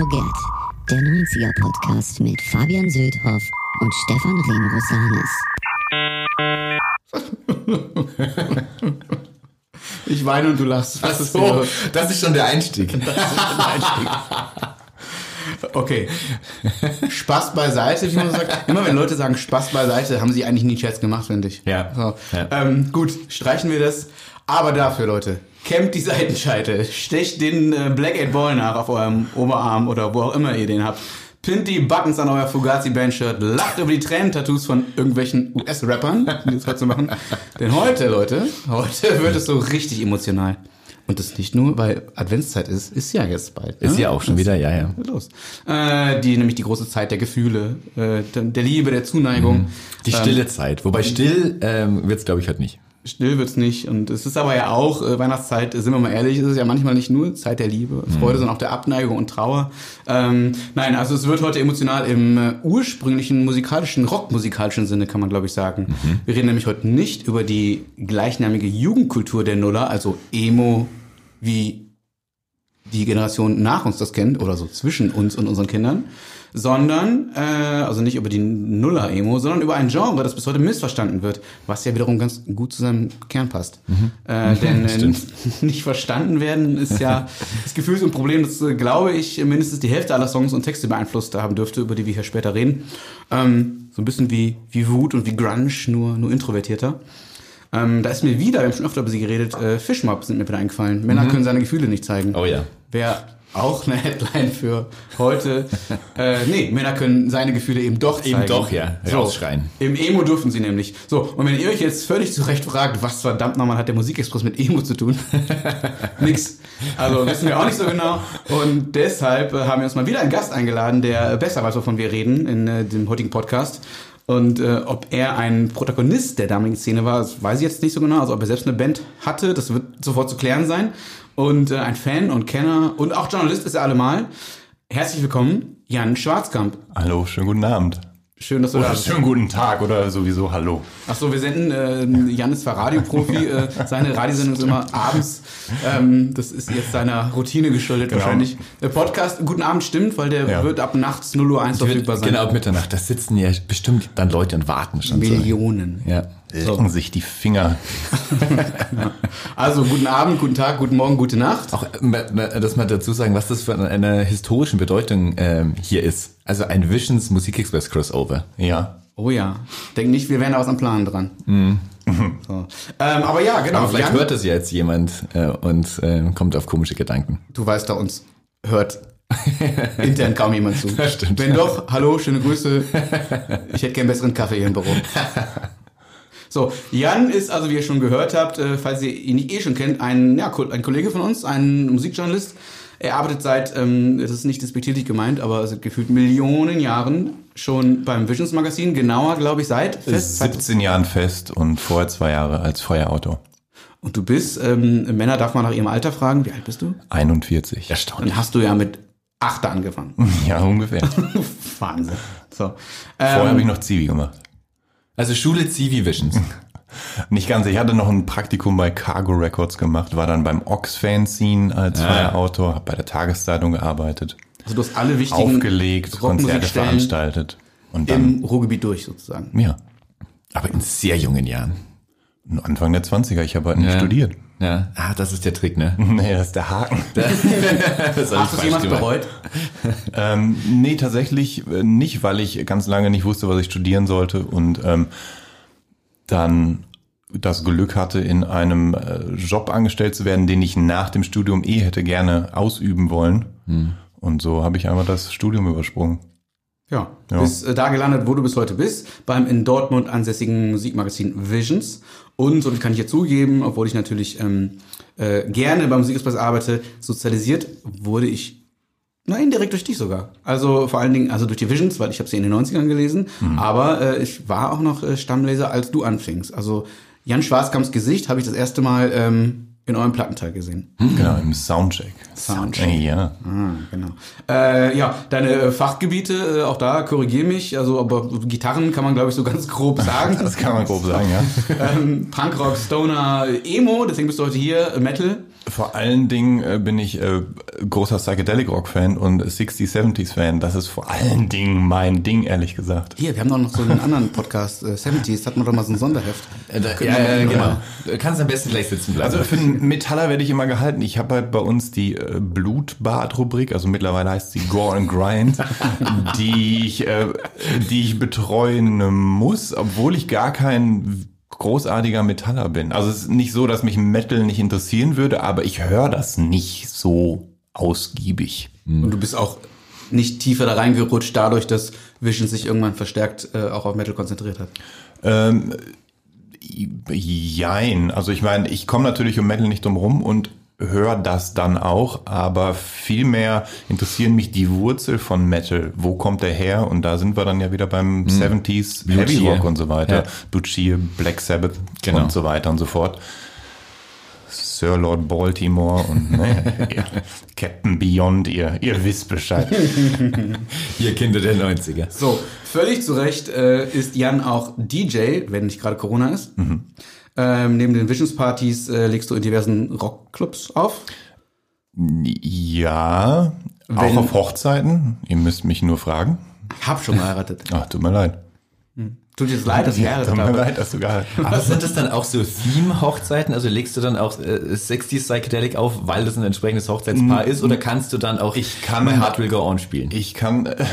Forget, der 90er-Podcast mit Fabian Söldhoff und Stefan Remrosanis. Ich weine und du lachst. Ach so, das ist schon der Einstieg. Okay. Spaß beiseite, wie man sagt. Immer wenn Leute sagen Spaß beiseite, haben sie eigentlich nie Scherz gemacht, finde ich. Ja. So. Ja. Ähm, gut, streichen wir das. Aber dafür, Leute, kämmt die Seitenscheite, stecht den äh, Black 8 Ball nach auf eurem Oberarm oder wo auch immer ihr den habt. Pint die Buttons an euer Fugazi-Bandshirt, lacht über die Tränen-Tattoos von irgendwelchen US-Rappern, die das heute machen. Denn heute, Leute, heute wird es so richtig emotional. Und das nicht nur, weil Adventszeit ist, ist ja jetzt bald. Ist ne? ja auch schon wieder, ja, ja. los. Äh, die nämlich die große Zeit der Gefühle, äh, der, Liebe, der Zuneigung. Die stille Zeit. Wobei still ähm, wird's glaube ich, heute nicht. Still wird's nicht. Und es ist aber ja auch, äh, Weihnachtszeit, sind wir mal ehrlich, es ist ja manchmal nicht nur Zeit der Liebe, Freude, sondern auch der Abneigung und Trauer. Ähm, nein, also es wird heute emotional im äh, ursprünglichen musikalischen, rockmusikalischen Sinne, kann man glaube ich sagen. Wir reden nämlich heute nicht über die gleichnamige Jugendkultur der Nuller, also Emo, wie die Generation nach uns das kennt oder so zwischen uns und unseren Kindern, sondern äh, also nicht über die Nuller-Emo, sondern über ein Genre, das bis heute missverstanden wird, was ja wiederum ganz gut zu seinem Kern passt. Äh, denn äh, nicht verstanden werden ist ja das Gefühl so ein Problem, das äh, glaube ich mindestens die Hälfte aller Songs und Texte beeinflusst haben dürfte, über die wir hier später reden. Ähm, so ein bisschen wie wie Wut und wie Grunge, nur nur introvertierter. Ähm, da ist mir wieder, wir haben schon öfter über sie geredet, äh, Fishmob sind mir wieder eingefallen. Männer können seine Gefühle nicht zeigen. Oh ja. Wäre auch eine Headline für heute. äh, nee, Männer können seine Gefühle eben doch zeigen. Eben doch, ja. Rausschreien. Im Emo dürfen sie nämlich. So, und wenn ihr euch jetzt völlig zu Recht fragt, was verdammt nochmal hat der Musikexpress mit Emo zu tun? Nix. Also wissen wir auch nicht so genau. Und deshalb äh, haben wir uns mal wieder einen Gast eingeladen, der besser weiß, wovon wir reden in äh, dem heutigen Podcast. Und äh, ob er ein Protagonist der damaligen Szene war, das weiß ich jetzt nicht so genau. Also ob er selbst eine Band hatte, das wird sofort zu klären sein. Und äh, ein Fan und Kenner und auch Journalist ist er allemal. Herzlich willkommen, Jan Schwarzkamp. Hallo, schönen guten Abend. Schön, dass du da Oder bist. schönen guten Tag oder sowieso Hallo. Ach so, wir senden, äh, Jan ist zwar Radioprofi, äh, seine Radiosendung ist immer abends. Ähm, das ist jetzt seiner Routine geschuldet wahrscheinlich. Der Podcast, guten Abend stimmt, weil der Ja. wird ab nachts 0 Uhr 1 verfügbar sein. Genau, ab Mitternacht. Da sitzen ja bestimmt dann Leute und warten schon. so. Millionen. Ja. Lecken sich die Finger. Also guten Abend, guten Tag, guten Morgen, gute Nacht. Auch, äh, dass man dazu sagen, was das für eine historischen Bedeutung ähm, hier ist. Also ein Visions Musikexpress Crossover. Ja. Oh ja, denk nicht, wir wären da was am Plan dran. So. Ähm, aber ja, genau. Aber vielleicht Jan, hört es ja jetzt jemand äh, und äh, kommt auf komische Gedanken. Du weißt da uns hört intern kaum jemand zu. Das stimmt. Wenn doch, hallo, schöne Grüße. Ich hätte gern besseren Kaffee hier im Büro. So, Jan ist also, wie ihr schon gehört habt, äh, falls ihr ihn nicht eh schon kennt, ein, ja, ein Kollege von uns, ein Musikjournalist. Er arbeitet seit, ähm, das ist nicht despektierlich gemeint, aber seit gefühlt Millionen Jahren schon beim Visions Magazin. Genauer, glaube ich, seit fest. seit- 17 Jahren fest und vorher zwei Jahre als Feuerautor. Und du bist, ähm, Männer darf man nach ihrem Alter fragen. Wie alt bist du? 41. Erstaunlich. Dann hast du ja mit acht angefangen. Ja, ungefähr. Wahnsinn. So. Vorher Ähm, habe ich noch Zivi gemacht. Also Schule Zivi Visions. Nicht ganz. Ich hatte noch ein Praktikum bei Cargo Records gemacht, war dann beim Ox Fanzine als Feuerautor, habe bei der Tageszeitung gearbeitet, Also du hast alle wichtigen aufgelegt, Konzerte veranstaltet. Und dann, im Ruhrgebiet durch sozusagen. ja, Aber in sehr jungen Jahren. Anfang der 20er, ich habe halt nicht Ja. studiert. Ja. Ah, das ist der Trick, ne? Nee, das ist der Haken. Das Hast du es jemals bereut? Ähm, nee, tatsächlich äh, nicht, weil ich ganz lange nicht wusste, was ich studieren sollte und ähm, dann das Glück hatte, in einem äh, Job angestellt zu werden, den ich nach dem Studium eh hätte gerne ausüben wollen. Und so habe ich einfach das Studium übersprungen. Ja. Ja. Bist äh, da gelandet, wo du bis heute bist, beim in Dortmund ansässigen Musikmagazin Visions. Und, viel kann ich jetzt zugeben, obwohl ich natürlich ähm, äh, gerne beim Musikexpress arbeite, sozialisiert wurde ich na, indirekt durch dich sogar. Also vor allen Dingen, also durch die Visions, weil ich habe sie in den 90ern gelesen, aber äh, ich war auch noch äh, Stammleser, als du anfingst. Also Jan Schwarzkamps Gesicht habe ich das erste Mal ähm, in eurem Plattenteil gesehen. Genau, im Soundcheck. Soundcheck. Äh, Ja. Ah, genau. Äh, ja, deine äh, Fachgebiete, äh, auch da korrigier mich, also aber Gitarren kann man glaube ich so ganz grob sagen. Das kann man grob sagen, ja. ähm, Punkrock, Stoner, Emo, deswegen bist du heute hier, Metal. Vor allen Dingen äh, bin ich äh, großer Psychedelic Rock Fan und 60s, 70s Fan. Das ist vor allen Dingen mein Ding, ehrlich gesagt. Hier, wir haben doch noch so einen anderen Podcast, äh, 70s, hatten wir doch mal so ein Sonderheft. Äh, da, ja, ja, genau. Du kannst am besten gleich sitzen bleiben. Also für einen Metaller werde ich immer gehalten. Ich habe halt bei uns die äh, Blutbad-Rubrik, also mittlerweile heißt sie Gore and Grind, die ich, äh, die ich betreuen muss, obwohl ich gar kein großartiger Metaller bin. Also es ist nicht so, dass mich Metal nicht interessieren würde, aber ich höre das nicht so ausgiebig. Und du bist auch nicht tiefer da reingerutscht, dadurch, dass Vision sich irgendwann verstärkt äh, auch auf Metal konzentriert hat. Ähm, jein. Also ich meine, ich komme natürlich um Metal nicht drum rum und höre das dann auch, aber vielmehr interessieren mich die Wurzel von Metal. Wo kommt der her? Und da sind wir dann ja wieder beim 70s Blue Heavy. Rock und so weiter. Ja. Blue Cheer, Black Sabbath Genau. und so weiter und so fort. Sir Lord Baltimore und ne, ihr, Captain Beyond, ihr, ihr wisst Bescheid. Ihr Kinder der 90er. So, völlig zu Recht äh, ist Jan auch DJ, wenn nicht gerade Corona ist. Ähm, neben den Visions-Partys äh, legst du in diversen Rockclubs auf. Ja, auch Wenn- auf Hochzeiten. Ihr müsst mich nur fragen. Hab schon geheiratet. Ach, tut mir leid. Tut dir das leid, dass ich geheiratet Tut mir habe. leid, dass du gehalten Aber sind das dann auch so Theme-Hochzeiten? Also legst du dann auch äh, 60s Psychedelic auf, weil das ein entsprechendes Hochzeitspaar ist? Oder kannst du dann auch Ich kann- My Heart Will Go On spielen? Ich kann äh,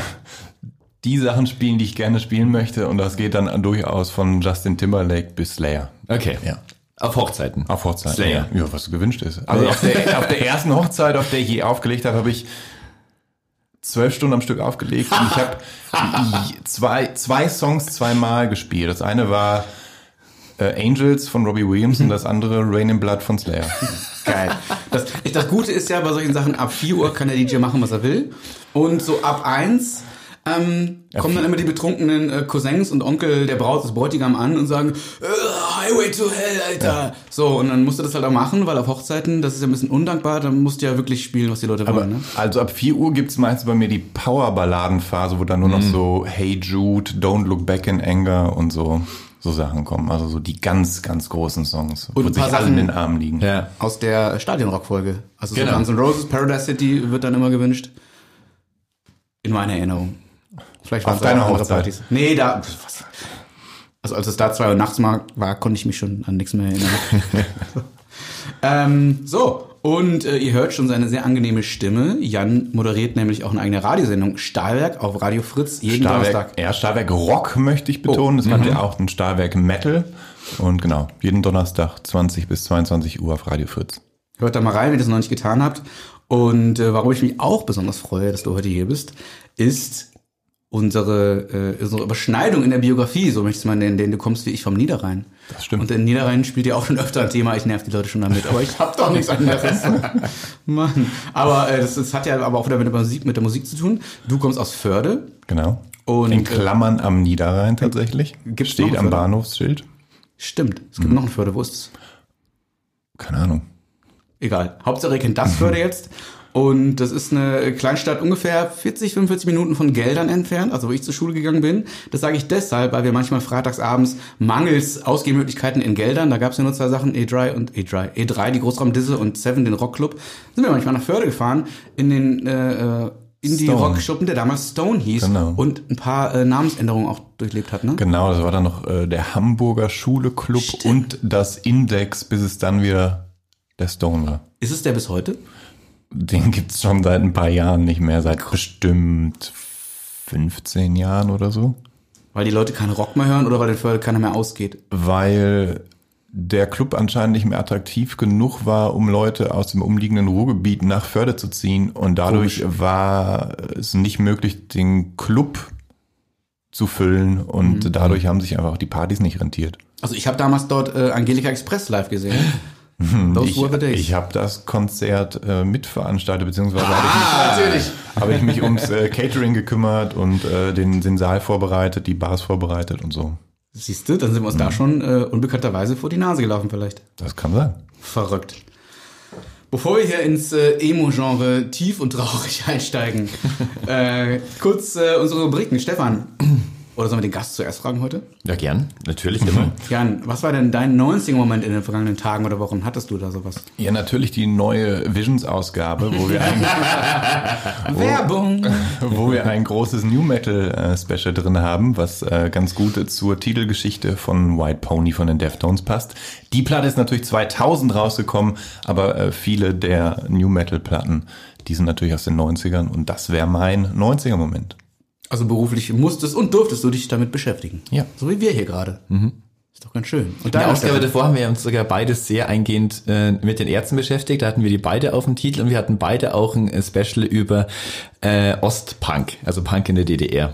die Sachen spielen, die ich gerne spielen möchte und das geht dann durchaus von Justin Timberlake bis Slayer. Okay. Ja. Auf Hochzeiten. Auf Hochzeit. Slayer. Ja, was gewünscht ist. Also auf der, auf der ersten Hochzeit, auf der ich je aufgelegt habe, habe ich zwölf Stunden am Stück aufgelegt und ich habe zwei, zwei Songs zweimal gespielt. Das eine war äh, Angels von Robbie Williams und das andere Rain in Blood von Slayer. Geil. Das, das Gute ist ja bei solchen Sachen, ab 4 Uhr kann der DJ machen, was er will. Und so ab 1 ähm, kommen dann immer die betrunkenen äh, Cousins und Onkel der Braut, des Bräutigam an und sagen, äh, Highway to Hell, Alter. So, und dann musst du das halt auch machen, weil auf Hochzeiten, das ist ja ein bisschen undankbar, dann musst du ja wirklich spielen, was die Leute Aber, wollen. Ne? Also ab 4 Uhr gibt's meistens bei mir die Power-Balladen-Phase, wo dann nur noch Mhm. so Hey Jude, Don't Look Back in Anger und so, so Sachen kommen. Also so die ganz, ganz großen Songs, Und wo sich paar alle in den Armen liegen. Ja. Aus der Stadionrock-Folge. Also Genau. so Guns N' Roses, Paradise City wird dann immer gewünscht. In meiner Erinnerung. Vielleicht waren Auf es auch deiner andere Hochzeit? Partys. Nee, da. Was? Also als es da zwei Uhr nachts mal war, konnte ich mich schon an nichts mehr erinnern. ähm, so, und äh, ihr hört schon seine sehr angenehme Stimme. Jan moderiert nämlich auch eine eigene Radiosendung Stahlwerk auf Radio Fritz jeden Stahlwerk, Donnerstag. ja, Stahlwerk Rock möchte ich betonen. Oh, Es gibt ja auch ein Stahlwerk Metal. Und genau, jeden Donnerstag 20 bis 22 Uhr auf Radio Fritz. Hört da mal rein, wenn ihr das noch nicht getan habt. Und äh, warum ich mich auch besonders freue, dass du heute hier bist, ist unsere, äh, unsere Überschneidung in der Biografie, so möchte ich es mal nennen, denn du kommst wie ich vom Niederrhein. Das stimmt. Und der Niederrhein spielt ja auch schon öfter ein Thema, ich nerv die Leute schon damit, aber ich hab doch nichts anderes. Mann. Aber äh, das, das hat ja aber auch wieder mit der Musik, mit der Musik zu tun. Du kommst aus Förde. Genau. Und, in Klammern am Niederrhein tatsächlich. Gibt's noch Steht am? Bahnhofsschild. Stimmt, es gibt noch ein Förde, wo ist es? Keine Ahnung. Egal. Hauptsache ihr kennt das Förde jetzt. Und das ist eine Kleinstadt ungefähr 40, 45 Minuten von Geldern entfernt, also wo ich zur Schule gegangen bin. Das sage ich deshalb, weil wir manchmal freitagsabends mangels Ausgehmöglichkeiten in Geldern, da gab es ja nur zwei Sachen, E3 und E3. E3, die Großraumdisse und Seven, den Rockclub, sind wir manchmal nach Förde gefahren, in den äh, äh, Indie-Rock-Schuppen, der damals Stone hieß Genau. und ein paar äh, Namensänderungen auch durchlebt hat. Ne? Genau, das war dann noch äh, der Hamburger Schule Club und das Index, bis es dann wieder der Stone war. Ist es der bis heute? Den gibt's schon seit ein paar Jahren nicht mehr, seit bestimmt 15 Jahren oder so. Weil die Leute keinen Rock mehr hören oder weil in Förde keiner mehr ausgeht? Weil der Club anscheinend nicht mehr attraktiv genug war, um Leute aus dem umliegenden Ruhrgebiet nach Förde zu ziehen. Und dadurch war es nicht möglich, den Club zu füllen. Und dadurch haben sich einfach die Partys nicht rentiert. Also ich habe damals dort äh, Angelika Express live gesehen. Those Ich, were the days. ich habe das Konzert äh, mitveranstaltet, beziehungsweise habe ich, ah, natürlich. hab ich mich ums äh, Catering gekümmert und äh, den, den Saal vorbereitet, die Bars vorbereitet und so. Siehst du, dann sind wir uns da schon äh, unbekannterweise vor die Nase gelaufen vielleicht. Das kann sein. Verrückt. Bevor wir hier ins äh, Emo-Genre tief und traurig einsteigen, äh, kurz äh, unsere Rubriken. Stefan, Oder sollen wir den Gast zuerst fragen heute? Ja, gern. Natürlich immer. Jan, was war denn dein 90er-Moment in den vergangenen Tagen oder Wochen? Hattest du da sowas? Ja, natürlich die neue Visions-Ausgabe, wo wir ein, Werbung! wo wir ein großes New Metal äh, Special drin haben, was äh, ganz gut zur Titelgeschichte von White Pony von den Deftones passt. Die Platte ist natürlich 2000 rausgekommen, aber äh, viele der New Metal Platten, die sind natürlich aus den 90ern und das wäre mein 90er Moment. Also beruflich musstest und durftest du dich damit beschäftigen. Ja. So wie wir hier gerade. Ist doch ganz schön. Und In der Ausgabe davor haben wir uns sogar beide sehr eingehend äh, mit den Ärzten beschäftigt. Da hatten wir die beide auf dem Titel und wir hatten beide auch ein äh, Special über äh, Ostpunk, also Punk in der DDR.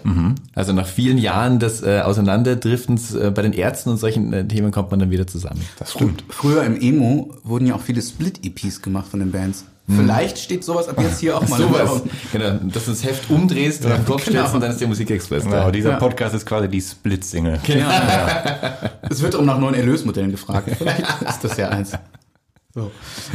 Also nach vielen Jahren des äh, Auseinanderdriftens äh, bei den Ärzten und solchen äh, Themen kommt man dann wieder zusammen. Das stimmt. Früher im Emo wurden ja auch viele Split-EPs gemacht von den Bands. Vielleicht steht sowas ab jetzt hier auch mal. Sowas. Genau, dass du das Heft umdrehst, ja, Kopf genau. stellst und dann ist der Musikexpress Genau, da. dieser Ja. Podcast ist quasi die Split-Single. Es wird auch nach neuen Erlösmodellen gefragt. Vielleicht ist das ja eins. So.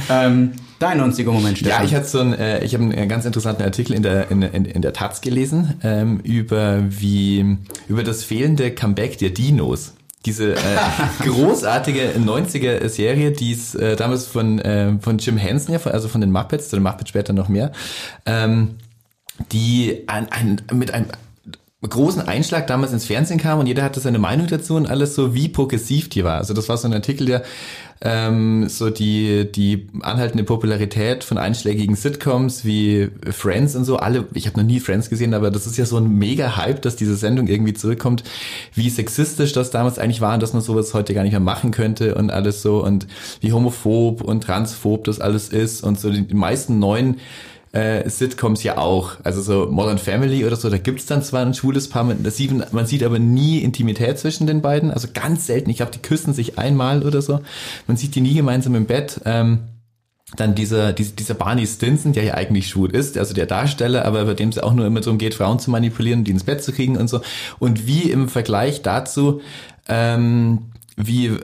Ähm, dein 90er-Moment, Stefan. Ja, ich hatte so ein, äh, ich habe einen ganz interessanten Artikel in der in, in, in der Taz gelesen ähm, über wie über das fehlende Comeback der Dinos. Diese äh, großartige 90er Serie, die es äh, damals von äh, von Jim Henson ja, von- also von den Muppets, zu den Muppets später noch mehr, ähm, die ein, ein, mit einem großen Einschlag damals ins Fernsehen kam und jeder hatte seine Meinung dazu und alles so, wie progressiv die war. Also das war so ein Artikel, der ähm, so die die anhaltende Popularität von einschlägigen Sitcoms wie Friends und so alle ich habe noch nie Friends gesehen aber das ist ja so ein mega Hype dass diese Sendung irgendwie zurückkommt wie sexistisch das damals eigentlich war und dass man sowas heute gar nicht mehr machen könnte und alles so und wie homophob und transphob das alles ist und so die meisten neuen äh, Sitcoms ja auch. Also so Modern Family oder so, da gibt's dann zwar ein schwules Paar, man, das sieht, man sieht aber nie Intimität zwischen den beiden. Also ganz selten. Ich glaube, die küssen sich einmal oder so. Man sieht die nie gemeinsam im Bett. Ähm, dann dieser, dieser, dieser Barney Stinson, der ja eigentlich schwul ist, also der Darsteller, aber bei dem es auch nur immer darum geht, Frauen zu manipulieren, die ins Bett zu kriegen und so. Und wie im Vergleich dazu, ähm, wie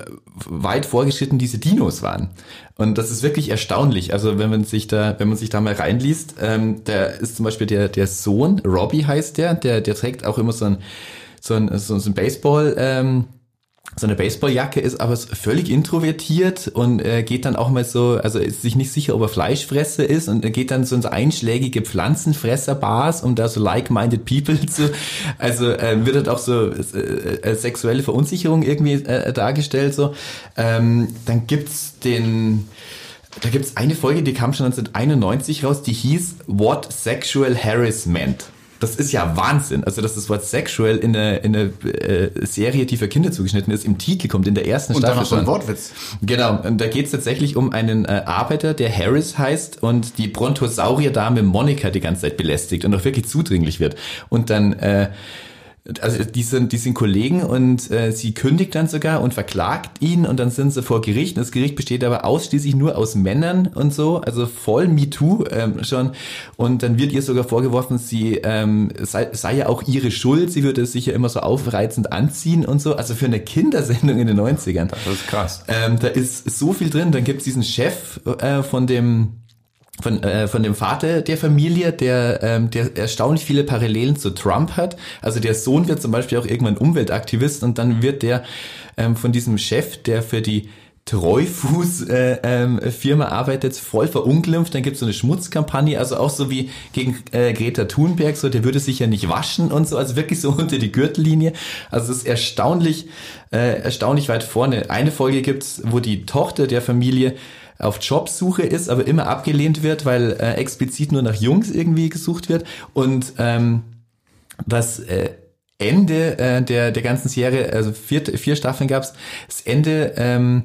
weit vorgeschritten diese Dinos waren. Und das ist wirklich erstaunlich. Also wenn man sich da, wenn man sich da mal reinliest, ähm, da ist zum Beispiel der, der Sohn, Robbie heißt der, der, der trägt auch immer so ein, so ein, so ein Baseball, ähm, so eine Baseballjacke ist aber völlig introvertiert und äh, geht dann auch mal so, also ist sich nicht sicher, ob er Fleischfresser ist und er geht dann so in so einschlägige Pflanzenfresser-Bars, um da so like-minded people zu, also äh, wird halt auch so äh, äh, sexuelle Verunsicherung irgendwie äh, dargestellt so. Ähm, dann gibt's den da gibt's eine Folge, die kam schon 1991 raus, die hieß What Sexual Harassment. Das ist ja Wahnsinn. Also, dass das Wort sexual in eine, in eine äh, Serie, die für Kinder zugeschnitten ist, im Titel kommt, in der ersten Und Staffel noch so ein. Wortwitz. Genau, und da geht es tatsächlich um einen äh, Arbeiter, der Harris heißt und die Brontosaurier-Dame Monika die ganze Zeit belästigt und auch wirklich zudringlich wird. Und dann, äh, also die sind, die sind Kollegen und äh, sie kündigt dann sogar und verklagt ihn und dann sind sie vor Gericht. Und das Gericht besteht aber ausschließlich nur aus Männern und so, also voll MeToo ähm, schon. Und dann wird ihr sogar vorgeworfen, sie ähm, sei, sei ja auch ihre Schuld, sie würde sich ja immer so aufreizend anziehen und so. Also für eine Kindersendung in den 90ern. Das ist krass. Ähm, da ist so viel drin. Dann gibt's diesen Chef äh, von dem von, äh, von dem Vater der Familie, der, ähm, der erstaunlich viele Parallelen zu Trump hat. Also der Sohn wird zum Beispiel auch irgendwann Umweltaktivist und dann wird der ähm, von diesem Chef, der für die Treufuß äh, ähm, arbeitet, voll verunglimpft. Dann gibt's so eine Schmutzkampagne, also auch so wie gegen äh, Greta Thunberg, so der würde sich ja nicht waschen und so, also wirklich so unter die Gürtellinie. Also es ist erstaunlich, äh, erstaunlich weit vorne. Eine Folge gibt's, wo die Tochter der Familie auf Jobsuche ist, aber immer abgelehnt wird, weil äh, explizit nur nach Jungs irgendwie gesucht wird. Und ähm, das äh, Ende äh, der, der ganzen Serie, also vier, vier Staffeln gab's, das Ende, ähm,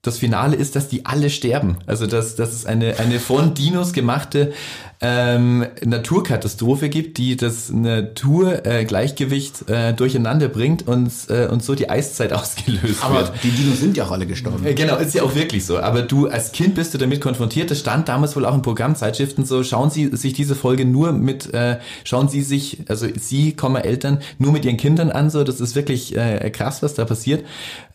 das Finale ist, dass die alle sterben. Also dass, dass es eine, eine von Dinos gemachte ähm, Naturkatastrophe gibt, die das Naturgleichgewicht äh, durcheinander bringt und, äh, und so die Eiszeit ausgelöst Aber wird. die Dinos sind ja auch alle gestorben. Äh, Genau, ist ja auch wirklich so. Aber du als Kind bist du damit konfrontiert. Das stand damals wohl auch in Programmzeitschriften so. Schauen Sie sich diese Folge nur mit, äh, schauen Sie sich, also Sie, Komma Eltern, nur mit Ihren Kindern an. So, das ist wirklich äh, krass, was da passiert.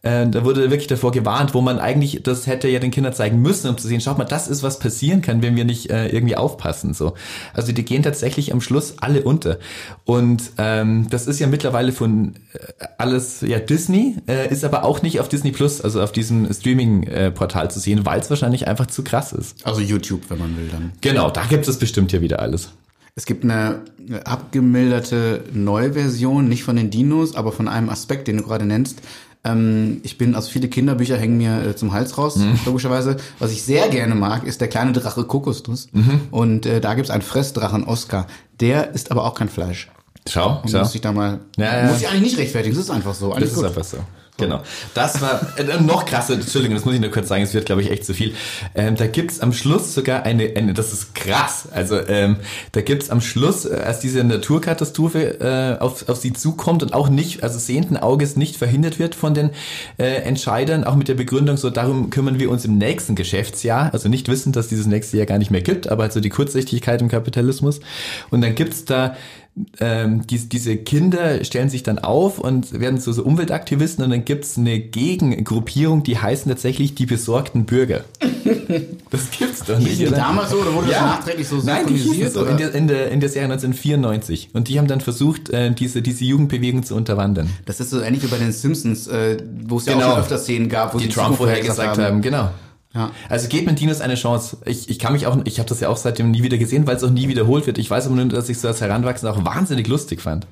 Äh, da wurde wirklich davor gewarnt, wo man eigentlich das hätte ja den Kindern zeigen müssen, um zu sehen, schaut mal, das ist was passieren kann, wenn wir nicht äh, irgendwie aufpassen. So, also die gehen tatsächlich am Schluss alle unter. Und ähm, das ist ja mittlerweile von äh, alles ja Disney, äh, ist aber auch nicht auf Disney Plus, also auf diesem Streaming-Portal zu sehen, weil es wahrscheinlich einfach zu krass ist. Also YouTube, wenn man will dann. Genau, da gibt es bestimmt ja wieder alles. Es gibt eine abgemilderte Neuversion, nicht von den Dinos, aber von einem Aspekt, den du gerade nennst. Ähm, ich bin, also viele Kinderbücher hängen mir äh, zum Hals raus, Mhm. logischerweise. Was ich sehr gerne mag, ist der kleine Drache Kokosnuss. Mhm. Und äh, da gibt's einen Fressdrachen Oscar. Der ist aber auch kein Fleisch. Schau, Und schau. muss ich da mal, Ja, ja. muss ich eigentlich nicht rechtfertigen, das ist einfach so. Alles Das gut. ist einfach so. Genau. Das war äh, noch krasser, Entschuldigung, das muss ich nur kurz sagen, es wird, glaube ich, echt zu viel. Ähm, da gibt's am Schluss sogar eine, eine das ist krass, also ähm, da gibt's am Schluss, äh, als diese Naturkatastrophe äh, auf, auf sie zukommt und auch nicht, also sehenden Auges nicht verhindert wird von den äh, Entscheidern, auch mit der Begründung, so darum kümmern wir uns im nächsten Geschäftsjahr, also nicht wissen, dass dieses nächste Jahr gar nicht mehr gibt, aber also die Kurzsichtigkeit im Kapitalismus. Und dann gibt's da ähm, die, diese Kinder stellen sich dann auf und werden zu so Umweltaktivisten und dann gibt's eine Gegengruppierung, die heißen tatsächlich die besorgten Bürger. Das gibt's doch nicht. Oder? damals so oder wurde das Ja. nachträglich so Nein, die hießen so in der, in, der, in der Serie 1994. Und die haben dann versucht, äh, diese, diese Jugendbewegung zu unterwandern. Das ist so ähnlich wie bei den Simpsons, äh, wo es ja auch Genau. schon öfter Szenen gab, wo Die sie Trump vorher vorhergesagt gesagt haben, genau. Ja. Also gebt mit Dinos eine Chance. Ich, ich kann mich auch, ich habe das ja auch seitdem nie wieder gesehen, weil es auch nie wiederholt wird. Ich weiß aber nur, dass ich so als Heranwachsender auch wahnsinnig lustig fand.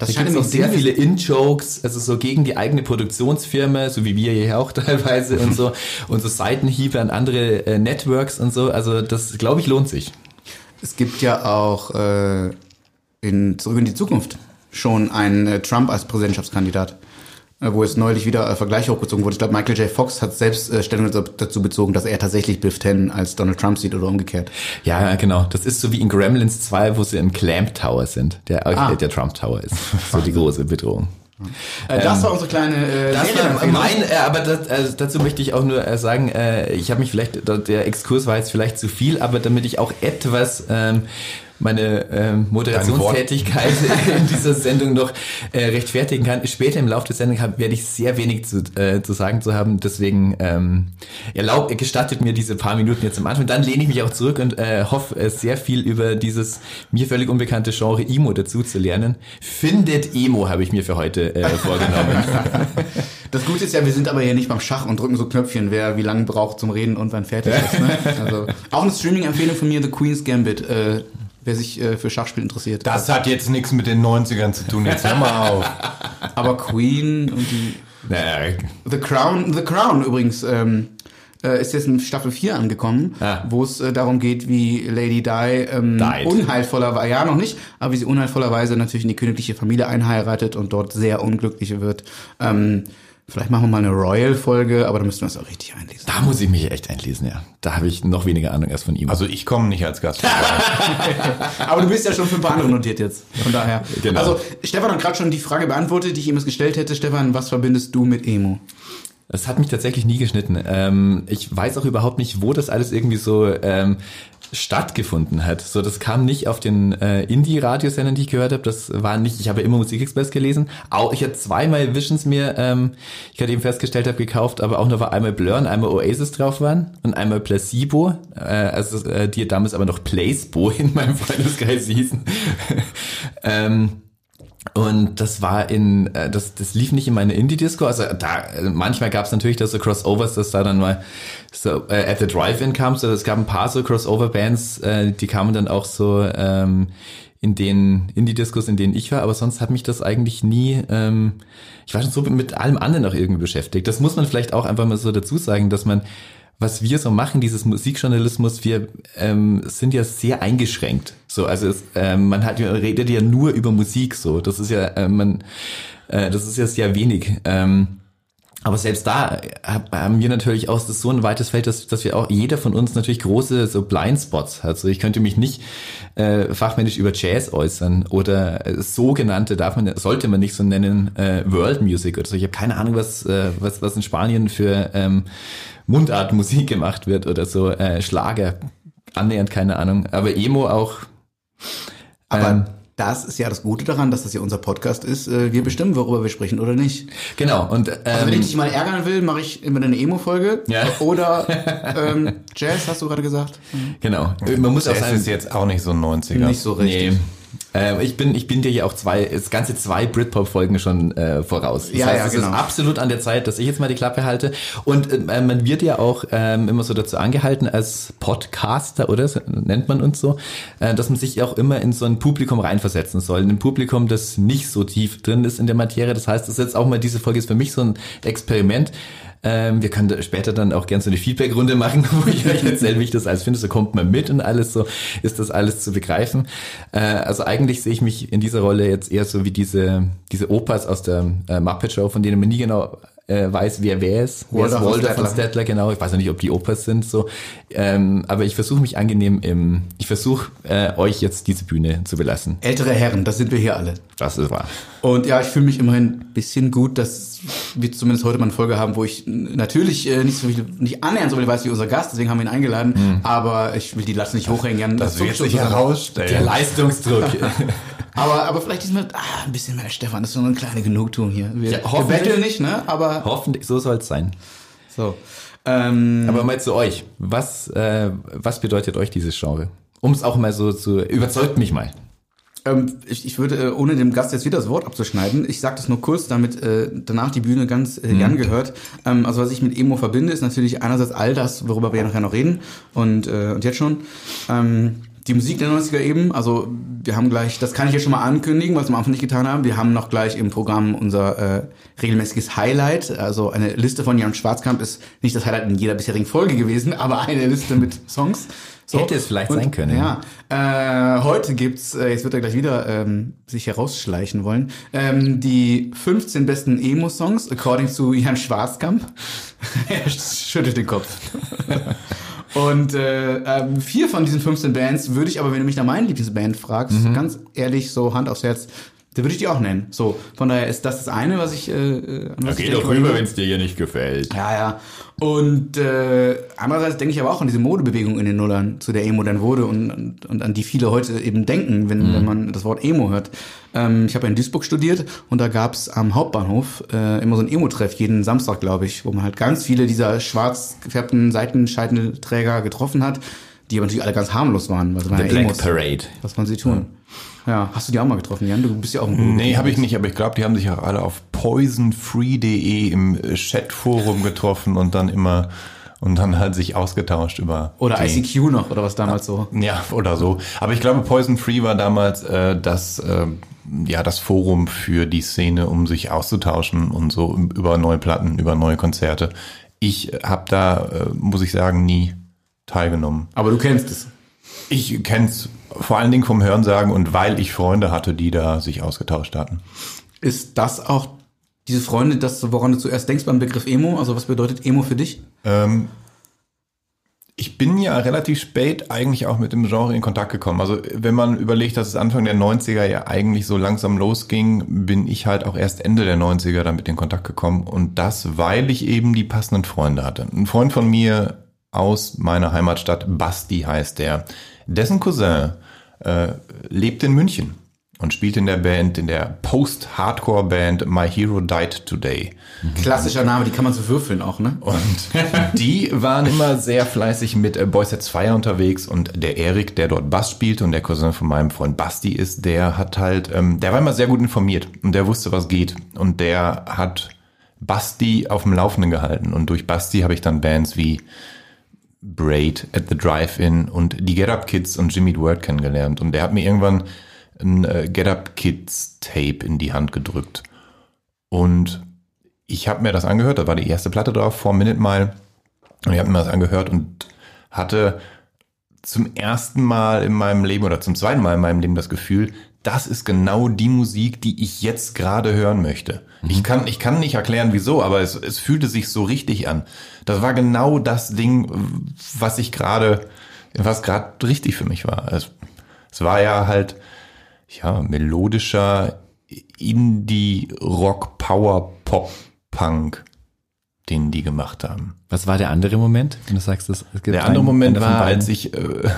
Das Da gibt auch sehr viele In-Jokes, also so gegen die eigene Produktionsfirma, so wie wir hier auch teilweise und so, und so Seitenhiebe an andere äh, Networks und so. Also das, glaube ich, lohnt sich. Es gibt ja auch äh, in Zurück in die Zukunft schon einen äh, Trump als Präsidentschaftskandidat, wo es neulich wieder äh, Vergleiche hochgezogen wurde. Ich glaube, Michael J. Fox hat selbst äh, Stellung dazu- bezogen, dass er tatsächlich Biff Tannen als Donald Trump sieht oder umgekehrt. Ja, genau. Das ist so wie in Gremlins 2, wo sie im Clamp Tower sind, der, Ah. äh, der Trump Tower ist. So die große Bedrohung. Äh, das war unsere kleine äh, Das war mein, äh, aber das, also dazu möchte ich auch nur äh, sagen, äh, ich habe mich vielleicht, der Exkurs war jetzt vielleicht zu viel, aber damit ich auch etwas ähm, meine ähm, Moderationstätigkeit in dieser Sendung noch äh, rechtfertigen kann. Später im Laufe der Sendung hab, werde ich sehr wenig zu, äh, zu sagen zu haben. Deswegen ähm, erlaubt, gestattet mir diese paar Minuten jetzt am Anfang. Dann lehne ich mich auch zurück und äh, hoffe äh, sehr viel über dieses mir völlig unbekannte Genre Emo dazu zu lernen. Findet Emo habe ich mir für heute äh, vorgenommen. Das Gute ist ja, wir sind aber hier nicht beim Schach und drücken so Knöpfchen, wer wie lange braucht zum Reden und wann fertig ist. Ne? Also, auch eine Streaming-Empfehlung von mir, The Queen's Gambit, äh, wer sich äh, für Schachspiel interessiert. Das hat jetzt nichts mit den 90ern zu tun. Jetzt hör mal auf. aber Queen und die naja, The Crown, The Crown übrigens, ähm, äh, ist jetzt in Staffel 4 angekommen, Ah. wo es äh, darum geht, wie Lady Di ähm, unheilvollerweise, ja noch nicht, aber wie sie unheilvollerweise natürlich in die königliche Familie einheiratet und dort sehr unglücklich wird. Ähm, vielleicht machen wir mal eine Royal-Folge, aber da müssten wir uns auch richtig einlesen. Da muss ich mich echt einlesen, ja. Da habe ich noch weniger Ahnung erst von ihm. Also ich komme nicht als Gast. Aber du bist ja schon für ein paar andere notiert jetzt. Von daher. Genau. Also, Stefan hat gerade schon die Frage beantwortet, die ich ihm jetzt gestellt hätte. Stefan, was verbindest du mit Emo? Das hat mich tatsächlich nie geschnitten. Ähm, ich weiß auch überhaupt nicht, wo das alles irgendwie so ähm, stattgefunden hat. So, das kam nicht auf den äh, Indie-Radiosendern, die ich gehört habe. Das war nicht. Ich habe immer Musikexpress gelesen. Auch ich hatte zweimal Visions mir, ähm, ich gerade eben festgestellt habe, gekauft, aber auch nur weil einmal Blur und einmal Oasis drauf waren und einmal Placebo, äh, also äh, die damals aber noch Placebo in meinem Freundeskreis hießen. ähm, und das war in, äh, das, das lief nicht in meine Indie-Disco. Also da, äh, manchmal gab es natürlich da so Crossovers, dass da dann mal so äh, at the Drive-In kam. So, es gab ein paar so Crossover-Bands, äh, die kamen dann auch so ähm, in den Indie-Discos, in denen ich war. Aber sonst hat mich das eigentlich nie, ähm, ich war schon so mit allem anderen auch irgendwie beschäftigt. Das muss man vielleicht auch einfach mal so dazu sagen, dass man was wir so machen, dieses Musikjournalismus, wir ähm, sind ja sehr eingeschränkt. So, also es, ähm, man hat redet ja nur über Musik. So, das ist ja, äh, man, äh, das ist ja sehr wenig. Ähm, aber selbst da hab- haben wir natürlich auch so ein weites Feld, dass, dass wir auch jeder von uns natürlich große so Blindspots hat. Also ich könnte mich nicht äh, fachmännisch über Jazz äußern oder äh, sogenannte darf man sollte man nicht so nennen äh, World Music oder so. Ich habe keine Ahnung, was äh, was was in Spanien für ähm, Mundartmusik gemacht wird oder so äh, Schlager annähernd keine Ahnung. Aber Emo auch. Aber ähm, das ist ja das Gute daran, dass das ja unser Podcast ist. Äh, Wir bestimmen, worüber wir sprechen oder nicht. Genau. Und Also wenn ähm, ich dich mal ärgern will, mache ich immer eine Emo-Folge. Ja. Oder ähm, Jazz, hast du gerade gesagt? genau. Man muss auch Es sagen, ist jetzt auch nicht so ein 90er. Nicht so richtig. Nee. Ähm, ich bin, ich bin dir ja auch zwei, das ganze zwei Britpop-Folgen schon äh, voraus. Das Ja, heißt, ja, es genau. ist absolut an der Zeit, dass ich jetzt mal die Klappe halte. Und äh, man wird ja auch ähm, immer so dazu angehalten als Podcaster, oder so nennt man uns so, äh, dass man sich auch immer in so ein Publikum reinversetzen soll. In ein Publikum, das nicht so tief drin ist in der Materie. Das heißt, das ist jetzt auch mal diese Folge ist für mich so ein Experiment. Ähm, wir können später dann auch gerne so eine Feedback-Runde machen, wo ich euch erzähle, wie ich das alles finde. So kommt man mit und alles so, ist das alles zu begreifen. Äh, also eigentlich sehe ich mich in dieser Rolle jetzt eher so wie diese, diese Opas aus der äh, Muppet Show, von denen man nie genau äh, weiß, wer wer ist. Wer ist Walter von. Stettler, genau. Ich weiß ja nicht, ob die Opas sind, so. Ähm, aber ich versuche mich angenehm im, ich versuche äh, euch jetzt diese Bühne zu belassen. Ältere Herren, das sind wir hier alle. Das ist wahr. Und ja, ich fühle mich immerhin ein bisschen gut, dass wir zumindest heute mal eine Folge haben, wo ich natürlich äh, nicht so viel, nicht annähernd so viel weiß wie unser Gast, deswegen haben wir ihn eingeladen, aber ich will die Latte nicht hochhängen. Jan, Das wird sich herausstellen. Der Leistungsdruck. Aber, aber vielleicht diesmal ah, ein bisschen mehr Stefan, das ist so eine kleine Genugtuung hier. Wir, Ja, wir betteln nicht, ne? Aber Hoffentlich, so soll es sein. so. Ähm, Aber mal zu euch. Was, äh, was bedeutet euch dieses Genre? Um es auch mal so zu, überzeugt mich mal. Ähm, ich, ich würde, äh, ohne dem Gast jetzt wieder das Wort abzuschneiden, ich sage das nur kurz, damit äh, danach die Bühne ganz äh, Jan gehört. Ähm, also was ich mit Emo verbinde, ist natürlich einerseits all das, worüber wir ja nachher noch reden und, äh, und jetzt schon. Ähm, die Musik der 90er eben, also wir haben gleich, das kann ich jetzt schon mal ankündigen, was wir am Anfang nicht getan haben, wir haben noch gleich im Programm unser äh, regelmäßiges Highlight, also eine Liste von Jan Schwarzkamp ist nicht das Highlight in jeder bisherigen Folge gewesen, aber eine Liste mit Songs. Hätte es vielleicht sein können. Ja, äh, heute gibt's, äh, jetzt wird er gleich wieder ähm, sich herausschleichen wollen, ähm, die 15 besten Emo-Songs according to Jan Schwarzkamp. er schüttelt den Kopf. Und äh, ähm, vier von diesen 15 Bands würde ich aber, wenn du mich nach meinen Lieblingsband fragst, ganz ehrlich, so Hand aufs Herz, da würde ich die auch nennen. So, von daher ist das das eine, was ich... Äh, an was ich denke. es dir hier nicht gefällt. Ja, ja. Und äh, andererseits denke ich aber auch an diese Modebewegung in den Nullern, zu der Emo dann wurde und, und, und an die viele heute eben denken, wenn, wenn man das Wort Emo hört. Ähm, ich habe ja in Duisburg studiert und da gab's am Hauptbahnhof äh, immer so ein Emo-Treff, jeden Samstag, glaube ich, wo man halt ganz viele dieser schwarz gefärbten Seitenscheidenträger getroffen hat, die aber natürlich alle ganz harmlos waren, waren The ja Black Emos. Parade. Was man sie tun. Ja, hast du die auch mal getroffen, Jan? Du bist ja auch ein Nee, habe ich nicht, aber ich glaube, die haben sich auch alle auf poisonfree.de im äh, Chatforum getroffen und dann immer und dann halt sich ausgetauscht über Oder ICQ noch, oder was damals so. Ja, oder so. Aber ich glaube, Poison Free war damals äh, das, äh, ja, das Forum für die Szene, um sich auszutauschen und so über neue Platten, über neue Konzerte. Ich habe da, äh, muss ich sagen, nie teilgenommen. Aber du kennst es. Ich kenn's vor allen Dingen vom Hörensagen und weil ich Freunde hatte, die da sich ausgetauscht hatten. Ist das auch diese Freunde, das, woran du zuerst denkst beim Begriff Emo? Also was bedeutet Emo für dich? Ähm, ich bin ja relativ spät eigentlich auch mit dem Genre in Kontakt gekommen. Also wenn man überlegt, dass es Anfang der 90er ja eigentlich so langsam losging, bin ich halt auch erst Ende der 90er damit in Kontakt gekommen. Und das, weil ich eben die passenden Freunde hatte. Ein Freund von mir aus meiner Heimatstadt, Basti heißt der, dessen Cousin äh, lebt in München und spielt in der Band, in der Post-Hardcore-Band My Hero Died Today. Klassischer Name, die kann man so würfeln auch, ne? Und die waren immer sehr fleißig mit äh, Boys Sets Fire unterwegs und der Erik, der dort Bass spielt und der Cousin von meinem Freund Basti ist, der hat halt, ähm, der war immer sehr gut informiert und der wusste, was geht und der hat Basti auf dem Laufenden gehalten und durch Basti habe ich dann Bands wie Braid at the Drive-In und die Get Up Kids und Jimmy Word kennengelernt und der hat mir irgendwann ein äh, Get Up Kids Tape in die Hand gedrückt und ich habe mir das angehört, da war die erste Platte drauf, vor Minute Mile. Und ich habe mir das angehört und hatte zum ersten Mal in meinem Leben oder zum zweiten Mal in meinem Leben das Gefühl, das ist genau die Musik, die ich jetzt gerade hören möchte. Ich kann, ich kann nicht erklären, wieso, aber es, es fühlte sich so richtig an. Das war genau das Ding, was ich gerade, was gerade richtig für mich war. Es, es war ja halt, ja, melodischer Indie-Rock-Power-Pop-Punk, den die gemacht haben. Was war der andere Moment? Wenn du sagst, das, es gibt Der andere Moment war, als ich äh,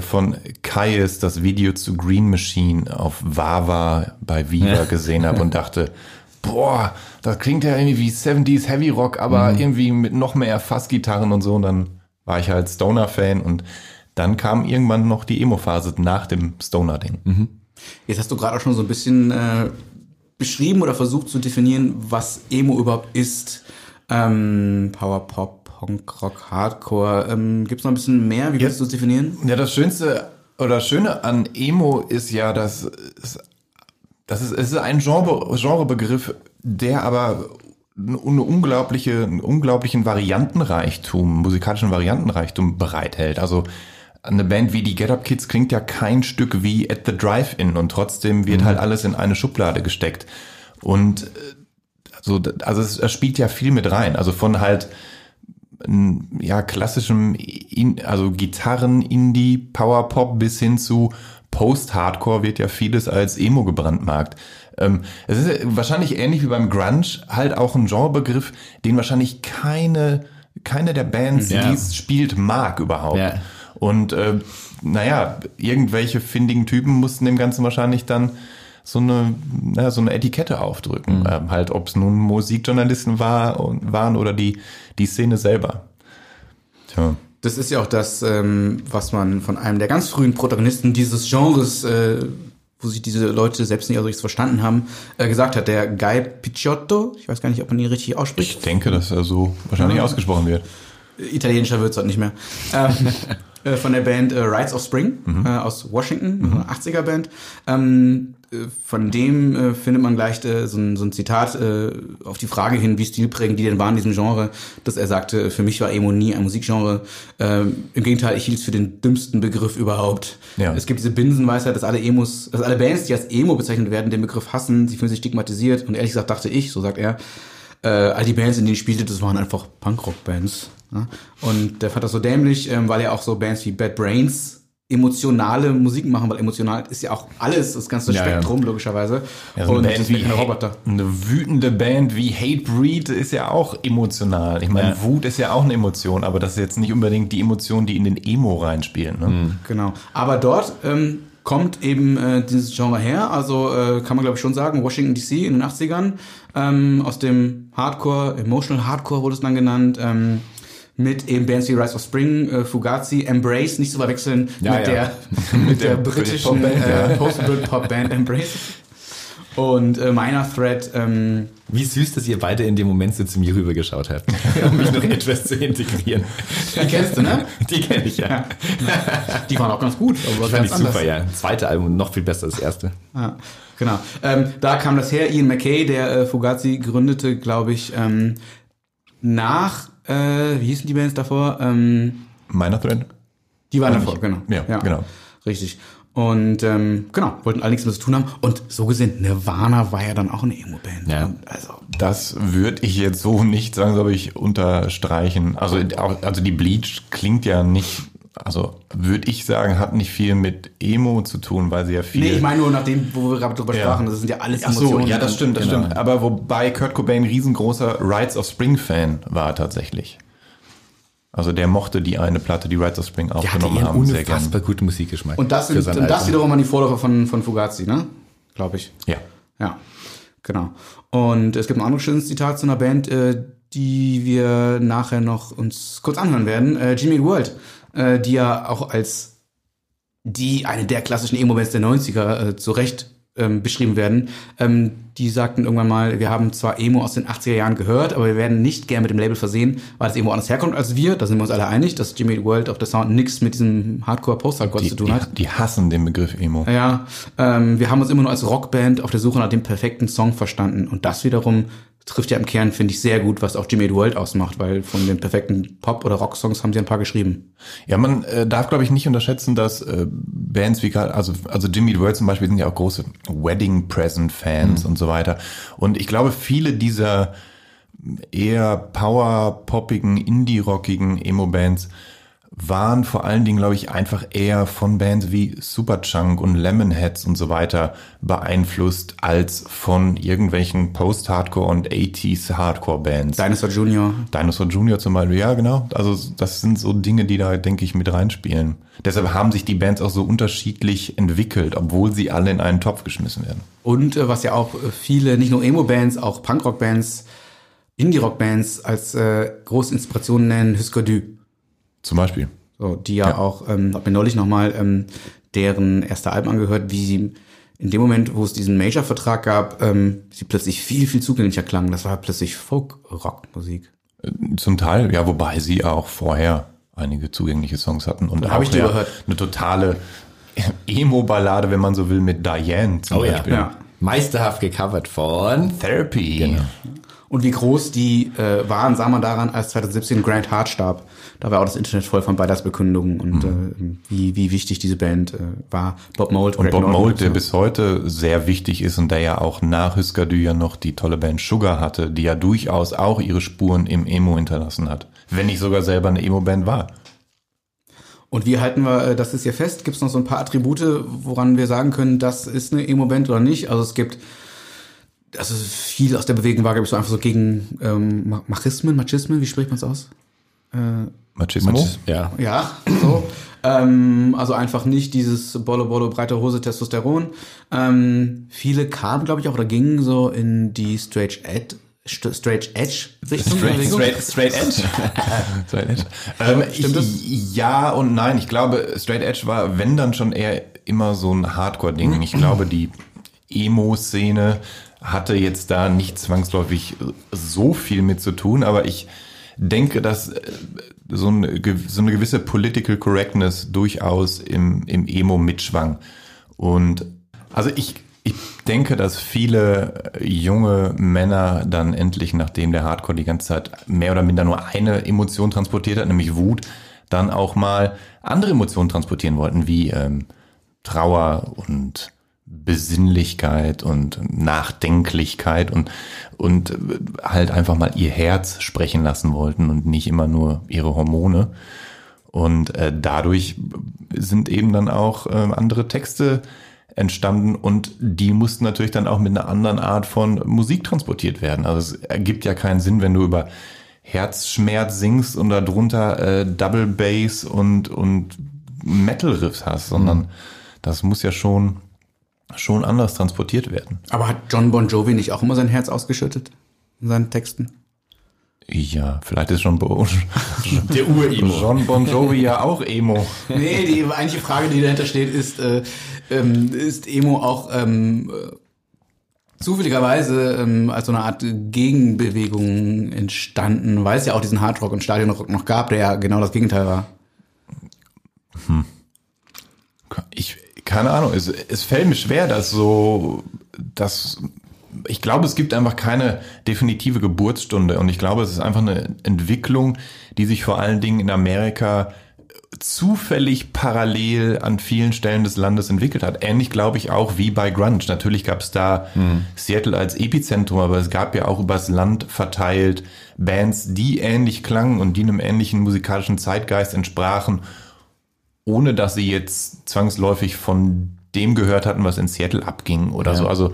von Kaius das Video zu Green Machine auf Wawa bei Viva gesehen habe und dachte, boah, das klingt ja irgendwie wie 70s Heavy Rock, aber irgendwie mit noch mehr Fassgitarren und so. Und dann war ich halt Stoner-Fan und dann kam irgendwann noch die Emo-Phase nach dem Stoner-Ding. Jetzt hast du gerade auch schon so ein bisschen äh, beschrieben oder versucht zu definieren, was Emo überhaupt ist. Ähm, Power Pop, Punk Rock, Hardcore. Ähm, Gibt es noch ein bisschen mehr? Wie würdest du es definieren? Ja, das Schönste oder Schöne an Emo ist ja, dass es, das ist, es ist ein Genre, Genrebegriff, der aber eine unglaubliche, einen unglaublichen Variantenreichtum, musikalischen Variantenreichtum bereithält. Also eine Band wie die Get Up Kids klingt ja kein Stück wie At the Drive-In und trotzdem wird halt alles in eine Schublade gesteckt. Und äh, so, also es, es spielt ja viel mit rein. Also von halt ja klassischem, in, also Gitarren, Indie, Power Pop bis hin zu Post-Hardcore wird ja vieles als Emo gebrandmarkt. Ähm, es ist wahrscheinlich ähnlich wie beim Grunge, halt auch ein Genrebegriff, den wahrscheinlich keine, keine der Bands, Ja. die es spielt, mag überhaupt. Ja. Und äh, naja, irgendwelche findigen Typen mussten dem Ganzen wahrscheinlich dann so eine, na, so eine Etikette aufdrücken. Mhm. Ähm, halt, ob es nun Musikjournalisten war waren oder die, die Szene selber. Tja. Das ist ja auch das, ähm, was man von einem der ganz frühen Protagonisten dieses Genres, äh, wo sich diese Leute selbst nicht so richtig verstanden haben, äh, gesagt hat. Der Guy Picciotto, ich weiß gar nicht, ob man ihn richtig Ich ausspricht. denke, dass er so wahrscheinlich ausgesprochen wird. Italienischer wird's heute nicht mehr. Ähm, äh, von der Band äh, Rides of Spring äh, aus Washington, eine 80er Band. Ähm, äh, von dem äh, findet man gleich äh, so, ein, so ein Zitat äh, auf die Frage hin, wie stilprägend die denn waren in diesem Genre, dass er sagte, für mich war Emo nie ein Musikgenre. Ähm, Im Gegenteil, ich hielt es für den dümmsten Begriff überhaupt. Ja. Es gibt diese Binsenweisheit, dass alle Emos, dass alle Bands, die als Emo bezeichnet werden, den Begriff hassen, sie fühlen sich stigmatisiert. Und ehrlich gesagt dachte ich, so sagt er, äh, all die Bands, in denen ich spielte, das waren einfach Punkrock-Bands. Ne? Und der fand das so dämlich, ähm, weil ja auch so Bands wie Bad Brains emotionale Musik machen, weil emotional ist ja auch alles, das ganze Ja, ja. Spektrum logischerweise. Ja, so eine, und Band wie keine Ha- Roboter. eine wütende Band wie Hatebreed ist ja auch emotional. Ich meine, Ja. Wut ist ja auch eine Emotion, aber das ist jetzt nicht unbedingt die Emotion, die in den Emo reinspielen. Ne? Genau. Aber dort ähm, kommt eben äh, dieses Genre her. Also äh, kann man glaube ich schon sagen, Washington DC in den 80ern. Ähm, aus dem Hardcore, Emotional Hardcore wurde es dann genannt. Ähm, mit eben Bands wie Rise of Spring, äh, Fugazi, Embrace, nicht zu verwechseln Ja, mit, ja. Der, mit der britischen Popband, äh, Post-Pop-Band Embrace. Und äh, Minor Threat, ähm, Wie süß, dass ihr beide in dem Moment so zu mir rübergeschaut habt, um mich noch etwas zu integrieren. die kennst du, ne? Die kenne ich ja. Die waren auch ganz gut, aber Fand ganz ich anders. super, ja. Zweite Album noch viel besser als das erste. Ja, genau. Ähm, da kam das her. Ian McKay, der äh, Fugazi gründete, glaube ich, ähm, nach, äh, wie hießen die Bands davor? Ähm, Meiner Thread? die waren davor, genau. Ja, genau. Richtig. Und ähm, genau, wollten alle nichts mehr zu tun haben. Und so gesehen, Nirvana war ja dann auch eine Emo-Band. Ja. Also, Das würde ich jetzt so nicht sagen, soll ich unterstreichen. Also, also die Bleach klingt ja nicht, also würde ich sagen, hat nicht viel mit Emo zu tun, weil sie ja viel. nee, ich meine nur nach dem, wo wir gerade drüber Ja. sprachen, das sind ja alles Ach so, Emotionen. ja, das stimmt, das Genau. stimmt. Aber wobei Kurt Cobain ein riesengroßer Rides of Spring Fan war tatsächlich. Also der mochte die eine Platte, die Rides of Spring aufgenommen einen haben, sehr gerne. unfassbar guten Musikgeschmack. Und das, sind, und das wiederum waren die Vorläufer von, von Fugazi, ne? Glaube ich. Ja. Ja, genau. Und es gibt ein anderes schönes Zitat zu einer Band, äh, die wir nachher noch uns kurz anhören werden. Äh, Jimmy World, äh, die ja auch als die eine der klassischen Emo-Bands der 90er äh, zu Recht ähm, beschrieben werden. Ähm, die sagten irgendwann mal, wir haben zwar Emo aus den 80er Jahren gehört, aber wir werden nicht gern mit dem Label versehen, weil das Emo anders herkommt als wir. Da sind wir uns alle einig, dass Jimmy World auf der Sound nichts mit diesem Hardcore-Post-Hardcore zu tun die, hat. die hassen den Begriff Emo. Ja, ähm, wir haben uns immer nur als Rockband auf der Suche nach dem perfekten Song verstanden. Und das wiederum trifft ja im Kern, finde ich, sehr gut, was auch Jimmy Eat World ausmacht, weil von den perfekten Pop- oder Rock-Songs haben sie ein paar geschrieben. Ja, man äh, darf, glaube ich, nicht unterschätzen, dass äh, Bands wie also, also Jimmy Eat World zum Beispiel sind ja auch große Wedding Present Fans und so weiter. Und ich glaube, viele dieser eher power-poppigen, indie-rockigen Emo-Bands waren vor allen Dingen, glaube ich, einfach eher von Bands wie Superchunk und Lemonheads und so weiter beeinflusst, als von irgendwelchen Post-Hardcore und 80s Hardcore-Bands. Dinosaur Junior. Dinosaur Junior zum Beispiel, ja genau. Also das sind so Dinge, die da, denke ich, mit reinspielen. Deshalb haben sich die Bands auch so unterschiedlich entwickelt, obwohl sie alle in einen Topf geschmissen werden. Und äh, was ja auch äh, viele, nicht nur Emo-Bands, auch Punkrock-Bands, Indie-Rock-Bands als äh, große Inspiration nennen, Husker Du. Zum Beispiel. So, die ja, Ja. auch, ähm, hab mir neulich nochmal ähm, deren erste Alben angehört, wie sie in dem Moment, wo es diesen Major-Vertrag gab, ähm, sie plötzlich viel, viel zugänglicher klangen. Das war plötzlich Folk-Rock-Musik. Zum Teil, ja, wobei sie auch vorher einige zugängliche Songs hatten und Hab auch ich die ja, gehört. eine totale Emo-Ballade, wenn man so will, mit Diane zum Oh ja. Beispiel. Ja. Meisterhaft gecovert von Therapy. Genau. Und wie groß die äh, waren, sah man daran, als 2017 Grant Hart starb. Da war auch das Internet voll von Beileidsbekundungen und äh, wie, wie wichtig diese Band äh, war. Bob Mould, Und Greg Bob Norton Mould, der so. bis heute sehr wichtig ist und der ja auch nach Husker Du ja noch die tolle Band Sugar hatte, die ja durchaus auch ihre Spuren im Emo hinterlassen hat. Wenn nicht sogar selber eine Emo-Band war. Und wie halten wir äh, das ist hier fest? Gibt es noch so ein paar Attribute, woran wir sagen können, das ist eine Emo-Band oder nicht? Also es gibt, also viel aus der Bewegung war, glaube ich, so einfach so gegen ähm, Ma- Machismen, Machismen, wie spricht man es aus? Machismo? Ja. Ja, so. ähm, also einfach nicht dieses Bolle, Bolle, breite Hose, Testosteron. Ähm, viele kamen, glaube ich, auch oder gingen so in die Straight Edge, St- Straight Edge Richtung. der Bewegung. straight edge. Straight Edge. Ähm, Stimmt das? ja und nein. Ich glaube, Straight Edge war, wenn dann schon eher immer so ein Hardcore-Ding. Ich glaube, die Emo-Szene hatte jetzt da nicht zwangsläufig so viel mit zu tun, aber ich denke, dass äh, so eine, so eine gewisse Political Correctness durchaus im, im Emo mitschwang. Und also ich, ich denke, dass viele junge Männer dann endlich, nachdem der Hardcore die ganze Zeit mehr oder minder nur eine Emotion transportiert hat, nämlich Wut, dann auch mal andere Emotionen transportieren wollten, wie ähm, Trauer und Besinnlichkeit und Nachdenklichkeit und, und halt einfach mal ihr Herz sprechen lassen wollten und nicht immer nur ihre Hormone. Und äh, dadurch sind eben dann auch äh, andere Texte entstanden und die mussten natürlich dann auch mit einer anderen Art von Musik transportiert werden. Also es ergibt ja keinen Sinn, wenn du über Herzschmerz singst und darunter äh, Double Bass und, und Metal Riffs hast, sondern das muss ja schon, schon anders transportiert werden. Aber hat John Bon Jovi nicht auch immer sein Herz ausgeschüttet in seinen Texten? Ja, vielleicht ist schon Bo Der Ur-Emo. John Bon Jovi ja auch Emo. Nee, die eigentliche Frage, die dahinter steht, ist, äh, ähm, ist Emo auch ähm, äh, zufälligerweise ähm, als so eine Art Gegenbewegung entstanden, weil es ja auch diesen Hardrock und Stadionrock noch gab, der ja genau das Gegenteil war. Ich, keine Ahnung, es, es fällt mir schwer, dass so, dass, ich glaube, es gibt einfach keine definitive Geburtsstunde und ich glaube, es ist einfach eine Entwicklung, die sich vor allen Dingen in Amerika zufällig parallel an vielen Stellen des Landes entwickelt hat. Ähnlich glaube ich auch wie bei Grunge. Natürlich gab es da Seattle als Epizentrum, aber es gab ja auch übers Land verteilt Bands, die ähnlich klangen und die einem ähnlichen musikalischen Zeitgeist entsprachen ohne dass sie jetzt zwangsläufig von dem gehört hatten, was in Seattle abging oder so. Also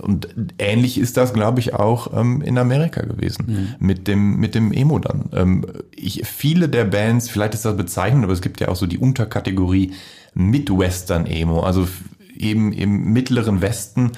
und ähnlich ist das, glaube ich, auch ähm, in Amerika gewesen mit dem mit dem Emo dann. Ähm, ich, viele der Bands, vielleicht ist das bezeichnend, aber es gibt ja auch so die Unterkategorie Midwestern Emo, also eben im mittleren Westen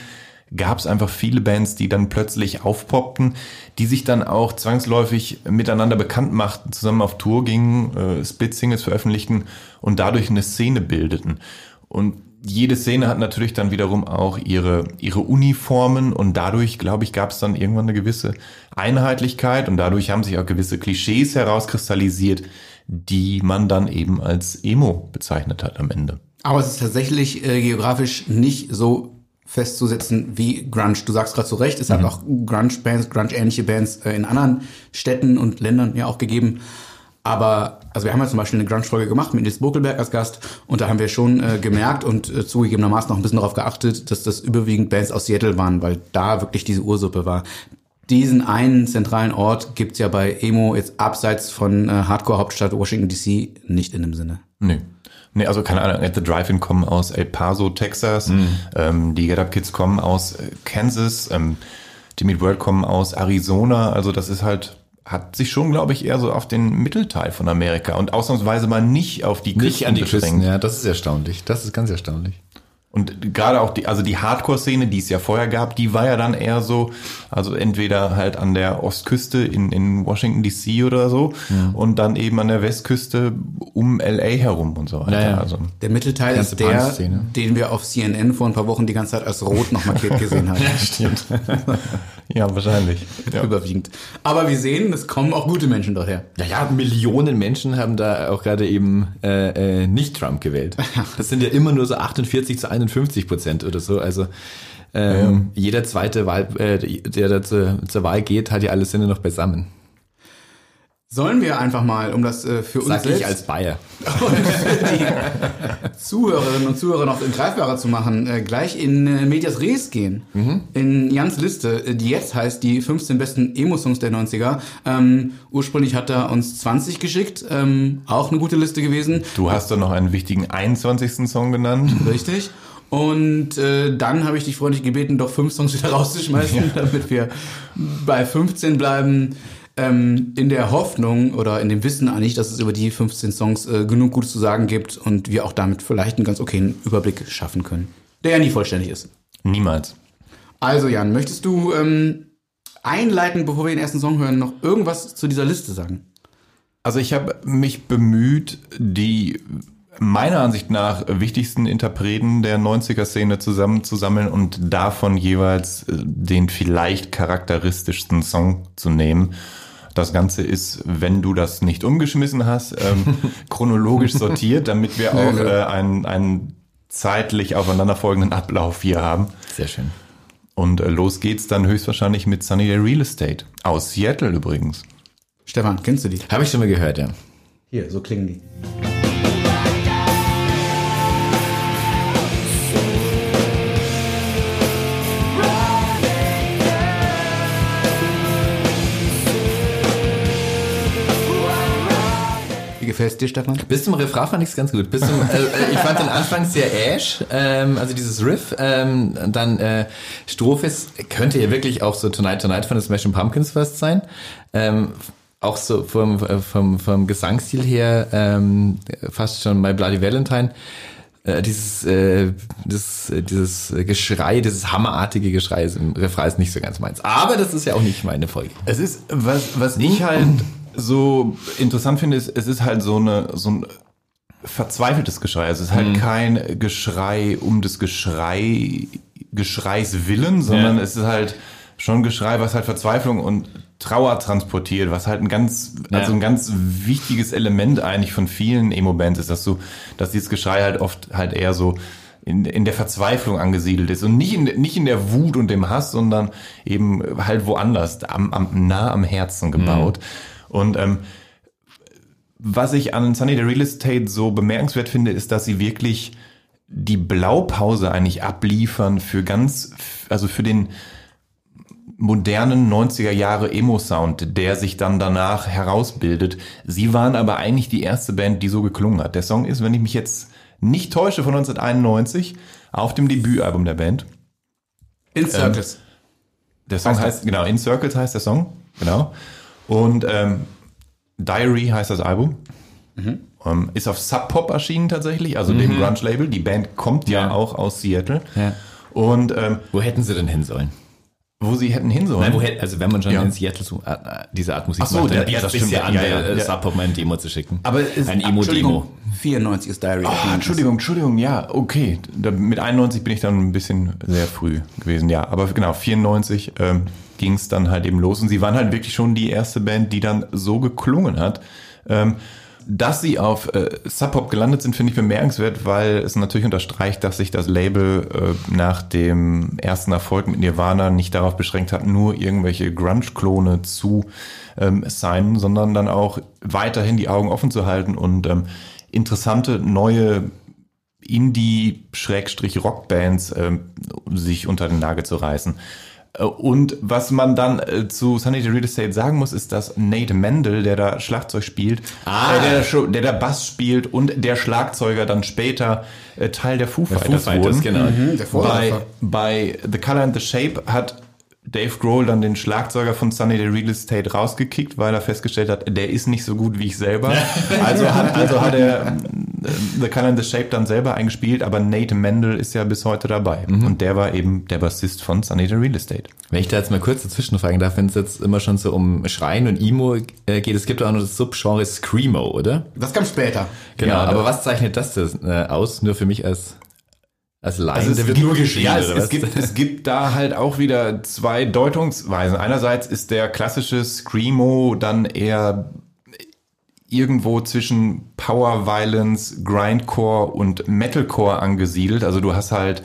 gab es einfach viele Bands, die dann plötzlich aufpoppten, die sich dann auch zwangsläufig miteinander bekannt machten, zusammen auf Tour gingen, äh, Split-Singles veröffentlichten und dadurch eine Szene bildeten. Und jede Szene hat natürlich dann wiederum auch ihre, ihre Uniformen und dadurch, glaube ich, gab es dann irgendwann eine gewisse Einheitlichkeit und dadurch haben sich auch gewisse Klischees herauskristallisiert, die man dann eben als Emo bezeichnet hat am Ende. Aber es ist tatsächlich äh, geografisch nicht so festzusetzen wie Grunge. Du sagst gerade zu Recht, es hat auch Grunge-Bands, Grunge-ähnliche Bands äh, in anderen Städten und Ländern ja auch gegeben. Aber, also wir haben ja zum Beispiel eine Grunge-Folge gemacht mit Nils Bokelberg als Gast und da haben wir schon äh, gemerkt und äh, zugegebenermaßen noch ein bisschen darauf geachtet, dass das überwiegend Bands aus Seattle waren, weil da wirklich diese Ursuppe war. diesen einen zentralen Ort gibt's ja bei Emo jetzt abseits von äh, Hardcore-Hauptstadt Washington DC nicht in dem Sinne. Nee. Nee, also keine Ahnung, At the Drive-In kommen aus El Paso, Texas. Ähm, die Get Up Kids kommen aus äh, Kansas. Ähm, die Meat World kommen aus Arizona. Also das ist halt, hat sich schon, glaube ich, eher so auf den Mittelteil von Amerika und ausnahmsweise mal nicht auf die Nicht an die Küsten, ja, das ist erstaunlich. Das ist ganz erstaunlich. Und gerade auch die, also die Hardcore-Szene, die es ja vorher gab, die war ja dann eher so, also entweder halt an der Ostküste in, in Washington DC oder so und dann eben an der Westküste um LA herum und so weiter. Ja, ja. Also Der Mittelteil ist der, den wir auf CNN vor ein paar Wochen die ganze Zeit als rot noch markiert gesehen haben. Stimmt. ja, wahrscheinlich. Ja. Überwiegend. Aber wir sehen, es kommen auch gute Menschen dorther. Ja, ja, Millionen Menschen haben da auch gerade eben äh, äh, nicht Trump gewählt. Das sind ja immer nur so 48 zu 51 Prozent oder so. Also ähm, jeder zweite Wahl, äh, der da zur, zur Wahl geht, hat ja alle Sinne noch beisammen. Sollen wir einfach mal, um das äh, für uns Sag selbst ich als Bayer. und für die Zuhörerinnen und Zuhörer noch greifbarer zu machen, äh, gleich in äh, Medias Res gehen. In Jans Liste, äh, die jetzt heißt die 15 besten Emo-Songs der 90er. Ähm, ursprünglich hat er uns 20 geschickt, ähm, auch eine gute Liste gewesen. Du hast doch noch einen wichtigen 21. Song genannt. Richtig. Und äh, dann habe ich dich freundlich gebeten, doch fünf Songs wieder rauszuschmeißen, damit wir bei 15 bleiben. Ähm, in der Hoffnung oder in dem Wissen eigentlich, dass es über die 15 Songs äh, genug Gutes zu sagen gibt und wir auch damit vielleicht einen ganz okayen Überblick schaffen können. Der ja nie vollständig ist. Niemals. Also Jan, möchtest du ähm, einleitend, bevor wir den ersten Song hören, noch irgendwas zu dieser Liste sagen? Also ich habe mich bemüht, die meiner Ansicht nach wichtigsten Interpreten der 90er-Szene zusammenzusammeln und davon jeweils äh, den vielleicht charakteristischsten Song zu nehmen. Das Ganze ist, wenn du das nicht umgeschmissen hast, ähm, chronologisch sortiert, damit wir auch äh, einen, einen zeitlich aufeinanderfolgenden Ablauf hier haben. Sehr schön. Und äh, los geht's dann höchstwahrscheinlich mit Sunny Day Real Estate. Aus Seattle übrigens. Stefan, kennst du die? Habe ich schon mal gehört, ja. Hier, so klingen die. Gefällt's dir, Stefan? Bis zum Refrain fand ich es ganz gut. Bis zum, äh, äh, ich fand den Anfang sehr Ash, ähm, also dieses Riff. Ähm, dann äh, Strophe ist- könnte ja wirklich auch so Tonight Tonight von den Smashing Pumpkins fast sein. Ähm, auch so vom, äh, vom, vom Gesangsstil her ähm, fast schon My Bloody Valentine. Äh, dieses, äh, das, äh, dieses Geschrei, dieses hammerartige Geschrei ist im Refrain ist nicht so ganz meins. Aber das ist ja auch nicht meine Folge. Es ist, was, was ich halt so interessant finde, ist, es ist halt so eine, so ein verzweifeltes Geschrei. Also es ist halt kein Geschrei um des Geschrei, Geschreis willen, sondern Ja. es ist halt schon Geschrei, was halt Verzweiflung und Trauer transportiert, was halt ein ganz, Ja. also ein ganz wichtiges Element eigentlich von vielen Emo-Bands ist, dass du, dass dieses Geschrei halt oft halt eher so in, in der Verzweiflung angesiedelt ist und nicht in, nicht in der Wut und dem Hass, sondern eben halt woanders, am, am, nah am Herzen gebaut. Und ähm, was ich an Sunny the Real Estate so bemerkenswert finde, ist, dass sie wirklich die Blaupause eigentlich abliefern für ganz, also für den modernen 90er Jahre Emo-Sound, der sich dann danach herausbildet. Sie waren aber eigentlich die erste Band, die so geklungen hat. Der Song ist, wenn ich mich jetzt nicht täusche, von 1991 auf dem Debütalbum der Band. In Circus. Der Song Heißt heißt, genau, In Circles heißt der Song, genau. Und ähm, Diary heißt das Album. Ähm, ist auf Sub Pop erschienen tatsächlich, also dem Grunge-Label. Die Band kommt ja, Ja. auch aus Seattle. Ja. Und ähm, Wo hätten sie denn hin sollen? Wo sie hätten hin sollen. Nein, wo hätte, also wenn man schon Ja. in Seattle so, äh, diese Art Musik Ach so, macht, ja, dann ja, das stimmt. ja an, Ja, der ja, äh, ja. Sub Pop mal ein Demo zu schicken. Aber es- ein Emo-Demo. 94 ist Diary. Ah, Entschuldigung, Entschuldigung, ja, okay. Da, mit 91 bin ich dann ein bisschen sehr früh gewesen, ja. Aber genau, 94 ähm, ging es dann halt eben los. Und sie waren halt wirklich schon die erste Band, die dann so geklungen hat. Ähm, dass sie auf äh, Sub Pop gelandet sind, finde ich bemerkenswert, weil es natürlich unterstreicht, dass sich das Label äh, nach dem ersten Erfolg mit Nirvana nicht darauf beschränkt hat, nur irgendwelche Grunge-Klone zu ähm, signen, sondern dann auch weiterhin die Augen offen zu halten und ähm, interessante neue Indie-Rockbands ähm, sich unter den Nagel zu reißen. Äh, Und was man dann äh, zu Sunny the Real Estate sagen muss, ist, dass Nate Mendel, der da Schlagzeug spielt, Ah. äh, der, der da Bass spielt und der Schlagzeuger dann später äh, Teil der Foo Fighters, Foo Fighters, wurden. genau. der Bei, bei The Color and the Shape hat Dave Grohl dann den Schlagzeuger von Sunny the Real Estate rausgekickt, weil er festgestellt hat, der ist nicht so gut wie ich selber. Also hat, also hat er äh, The Color and the Shape dann selber eingespielt, aber Nate Mendel ist ja bis heute dabei. Und der war eben der Bassist von Sunny the Real Estate. Wenn ich da jetzt mal kurz dazwischen fragen darf, wenn es jetzt immer schon so um Schreien und Emo äh, geht, es gibt auch noch das Subgenre Screamo, oder? Das kam später. Genau, Ja, aber was zeichnet das denn, äh, aus? Nur für mich als als Laien, Also es wird gibt- nur geschrien, Ja, es, es, gibt, es gibt da halt auch wieder zwei Deutungsweisen. Einerseits ist der klassische Screamo dann eher irgendwo zwischen Power Violence, Grindcore und Metalcore angesiedelt. Also du hast halt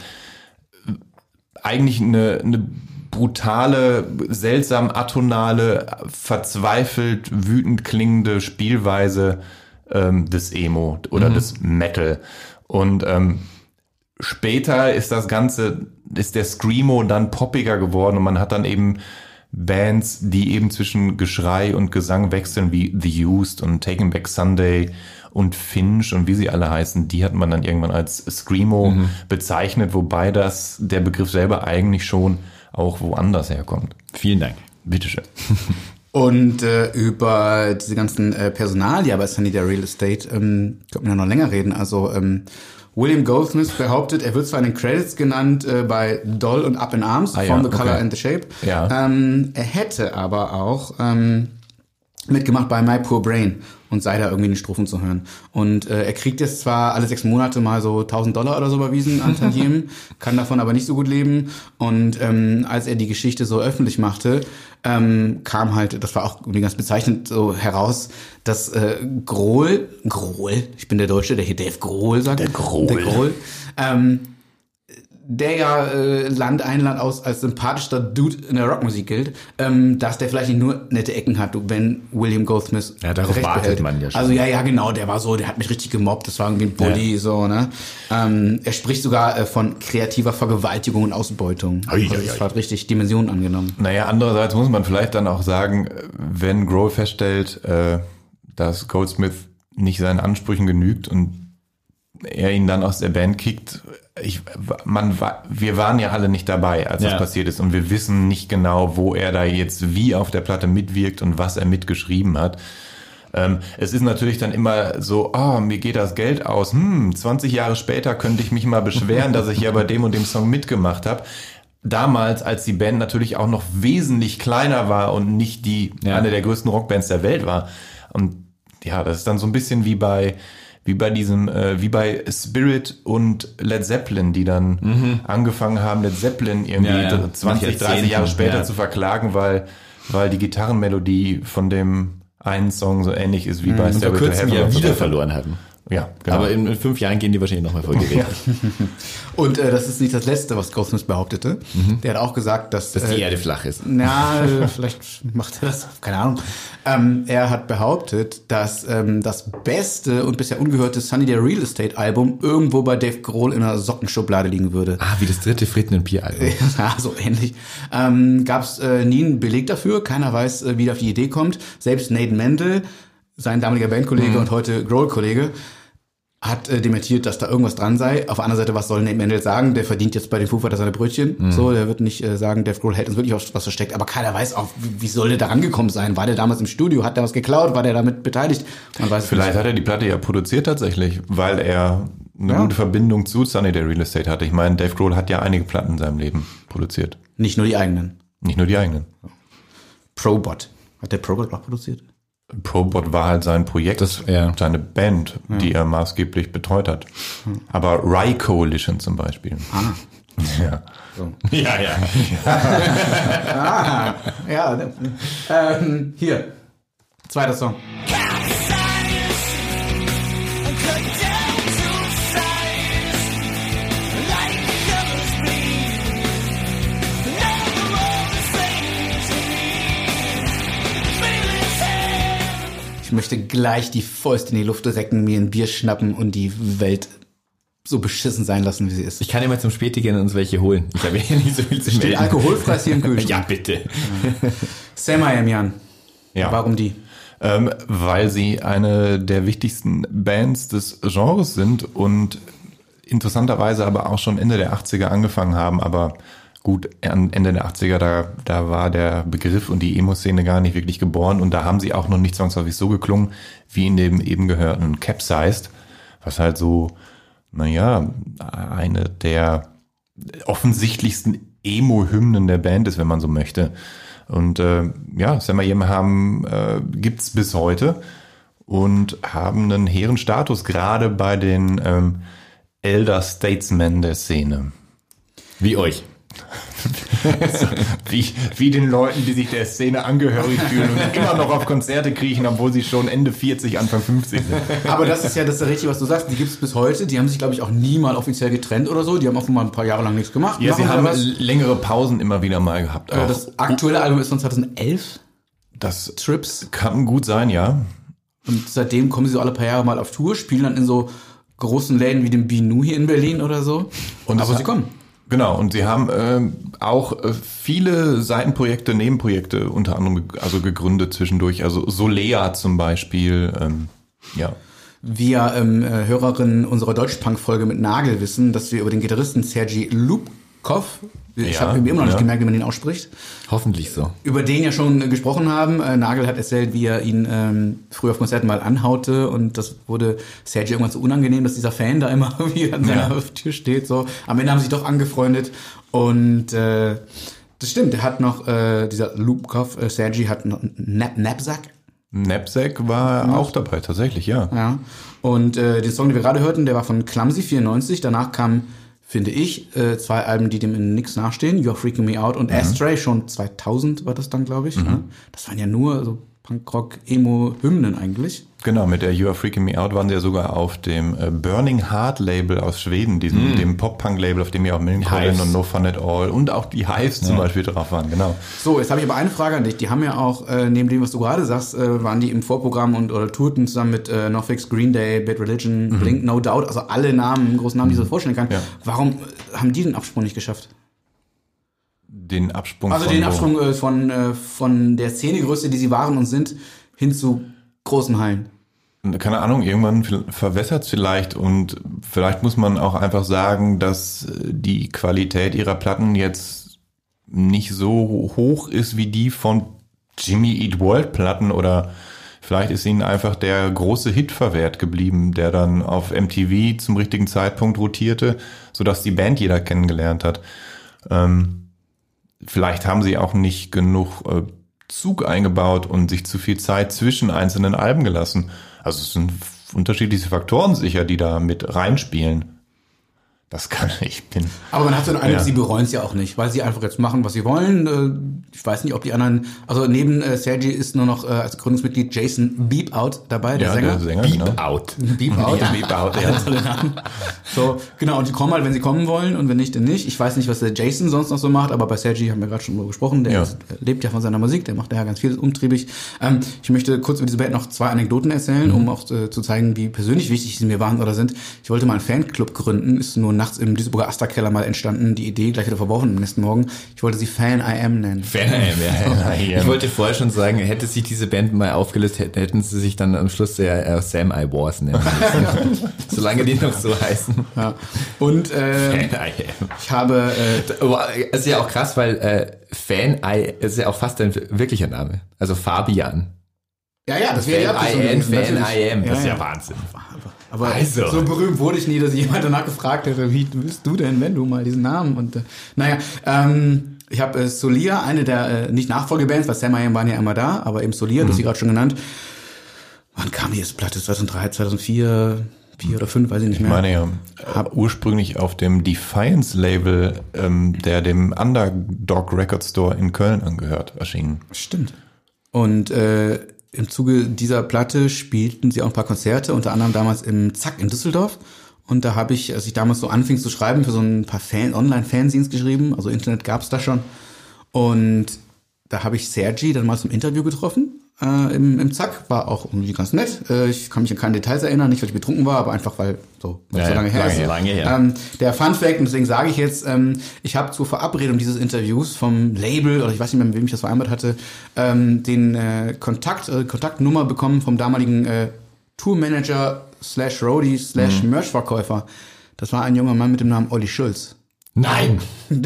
eigentlich eine, eine brutale, seltsam atonale, verzweifelt wütend klingende Spielweise ähm, des Emo oder des Metal. Und ähm, später ist das Ganze, ist der Screamo dann poppiger geworden und man hat dann eben Bands, die eben zwischen Geschrei und Gesang wechseln, wie The Used und Taking Back Sunday und Finch und wie sie alle heißen, die hat man dann irgendwann als Screamo bezeichnet, wobei das der Begriff selber eigentlich schon auch woanders herkommt. Vielen Dank. Bitteschön. Und äh, über diese ganzen äh, Personalia bei Sunny der Real Estate ähm, könnte man ja noch länger reden. Also ähm, William Goldsmith behauptet, er wird zwar in den Credits genannt äh, bei Doll und Up in Arms Ah, von ja, The Color okay. and the Shape. Ja. Ähm, er hätte aber auch ähm, mitgemacht bei My Poor Brain und sei da irgendwie in den Strophen zu hören. Und äh, er kriegt jetzt zwar alle sechs Monate mal so 1000 Dollar oder so überwiesen an Tantiemen, kann davon aber nicht so gut leben. Und ähm, als er die Geschichte so öffentlich machte, ähm, kam halt, das war auch irgendwie ganz bezeichnend so heraus, dass äh, Grohl, Grohl, ich bin der Deutsche, der hier Dave Grohl sagt. Der Grohl. Der Grohl. Ähm, der ja äh, Land ein, Land aus als sympathischer Dude in der Rockmusik gilt, ähm, dass der vielleicht nicht nur nette Ecken hat, wenn William Goldsmith Ja, darauf recht wartet behält. man ja schon. Also ja, ja, genau, der war so, der hat mich richtig gemobbt, das war irgendwie ein Bully, so, ne? Ähm, er spricht sogar äh, von kreativer Vergewaltigung und Ausbeutung. Ui, also das hat richtig Dimensionen angenommen. Naja, andererseits muss man vielleicht dann auch sagen, wenn Grohl feststellt, äh, dass Goldsmith nicht seinen Ansprüchen genügt und er ihn dann aus der Band kickt, ich, man, wir waren ja alle nicht dabei, als Ja. das passiert ist und wir wissen nicht genau, wo er da jetzt wie auf der Platte mitwirkt und was er mitgeschrieben hat. Ähm, es ist natürlich dann immer so, ah, mir geht das Geld aus. Hm, 20 Jahre später könnte ich mich mal beschweren, dass ich ja bei dem und dem Song mitgemacht habe. Damals, als die Band natürlich auch noch wesentlich kleiner war und nicht die Ja. eine der größten Rockbands der Welt war. Und ja, das ist dann so ein bisschen wie bei wie bei diesem, äh, wie bei Spirit und Led Zeppelin, die dann angefangen haben, Led Zeppelin irgendwie Mhm. Ja, ja. 20, Nach 30 Jahre später ja. zu verklagen, weil, weil die Gitarrenmelodie von dem einen Song so ähnlich ist wie bei Und vor Stairway to Heaven ja wieder verloren hatten. Ja, genau. Aber in, in fünf Jahren gehen die wahrscheinlich nochmal vor Gericht. Und äh, das ist nicht das Letzte, was Goldsmith behauptete. Der hat auch gesagt, dass, Dass die äh, Erde flach ist. Na, vielleicht macht er das, keine Ahnung. Ähm, er hat behauptet, dass ähm, das beste und bisher ungehörte Sunny der Real Estate Album irgendwo bei Dave Grohl in einer Sockenschublade liegen würde. Ah, wie das dritte Fritten- und Bier-Album. Ja, so ähnlich. Ähm, Gab es äh, nie einen Beleg dafür. Keiner weiß, äh, wie er auf die Idee kommt. Selbst Nathan Mendel, sein damaliger Bandkollege und heute Grohl-Kollege, hat äh, dementiert, dass da irgendwas dran sei. Auf der anderen Seite, was soll Nate Mendel sagen? Der verdient jetzt bei den Foo Fighters seine Brötchen. So, der wird nicht äh, sagen, Dave Grohl hält uns wirklich was was versteckt. Aber keiner weiß auch, wie, wie soll der da rangekommen sein? War der damals im Studio? Hat der was geklaut? War der damit beteiligt? Man weiß Vielleicht nicht. hat er die Platte ja produziert tatsächlich, weil er eine Ja. gute Verbindung zu Sunny der Real Estate hatte. Ich meine, Dave Grohl hat ja einige Platten in seinem Leben produziert. Nicht nur die eigenen. Nicht nur die eigenen. Probot. Hat der Probot auch produziert? Probot war halt sein Projekt, Das- ja. seine Band, die er maßgeblich betreut hat. Aber Rye Coalition zum Beispiel. Ah. Ja. Ja, ja. Ah, ja. Ähm, hier. Zweiter Song. Ich möchte gleich die Fäuste in die Luft recken, mir ein Bier schnappen und die Welt so beschissen sein lassen, wie sie ist. Ich kann ja mal zum Späti gehen und uns welche holen. Ich habe hier nicht so viel zu Steht melden. alkoholfrei hier im Kühlschrank. Ja, bitte. Sam I Am Jan. Ja. Warum die? Ähm, weil sie eine der wichtigsten Bands des Genres sind und interessanterweise aber auch schon Ende der 80er angefangen haben, aber gut, Ende der 80er, da, da war der Begriff und die Emo-Szene gar nicht wirklich geboren und da haben sie auch noch nicht zwangsläufig so geklungen, wie in dem eben gehörten Capsized, was halt so, naja, eine der offensichtlichsten Emo-Hymnen der Band ist, wenn man so möchte. Und äh, ja, Sam Yem haben äh, gibt's bis heute und haben einen hehren Status, gerade bei den ähm, Elder Statesmen der Szene. Wie euch. Wie, wie den Leuten, die sich der Szene angehörig fühlen und immer noch auf Konzerte kriechen, obwohl sie schon Ende 40, Anfang 50 sind. Aber das ist ja das ist ja richtig, was du sagst. Die gibt es bis heute. Die haben sich, glaube ich, auch nie mal offiziell getrennt oder so. Die haben auch mal ein paar Jahre lang nichts gemacht. Ja, sie Machen haben was. längere Pausen immer wieder mal gehabt. Auch. Das aktuelle Album ist von 2011. Das Trips. kann gut sein, ja. Und seitdem kommen sie so alle paar Jahre mal auf Tour, spielen dann in so großen Läden wie dem Binu hier in Berlin oder so. Und Aber sie kommen. Genau, und sie haben ähm, auch äh, viele Seitenprojekte, Nebenprojekte unter anderem also gegründet zwischendurch. Also Solea zum Beispiel. Ähm, ja. Wir ähm, äh, Hörerinnen unserer Deutschpunk-Folge mit Nagel wissen, dass wir über den Gitarristen Sergei Lubkov, ich Ja, habe immer noch nicht ja. gemerkt, wie man ihn ausspricht, Hoffentlich so. über den ja schon gesprochen haben. Äh, Nagel hat erzählt, wie er ihn ähm, früher auf Konzerten mal anhaute und das wurde Sergei irgendwann so unangenehm, dass dieser Fan da immer wie an seiner Ja. Tür steht. So, am Ende haben sie sich doch angefreundet und äh, das stimmt. Er hat noch äh, dieser Lubkov, äh, Sergei hat noch Nap Knapsack. Knapsack war auch dabei, tatsächlich, ja. Ja. Und äh, den Song, den wir gerade hörten, der war von Clumsy 94. Danach kam, finde ich, äh, zwei Alben, die dem in nix nachstehen. You're Freaking Me Out und Astray schon 2000 war das dann, glaube ich. Ne? Das waren ja nur so Punkrock, Emo-Hymnen eigentlich. Genau, mit der You Are Freaking Me Out waren sie ja sogar auf dem äh, Burning Heart Label aus Schweden, diesem dem Pop-Punk-Label, auf dem ja auch Millencolin und No Fun at All und auch die Hives zum Beispiel drauf waren, genau. So, jetzt habe ich aber eine Frage an dich. Die haben ja auch, äh, neben dem, was du gerade sagst, äh, waren die im Vorprogramm und oder tourten zusammen mit äh, Nofix, Green Day, Bad Religion, Blink, No Doubt, also alle Namen, großen Namen, die man sich vorstellen kann. Ja. Warum äh, haben die den Absprung nicht geschafft? Den Absprung Also von den? Absprung äh, von, von der Szenegröße, die sie waren und sind, hin zu großen Hallen. Keine Ahnung, irgendwann verwässert es vielleicht und vielleicht muss man auch einfach sagen, dass die Qualität ihrer Platten jetzt nicht so hoch ist wie die von Jimmy Eat World Platten oder vielleicht ist ihnen einfach der große Hit verwehrt geblieben, der dann auf MTV zum richtigen Zeitpunkt rotierte, sodass die Band jeder kennengelernt hat. Ähm, vielleicht haben sie auch nicht genug äh, Zug eingebaut und sich zu viel Zeit zwischen einzelnen Alben gelassen. Also es sind unterschiedliche Faktoren sicher, die da mit reinspielen. Das kann ich bin. Aber man hat so den Eindruck, Ja. sie bereuen es ja auch nicht, weil sie einfach jetzt machen, was sie wollen. Äh, Ich weiß nicht, ob die anderen, also neben äh, Sergi ist nur noch äh, als Gründungsmitglied Jason Beep Out dabei, der Ja, Sänger. der Sänger, Beep genau. out. Beep Out. Ja, Beep Out, ja. So, genau, und die kommen halt, wenn sie kommen wollen und wenn nicht, dann nicht. Ich weiß nicht, was der Jason sonst noch so macht, aber bei Sergi haben wir gerade schon drüber gesprochen, der Ja. ist, äh, lebt ja von seiner Musik, der macht ja ganz viel umtriebig. Ähm, ich möchte kurz über diese Band noch zwei Anekdoten erzählen, um auch äh, zu zeigen, wie persönlich wichtig sie mir waren oder sind. Ich wollte mal einen Fanclub gründen, ist nur nachts im Duisburger Asterkeller mal entstanden, die Idee gleich wieder verworfen am nächsten Morgen. Ich wollte sie Fan I Am nennen. Fan ja. Ja. Ich wollte vorher schon sagen, hätte sich diese Band mal aufgelöst, hätten sie sich dann am Schluss ja äh, Sam I Wars nennen müssen. Solange die noch so heißen. Ja. Und äh, Fan I am. ich habe äh, es ist ja auch krass, weil äh, Fan I ist ja auch fast ein wirklicher Name. Also Fabian. Ja, ja, das wäre Fan ja Fan natürlich. I am. Das ist Ja. Wahnsinn. Aber Also. so berühmt wurde ich nie, dass jemand danach gefragt hätte, wie bist du denn, wenn du mal diesen Namen und äh, naja, ähm, ich habe äh, Solia, eine der äh, nicht Nachfolgebands, weil Sam I Am waren ja immer da, aber eben Solia, Mhm. du hast sie gerade schon genannt. Wann kam die jetzt Platte? 2003, 2004, 4 oder 5, weiß ich nicht Ich mehr. meine ja, äh, ursprünglich auf dem Defiance-Label, ähm, der dem Underdog Record Store in Köln angehört, erschienen. Stimmt. Und äh, im Zuge dieser Platte spielten sie auch ein paar Konzerte, unter anderem damals im Zack in Düsseldorf. Und da habe ich, als ich damals so anfing zu schreiben, für so ein paar Fan Online-Fanzines geschrieben. Also Internet gab's da schon. Und da habe ich Sergi dann mal zum Interview getroffen. Äh, im, im Zack war auch irgendwie ganz nett. Äh, ich kann mich an keine Details erinnern, nicht weil ich betrunken war, aber einfach weil so, weil Ja, so lange ja, her lange ist. lange her. Ähm, der Fun Fact, und deswegen sage ich jetzt, ähm, ich habe zur Verabredung dieses Interviews vom Label, oder ich weiß nicht mehr, mit wem ich das vereinbart hatte, ähm, den äh, Kontakt, äh, Kontaktnummer bekommen vom damaligen äh, Tourmanager slash Roadie slash Mhm. Merchverkäufer. Das war ein junger Mann mit dem Namen Olli Schulz. Nein!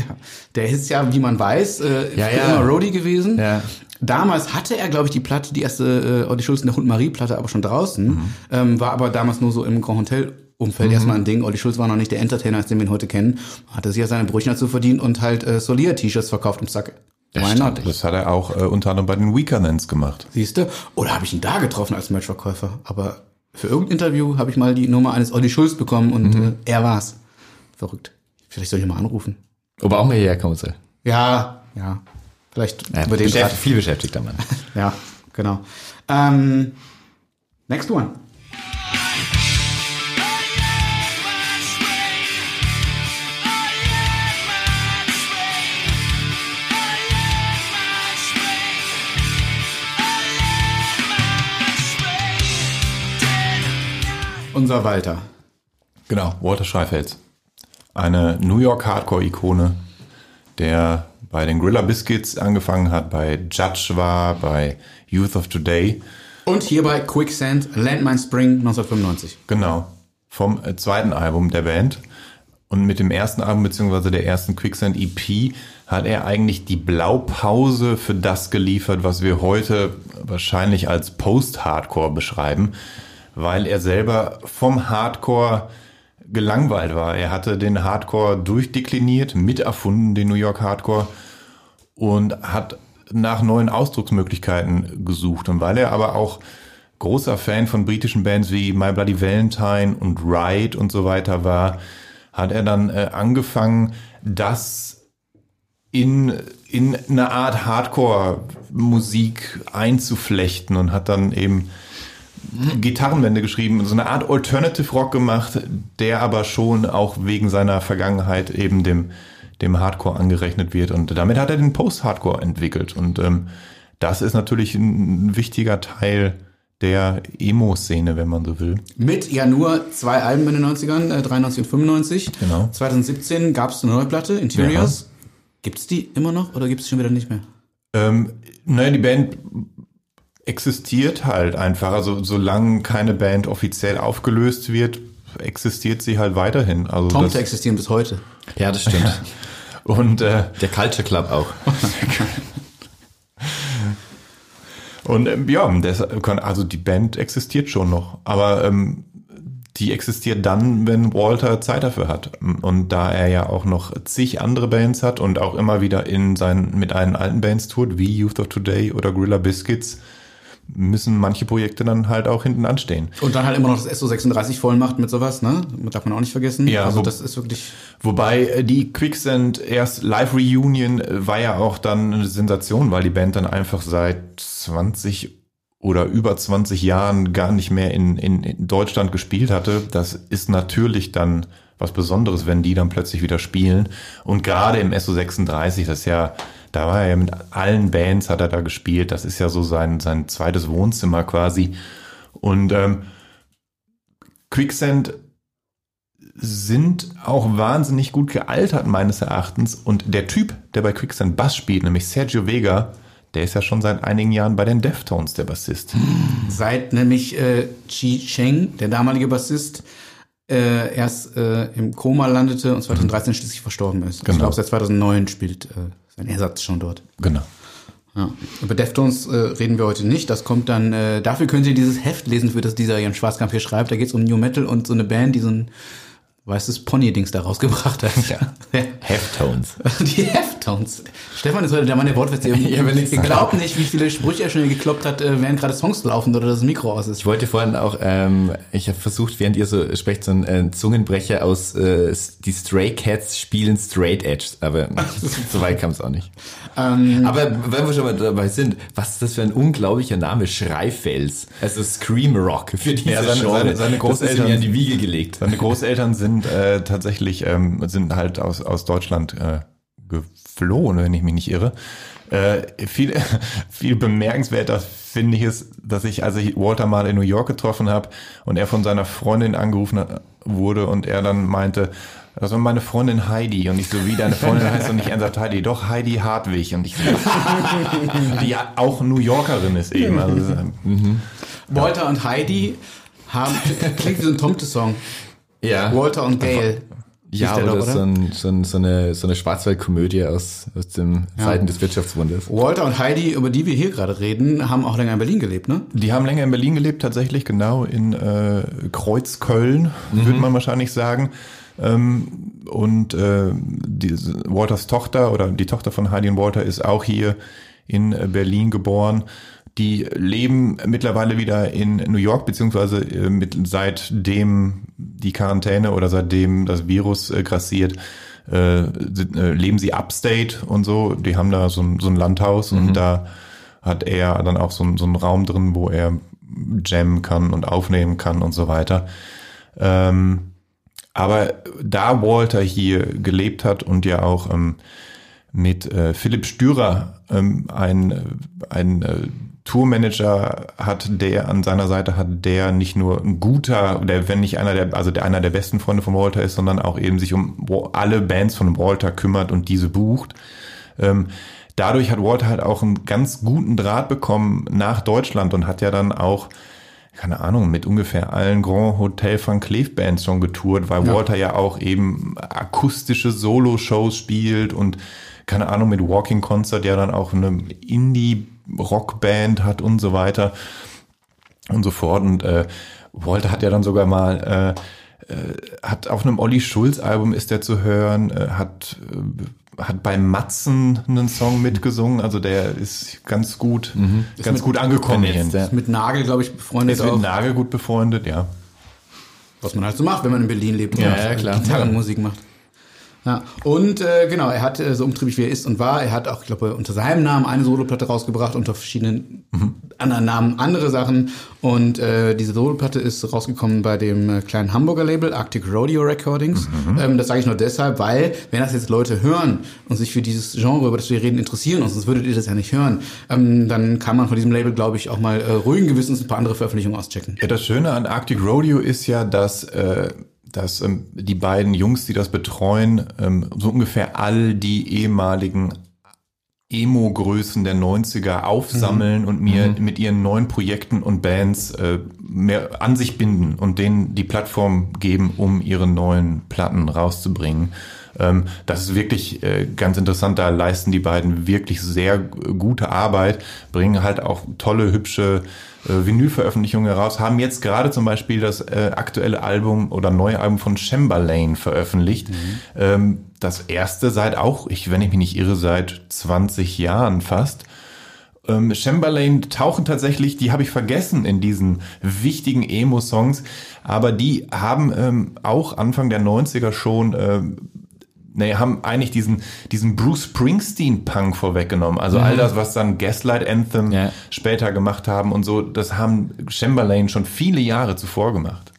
Der ist ja, wie man weiß, äh, Ja, ja. immer Roadie gewesen. Ja. Damals hatte er, glaube ich, die Platte, die erste äh, Olli Schulz in der Hund Marie Platte, aber schon draußen. Mhm. Ähm, war aber damals nur so im Grand Hotel Umfeld erstmal ein Ding. Olli Schulz war noch nicht der Entertainer, als den wir ihn heute kennen. Hatte sich ja seine Brötchen dazu verdient und halt äh, Solia-T-Shirts verkauft im Sack. Not? Das hat er auch äh, unter anderem bei den Weekernents gemacht. Siehste? Oder habe ich ihn da getroffen als Merchverkäufer? Aber für irgendein Interview habe ich mal die Nummer eines Olli Schulz bekommen und Mhm. äh, er war's. Verrückt. Vielleicht soll ich ihn mal anrufen. Ob er auch mal hierher kommen soll. Ja, ja. Vielleicht Ja, über den beschäftigt, viel beschäftigter Mann. Ja, genau. Ähm, next one. Unser Walter. Genau, Walter Scheifels. Eine New York Hardcore-Ikone, der bei den Gorilla Biscuits angefangen hat, bei Judge war, bei Youth of Today. Und hierbei Quicksand, Landmine Spring 1995. Genau, vom äh, zweiten Album der Band. Und mit dem ersten Album beziehungsweise der ersten Quicksand EP hat er eigentlich die Blaupause für das geliefert, was wir heute wahrscheinlich als Post-Hardcore beschreiben, weil er selber vom Hardcore gelangweilt war. Er hatte den Hardcore durchdekliniert, miterfunden, den New York Hardcore und hat nach neuen Ausdrucksmöglichkeiten gesucht. Und weil er aber auch großer Fan von britischen Bands wie My Bloody Valentine und Ride und so weiter war, hat er dann äh, angefangen, das in, in eine Art Hardcore-Musik einzuflechten und hat dann eben Gitarrenwände geschrieben so eine Art Alternative Rock gemacht, der aber schon auch wegen seiner Vergangenheit eben dem, dem Hardcore angerechnet wird. Und damit hat er den Post-Hardcore entwickelt. Und ähm, das ist natürlich ein wichtiger Teil der Emo-Szene, wenn man so will. Mit ja nur zwei Alben in den 90ern, äh, 93 und 95. Genau. 2017 gab es eine neue Platte, Interiors. Gibt's die immer noch oder gibt's die schon wieder nicht mehr? Ähm, naja, die Band existiert halt einfach. Also solange keine Band offiziell aufgelöst wird, existiert sie halt weiterhin. Also Tomte existieren bis heute. Ja, das stimmt. und äh, Der Culture Club auch. Und ähm, ja, das kann, also die Band existiert schon noch, aber ähm, die existiert dann, wenn Walter Zeit dafür hat. Und da er ja auch noch zig andere Bands hat und auch immer wieder in seinen mit einen alten Bands tourt, wie Youth of Today oder Gorilla Biscuits, müssen manche Projekte dann halt auch hinten anstehen. Und dann halt immer noch das SO36 voll macht mit sowas, ne? Darf man auch nicht vergessen. Ja, also wo- das ist wirklich. Wobei äh, die Quicksand erst Live Reunion äh, war ja auch dann eine Sensation, weil die Band dann einfach seit 20 oder über 20 Jahren gar nicht mehr in, in, in Deutschland gespielt hatte. Das ist natürlich dann was Besonderes, wenn die dann plötzlich wieder spielen. Und gerade im SO36, das ist ja, da war er ja mit allen Bands hat er da gespielt. Das ist ja so sein, sein zweites Wohnzimmer quasi. Und ähm, Quicksand sind auch wahnsinnig gut gealtert, meines Erachtens. Und der Typ, der bei Quicksand Bass spielt, nämlich Sergio Vega, der ist ja schon seit einigen Jahren bei den Deftones, der Bassist. Seit nämlich äh, Chi Cheng, der damalige Bassist, äh, erst äh, im Koma landete und 2013 schließlich verstorben ist. Ich Genau. glaube, seit 2009 spielt äh, sein Ersatz schon dort. Genau. Ja. Über Deftones äh, reden wir heute nicht. Das kommt dann, äh, dafür könnt ihr dieses Heft lesen, für das dieser Jan Schwarzkamp hier schreibt. Da geht es um New Metal und so eine Band, die so ein weißes Pony-Dings da rausgebracht hat. Ja. Heftones. Die Heftones. Stefan ist heute der Mann der Wortwitze. Ihr, ihr glaubt nicht, wie viele Sprüche er schon hier gekloppt hat, äh, während gerade Songs laufen oder das Mikro aus ist. Ich wollte vorhin auch, ähm, ich habe versucht, während ihr so sprecht, so einen äh, Zungenbrecher aus äh, die Stray Cats spielen Straight Edge, aber so weit kam es auch nicht. Ähm, aber wenn wir schon mal dabei sind, was ist das für ein unglaublicher Name? Schreifels. Also Scream Rock für diese Ja, seine- Genre. seine- seine Das ist Großeltern- in die Wiege gelegt. Seine Großeltern sind äh, tatsächlich, ähm, sind halt aus, aus Deutschland äh, geflohen, wenn ich mich nicht irre. Äh, viel, viel bemerkenswerter finde ich es, dass ich, als ich Walter mal in New York getroffen habe und er von seiner Freundin angerufen wurde und er dann meinte, das war meine Freundin Heidi und ich so, wie deine Freundin heißt und nicht ernsthaft Heidi, doch Heidi Hartwig und ich so, die ja auch New Yorkerin ist eben. Also, mhm. Walter und Heidi haben, klingt wie so ein Tomte-Song. Ja. Walter und Gail. Ja, oder, doch, oder? So, ein, so, ein, so, eine, so eine Schwarzwaldkomödie aus, aus dem ja. Seiten des Wirtschaftswunders. Walter und Heidi, über die wir hier gerade reden, haben auch länger in Berlin gelebt, ne? Die haben länger in Berlin gelebt, tatsächlich, genau, in äh, Kreuzköln, mhm. würde man wahrscheinlich sagen. Ähm, und äh, die, Walters Tochter oder die Tochter von Heidi und Walter ist auch hier in äh, Berlin geboren. Die leben mittlerweile wieder in New York, beziehungsweise äh, mit, seitdem die Quarantäne oder seitdem das Virus äh, grassiert, äh, äh, leben sie upstate und so. Die haben da so ein, so ein Landhaus mhm. und da hat er dann auch so, so einen Raum drin, wo er jammen kann und aufnehmen kann und so weiter. Ähm, aber da Walter hier gelebt hat und ja auch ähm, mit äh, Philipp Stürer ähm, ein, ein äh, Tourmanager hat, der an seiner Seite hat, der nicht nur ein guter, der wenn nicht einer der, also der einer der besten Freunde von Walter ist, sondern auch eben sich um alle Bands von Walter kümmert und diese bucht. Ähm, dadurch hat Walter halt auch einen ganz guten Draht bekommen nach Deutschland und hat ja dann auch keine Ahnung, mit ungefähr allen Grand Hotel van Cleef Bands schon getourt, weil ja. Walter ja auch eben akustische Solo-Shows spielt und keine Ahnung, mit Walking Concert ja dann auch eine Indie Rockband hat und so weiter und so fort. Und äh, Walter hat ja dann sogar mal, äh, äh, hat auf einem Olli Schulz Album ist der zu hören, äh, hat äh, hat bei Matzen einen Song mitgesungen, also der ist ganz gut, mhm. ganz gut angekommen. Ist, ist mit Nagel, glaube ich, befreundet. Ist mit Nagel gut befreundet, ja. Was man halt so macht, wenn man in Berlin lebt ja, und ja, klar. Gitarrenmusik macht. Ja, und äh, genau, er hat äh, so umtriebig wie er ist und war, er hat auch, ich glaube, unter seinem Namen eine Soloplatte rausgebracht, unter verschiedenen mhm. anderen Namen andere Sachen. Und äh, diese Soloplatte ist rausgekommen bei dem äh, kleinen Hamburger Label Arctic Rodeo Recordings. Mhm. Ähm, das sage ich nur deshalb, weil, wenn das jetzt Leute hören und sich für dieses Genre, über das wir reden, interessieren, und sonst würdet ihr das ja nicht hören, ähm, dann kann man von diesem Label, glaube ich, auch mal äh, ruhigen Gewissens ein paar andere Veröffentlichungen auschecken. Ja, das Schöne an Arctic Rodeo ist ja, dass äh, dass ähm, die beiden Jungs, die das betreuen, ähm, so ungefähr all die ehemaligen Emo-Größen der 90er aufsammeln mhm. und mir mhm. mit ihren neuen Projekten und Bands äh, mehr an sich binden und denen die Plattform geben, um ihre neuen Platten rauszubringen. Ähm, das ist wirklich äh, ganz interessant. Da leisten die beiden wirklich sehr gute Arbeit, bringen halt auch tolle, hübsche äh, Vinylveröffentlichungen heraus, haben jetzt gerade zum Beispiel das äh, aktuelle Album oder neue Album von Chamberlain veröffentlicht. Mhm. Ähm, das erste seit auch, ich, wenn ich mich nicht irre, seit 20 Jahren fast. Ähm, Chamberlain tauchen tatsächlich, die habe ich vergessen in diesen wichtigen Emo-Songs, aber die haben ähm, auch Anfang der 90er schon äh, nee, haben eigentlich diesen, diesen Bruce Springsteen-Punk vorweggenommen. Also mhm. all das, was dann Gaslight Anthem ja. später gemacht haben und so, das haben Chamberlain schon viele Jahre zuvor gemacht.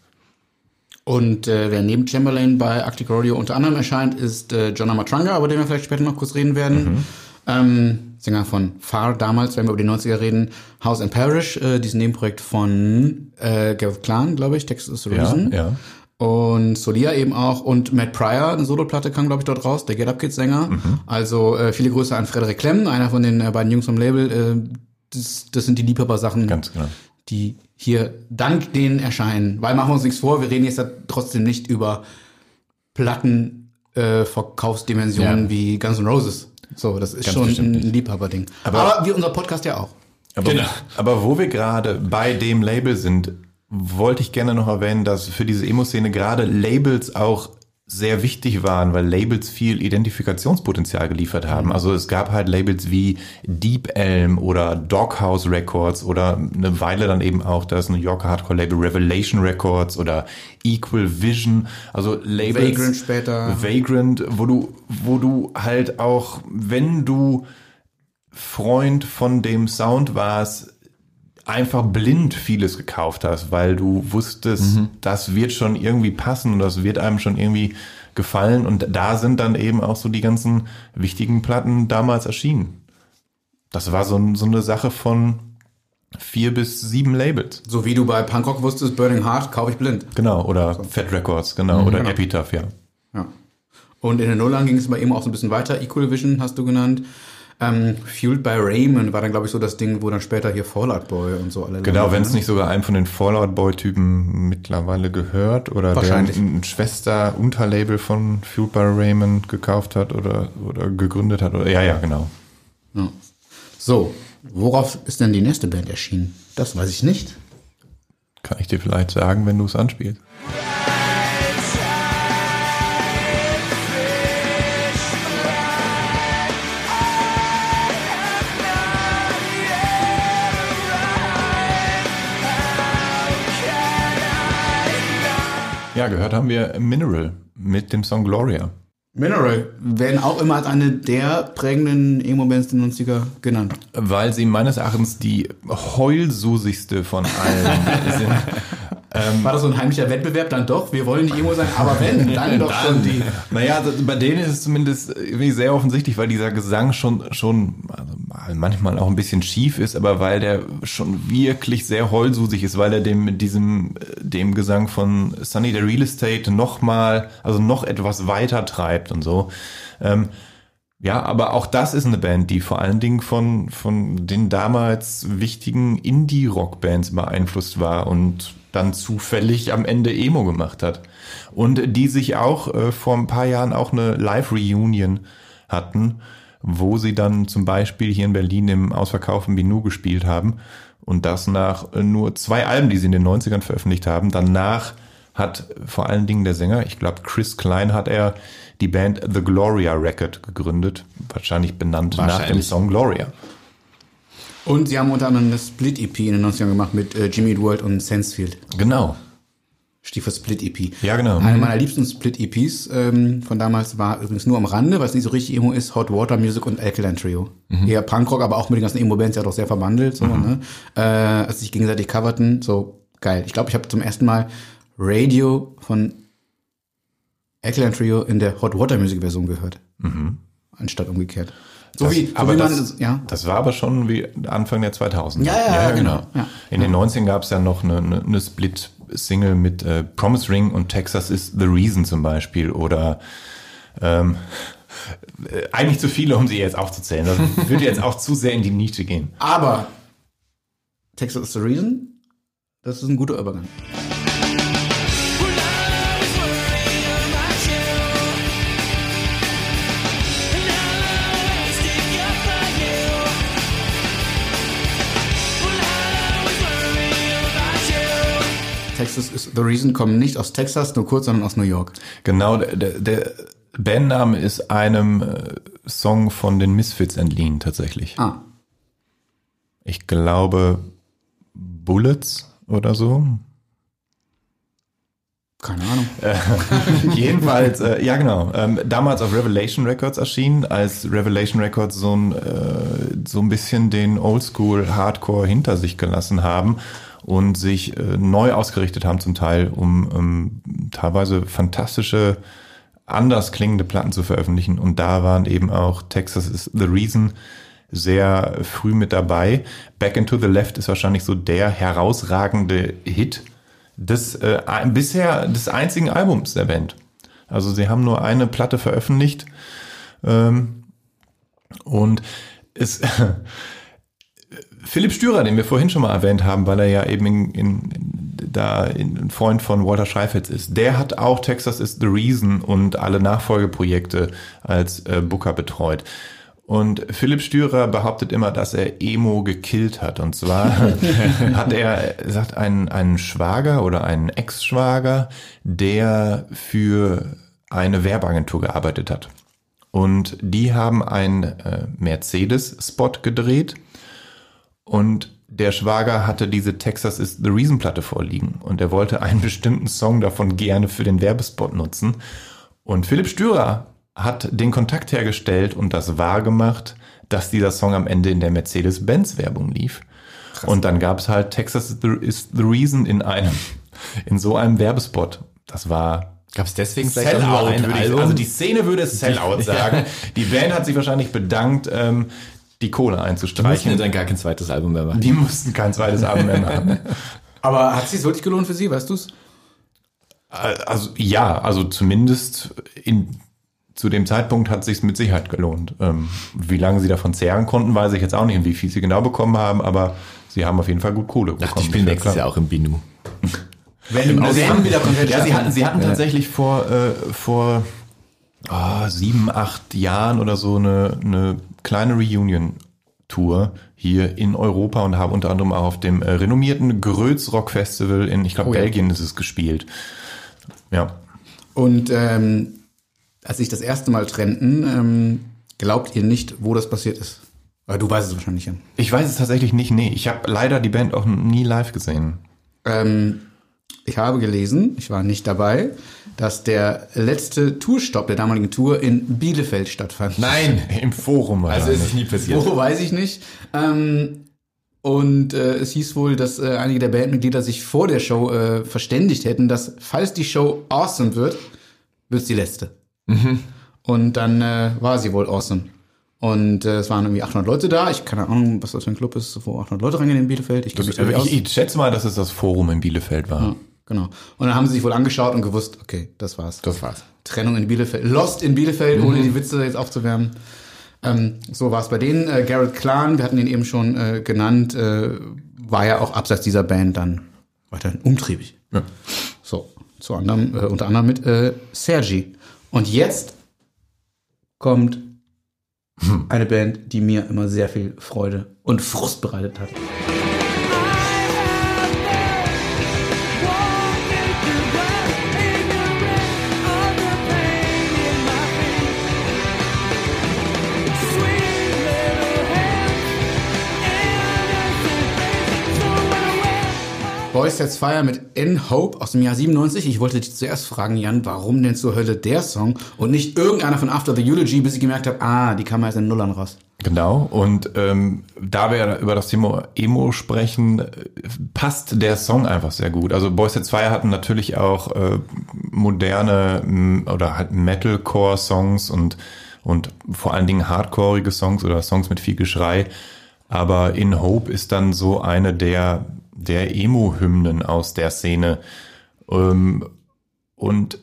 Und äh, wer neben Chamberlain bei Arctic Rodeo unter anderem erscheint, ist äh, John Amatranga, über den wir vielleicht später noch kurz reden werden. Mhm. Ähm, Sänger von Far damals, wenn wir über die 90er reden, House and Parish, äh, diesen Nebenprojekt von äh, Gareth Klan, glaube ich, Texas is the Reason. Ja, ja. Und Solia eben auch. Und Matt Pryor, eine Soloplatte kam, glaube ich, dort raus, der Get Up Kids Sänger. Mhm. Also äh, viele Grüße an Frederik Klemm, einer von den äh, beiden Jungs vom Label. Äh, das, das sind die Liebhaber-Sachen, Ganz genau. die hier dank denen erscheinen. Weil machen wir uns nichts vor, wir reden jetzt ja trotzdem nicht über Plattenverkaufsdimensionen äh, ja. wie Guns N' Roses. So, das ist Ganz schon ein Liebhaberding. Aber, Aber wie unser Podcast ja auch. Aber, genau. aber wo wir gerade bei dem Label sind, wollte ich gerne noch erwähnen, dass für diese Emo-Szene gerade Labels auch sehr wichtig waren, weil Labels viel Identifikationspotenzial geliefert haben. Mhm. Also es gab halt Labels wie Deep Elm oder Doghouse Records oder eine Weile dann eben auch das New Yorker Hardcore Label Revelation Records oder Equal Vision. Also Labels. Vagrant später. Vagrant, wo du, wo du halt auch, wenn du Freund von dem Sound warst, einfach blind vieles gekauft hast, weil du wusstest, mhm. das wird schon irgendwie passen und das wird einem schon irgendwie gefallen. Und da sind dann eben auch so die ganzen wichtigen Platten damals erschienen. das war so, so eine Sache von vier bis sieben Labels. So wie du bei Punkrock wusstest, Burning Heart kaufe ich blind. Genau, oder Fat Records, genau, oder genau. Epitaph, ja. Ja. Und in den Nullern ging es bei ihm auch so ein bisschen weiter. Equal Vision hast du genannt. Ähm, Fueled by Raymond war dann, glaube ich, so das Ding, wo dann später hier Fallout Boy und so alle Genau, wenn es ne? nicht sogar einem von den Fallout Boy-Typen mittlerweile gehört oder der Wahrscheinlich. ein Schwester-Unterlabel von Fueled by Raymond gekauft hat oder, oder gegründet hat. Oder, ja, ja, genau. Ja. So, worauf ist denn die nächste Band erschienen? Das weiß ich nicht. Kann ich dir vielleicht sagen, wenn du es anspielst. Ja, gehört haben wir Mineral mit dem Song Gloria. Mineral werden auch immer als eine der prägenden Emo-Bands der 90er genannt. Weil sie meines Erachtens die heulsusigste von allen sind. War das so ein heimlicher Wettbewerb? Dann doch, wir wollen nicht Emo sein, aber wenn, dann doch schon die. Naja, also bei denen ist es zumindest irgendwie sehr offensichtlich, weil dieser Gesang schon, schon also mal manchmal auch ein bisschen schief ist, aber weil der schon wirklich sehr heulsusig ist, weil er dem mit diesem, äh, dem Gesang von Sunny the Real Estate nochmal, also noch etwas weiter treibt und so. Ähm, ja, aber auch das ist eine Band, die vor allen Dingen von, von den damals wichtigen Indie-Rock-Bands beeinflusst war und dann zufällig am Ende Emo gemacht hat. Und die sich auch äh, vor ein paar Jahren auch eine Live-Reunion hatten, wo sie dann zum Beispiel hier in Berlin im ausverkauften Binu gespielt haben. Und das nach äh, nur zwei Alben, die sie in den 90ern veröffentlicht haben. Danach hat vor allen Dingen der Sänger, ich glaube Chris Klein hat er die Band The Gloria Record gegründet, wahrscheinlich benannt nach dem Wahrscheinlich. Song Gloria. Und sie haben unter anderem eine Split-EP in den 90ern gemacht mit äh, Jimmy World und Sensefield. Genau. Stichwort Split-EP. Ja, genau. Eine meiner liebsten Split-EPs ähm, von damals war übrigens nur am Rande, weil es nicht so richtig Emo ist, Hot Water Music und Alkaline Trio. Eher Punkrock, aber auch mit den ganzen Emo-Bands ja doch sehr verwandelt, so, ne? Äh, als sich gegenseitig coverten, so geil. Ich glaube, ich habe zum ersten Mal Radio von Alkaline Trio in der Hot Water Music Version gehört. Anstatt umgekehrt. So Das- wie, so aber wie man, das, ja. das war aber schon wie Anfang der 2000er. Ja, ja, ja, genau. Ja. In den 90ern gab es ja noch eine, eine, eine Split-Single mit äh, Promise Ring und Texas is the Reason zum Beispiel oder ähm, äh, eigentlich zu viele, um sie jetzt aufzuzählen. Das würde jetzt auch zu sehr in die Nische gehen. Aber Texas is the Reason, das ist ein guter Übergang. Texas is the Reason kommen nicht aus Texas, nur kurz, sondern aus New York. Genau, der, der- Bandname ist einem äh, Song von den Misfits entliehen tatsächlich. Ah, Ich glaube Bullets oder so. keine Ahnung. Jedenfalls, äh, ja genau, ähm, damals auf Revelation Records erschienen, als Revelation Records so ein, äh, so ein bisschen den Oldschool Hardcore hinter sich gelassen haben und sich äh, neu ausgerichtet haben zum Teil, um ähm, teilweise fantastische, anders klingende Platten zu veröffentlichen. Und da waren eben auch Texas is the Reason sehr früh mit dabei. Back into the Left ist wahrscheinlich so der herausragende Hit des äh, bisher des einzigen Albums der Band. Also sie haben nur eine Platte veröffentlicht ähm, und es Philipp Stürer, den wir vorhin schon mal erwähnt haben, weil er ja eben in, in, da in, ein Freund von Walter Scheifetz ist, der hat auch Texas is the Reason und alle Nachfolgeprojekte als äh, Booker betreut. Und Philipp Stürer behauptet immer, dass er Emo gekillt hat. Und zwar hat er, er sagt, einen, einen Schwager oder einen Ex-Schwager, der für eine Werbeagentur gearbeitet hat. Und die haben einen äh, Mercedes-Spot gedreht und der Schwager hatte diese Texas is the Reason Platte vorliegen und er wollte einen bestimmten Song davon gerne für den Werbespot nutzen. Und Philipp Stürer hat den Kontakt hergestellt und das wahrgemacht, dass dieser Song am Ende in der Mercedes-Benz-Werbung lief. Und dann gab es halt Texas is the, is the Reason in einem, in so einem Werbespot. Das war Gab es deswegen vielleicht Sellout, ein würde ich, also die Szene würde es Sellout sagen. Die Band hat sich wahrscheinlich bedankt. Ähm, die Kohle Die mussten einzustreichen. ja dann gar kein zweites Album mehr machen. Die mussten kein zweites Album mehr machen. Aber hat es sich wirklich gelohnt für Sie, weißt du's? Also ja, also zumindest in, zu dem Zeitpunkt hat sich mit Sicherheit gelohnt. Ähm, wie lange sie davon zehren konnten, weiß ich jetzt auch nicht und wie viel sie genau bekommen haben, aber sie haben auf jeden Fall gut Kohle bekommen. Ach, das ist nächstes. Jahr auch im Binu. Wenn, Also sie haben wieder komplett ja, sie hatten, sie hatten tatsächlich vor, äh, vor ah, sieben, acht Jahren oder so eine, eine kleine Reunion-Tour hier in Europa und haben unter anderem auch auf dem äh, renommierten Gröz Rock Festival in, ich glaube, Oh ja. Belgien ist es gespielt. Ja. Und ähm, als sich das erste Mal trennten, ähm, glaubt ihr nicht, wo das passiert ist? Weil du weißt es wahrscheinlich, Jan. Ich weiß es tatsächlich nicht, nee. Ich habe leider die Band auch nie live gesehen. Ähm, ich habe gelesen, ich war nicht dabei, dass der letzte Tourstopp der damaligen Tour in Bielefeld stattfand. Nein! Im Forum Also wahrscheinlich. ist es nie passiert. Wo weiß ich nicht. Ähm, und äh, es hieß wohl, dass äh, einige der Bandmitglieder sich vor der Show äh, verständigt hätten, dass falls die Show awesome wird, wird es die letzte. Und dann äh, war sie wohl awesome. Und äh, es waren irgendwie 800 Leute da. Ich keine Ahnung, was das für ein Club ist, wo 800 Leute reingehen in Bielefeld. Ich kenne mich da nicht aus. ich, ich schätze mal, dass es das Forum in Bielefeld war. Ja, genau. Und dann haben sie sich wohl angeschaut und gewusst, okay, das war's. Das war's. Trennung in Bielefeld. Lost in Bielefeld, ohne die Witze jetzt aufzuwärmen. Ähm, so war es bei denen. Äh, Garrett Klan, wir hatten ihn eben schon äh, genannt, äh, war ja auch abseits dieser Band dann weiterhin umtriebig. Ja. So, zu anderem, äh, unter anderem mit äh, Sergi. Und jetzt kommt eine Band, die mir immer sehr viel Freude und Frust bereitet hat. Boys Sets Fire mit In Hope aus dem Jahr 97. Ich wollte dich zuerst fragen, Jan, warum denn zur Hölle der Song und nicht irgendeiner von After the Eulogy, bis ich gemerkt habe, ah, die kam erst in Nullern raus. Genau, und ähm, da wir über das Thema Emo sprechen, äh, passt der Song einfach sehr gut. Also Boys Set Fire hatten natürlich auch äh, moderne m, oder halt Metalcore-Songs und, und vor allen Dingen hardcoreige Songs oder Songs mit viel Geschrei. Aber In Hope ist dann so eine der, der Emo-Hymnen aus der Szene. Ähm, und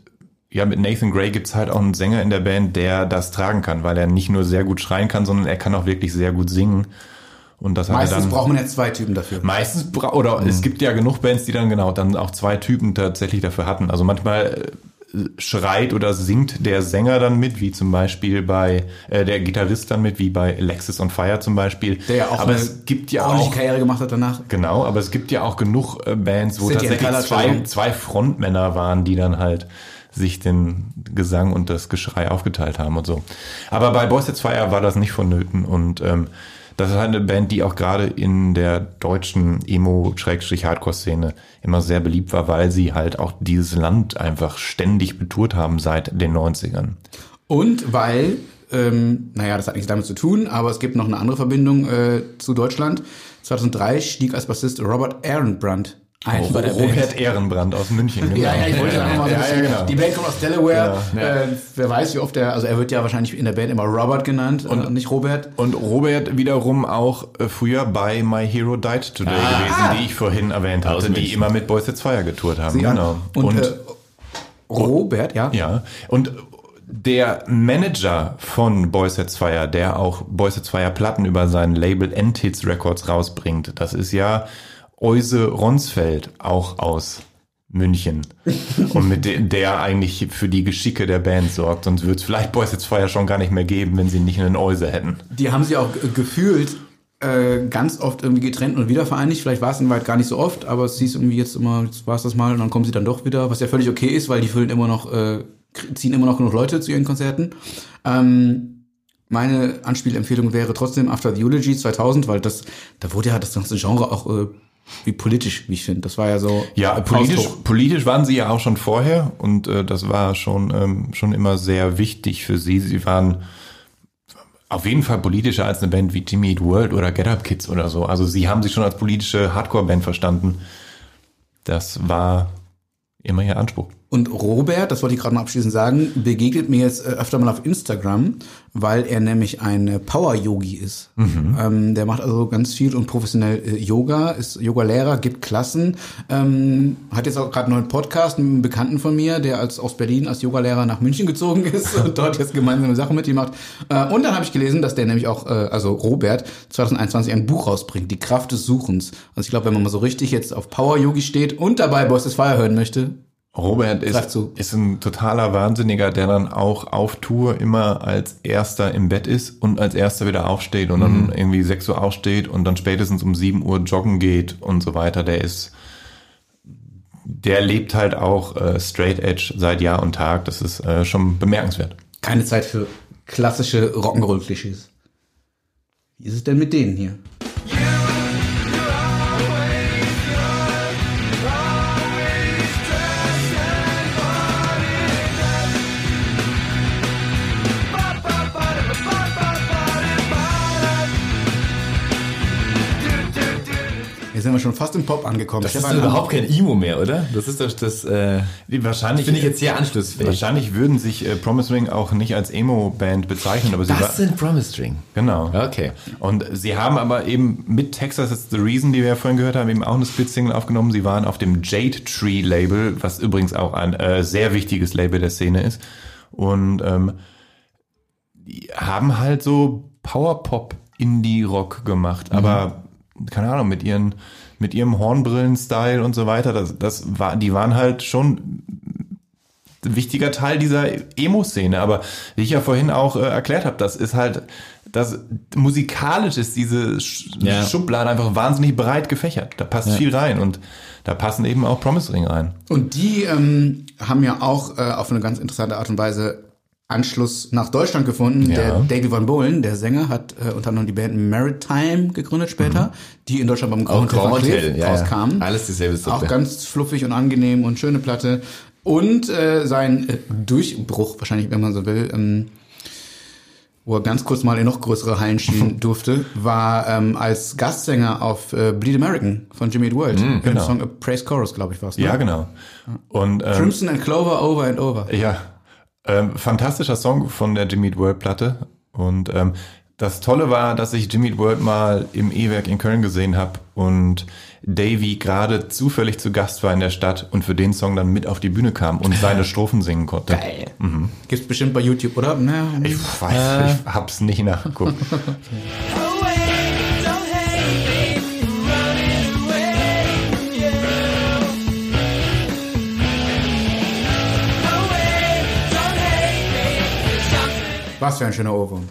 ja, mit Nathan Gray gibt's halt auch einen Sänger in der Band, der das tragen kann, weil er nicht nur sehr gut schreien kann, sondern er kann auch wirklich sehr gut singen. Und das hat er Meistens dann braucht man ja zwei Typen dafür. meistens bra oder es gibt ja genug Bands, die dann genau dann auch zwei Typen tatsächlich dafür hatten. Also manchmal äh, schreit oder singt der Sänger dann mit, wie zum Beispiel bei äh, der Gitarrist dann mit, wie bei Alexis on Fire zum Beispiel. Der ja auch aber eine es gibt ja auch Karriere gemacht hat danach. Genau, aber es gibt ja auch genug äh, Bands, wo City tatsächlich zwei, zwei Frontmänner waren, die dann halt sich den Gesang und das Geschrei aufgeteilt haben und so. Aber bei Boys Sets Fire war das nicht vonnöten und ähm, das ist halt eine Band, die auch gerade in der deutschen Emo-Hardcore-Szene immer sehr beliebt war, weil sie halt auch dieses Land einfach ständig betourt haben seit den 90ern. Und weil, ähm, naja, das hat nichts damit zu tun, aber es gibt noch eine andere Verbindung äh, zu Deutschland. 2003 stieg als Bassist Robert Ehrenbrand ein bei der Band. Robert Ehrenbrand aus München. Genau. Ja, ja, ich wollte einfach mal so ein ja, ja, genau. Die Band kommt aus Delaware. Ja, Äh, wer weiß, wie oft er, also er wird ja wahrscheinlich in der Band immer Robert genannt und nicht Robert. Und Robert wiederum auch äh, früher bei My Hero Died Today gewesen, die ich vorhin erwähnt hatte, die München. immer mit Boys Sets Fire getourt haben. Sieh an. Genau. Und, Und, äh, Robert, ja. ja, und der Manager von Boys Sets Fire, der auch Boys Sets Fire Platten über sein Label N-Tits Records rausbringt, das ist ja Euse Ronsfeld, auch aus München. und mit de der eigentlich für die Geschicke der Band sorgt. Sonst würde es vielleicht Boys Sets Fire schon gar nicht mehr geben, wenn sie nicht einen Euse hätten. Die haben sie auch ge- gefühlt äh, ganz oft irgendwie getrennt und wieder vereinigt. Vielleicht war es in Weit gar nicht so oft, aber es hieß irgendwie jetzt immer, jetzt war es das mal und dann kommen sie dann doch wieder, was ja völlig okay ist, weil die füllen immer noch, äh, ziehen immer noch genug Leute zu ihren Konzerten. Ähm, meine Anspielempfehlung wäre trotzdem After the Eulogy 2000, weil das, da wurde ja das ganze Genre auch äh, wie politisch, wie ich finde. Das war ja so Ja, politisch, politisch waren sie ja auch schon vorher und äh, das war schon, ähm, schon immer sehr wichtig für sie. Sie waren auf jeden Fall politischer als eine Band wie Jimmy Eat World oder Get Up Kids oder so. Also sie haben sich schon als politische Hardcore-Band verstanden. Das war immer ihr Anspruch. Und Robert, das wollte ich gerade noch abschließend sagen, begegnet mir jetzt äh, öfter mal auf Instagram, weil er nämlich ein Power-Yogi ist. Ähm, der macht also ganz viel und professionell äh, Yoga, ist Yoga-Lehrer, gibt Klassen, ähm, hat jetzt auch gerade einen neuen Podcast mit einem Bekannten von mir, der als aus Berlin als Yogalehrer nach München gezogen ist und dort jetzt gemeinsame Sachen mit ihm macht. Äh, und dann habe ich gelesen, dass der nämlich auch, äh, also Robert, 2021 ein Buch rausbringt, Die Kraft des Suchens. Also ich glaube, wenn man mal so richtig jetzt auf Power-Yogi steht und dabei Boys des Fire hören möchte, Robert ist, ist ein totaler Wahnsinniger, der dann auch auf Tour immer als erster im Bett ist und als erster wieder aufsteht und dann irgendwie 6 Uhr aufsteht und dann spätestens um 7 Uhr joggen geht und so weiter. Der ist, der lebt halt auch äh, Straight Edge seit Jahr und Tag. Das ist äh, schon bemerkenswert. keine Zeit für klassische Rock'n'Roll-Klischees. Wie ist es denn mit denen hier? Hier sind wir schon fast im Pop angekommen. Das ist Stefan, doch überhaupt kein Emo mehr, oder? Das ist doch das, äh, Wahrscheinlich finde ich jetzt sehr anschlussfähig. Wahrscheinlich würden sich äh, Promise Ring auch nicht als Emo-Band bezeichnen, aber sie Das sind Promise String. Genau. Okay. Und sie haben aber eben mit Texas is the Reason, die wir ja vorhin gehört haben, eben auch eine Split-Single aufgenommen. Sie waren auf dem Jade Tree Label, was übrigens auch ein äh, sehr wichtiges Label der Szene ist. Und ähm, die haben halt so Powerpop Indie-Rock gemacht, aber keine Ahnung, mit ihren mit ihrem Hornbrillen-Style und so weiter, das, das war, die waren halt schon ein wichtiger Teil dieser Emo-Szene. Aber wie ich ja vorhin auch äh, erklärt habe, das ist halt, das musikalisch ist diese Sch Ja. Schublade einfach wahnsinnig breit gefächert. Da passt viel rein und da passen eben auch Promise Ring rein. Und die ähm, haben ja auch äh, auf eine ganz interessante Art und Weise Anschluss nach Deutschland gefunden. Ja. Der David Van Bohlen, der Sänger, hat äh, unter anderem die Band Maritime gegründet später, die in Deutschland beim Grand Hotel, ja, ja. rauskam. Alles dieselbe Suppe. Auch ganz fluffig und angenehm und schöne Platte. Und äh, sein äh, Durchbruch, wahrscheinlich, wenn man so will, ähm, wo er ganz kurz mal in noch größere Hallen schieben durfte, war ähm, als Gastsänger auf äh, Bleed American von Jimmy Eat World. Dem genau. Song A Praise Chorus, glaube ich, war es. Ne? Ja, genau. Und ähm, Crimson and Clover over and over. Ja, ähm, fantastischer Song von der Jimmy Eat World Platte. Und ähm, das Tolle war, dass ich Jimmy Eat World mal im E-Werk in Köln gesehen habe und Davy gerade zufällig zu Gast war in der Stadt und für den Song dann mit auf die Bühne kam und seine Strophen singen konnte. Geil. Gibt's bestimmt bei YouTube, oder? Naja, Ich weiß, ich hab's nicht nachgeguckt. was für ein schöner Ohrwurm.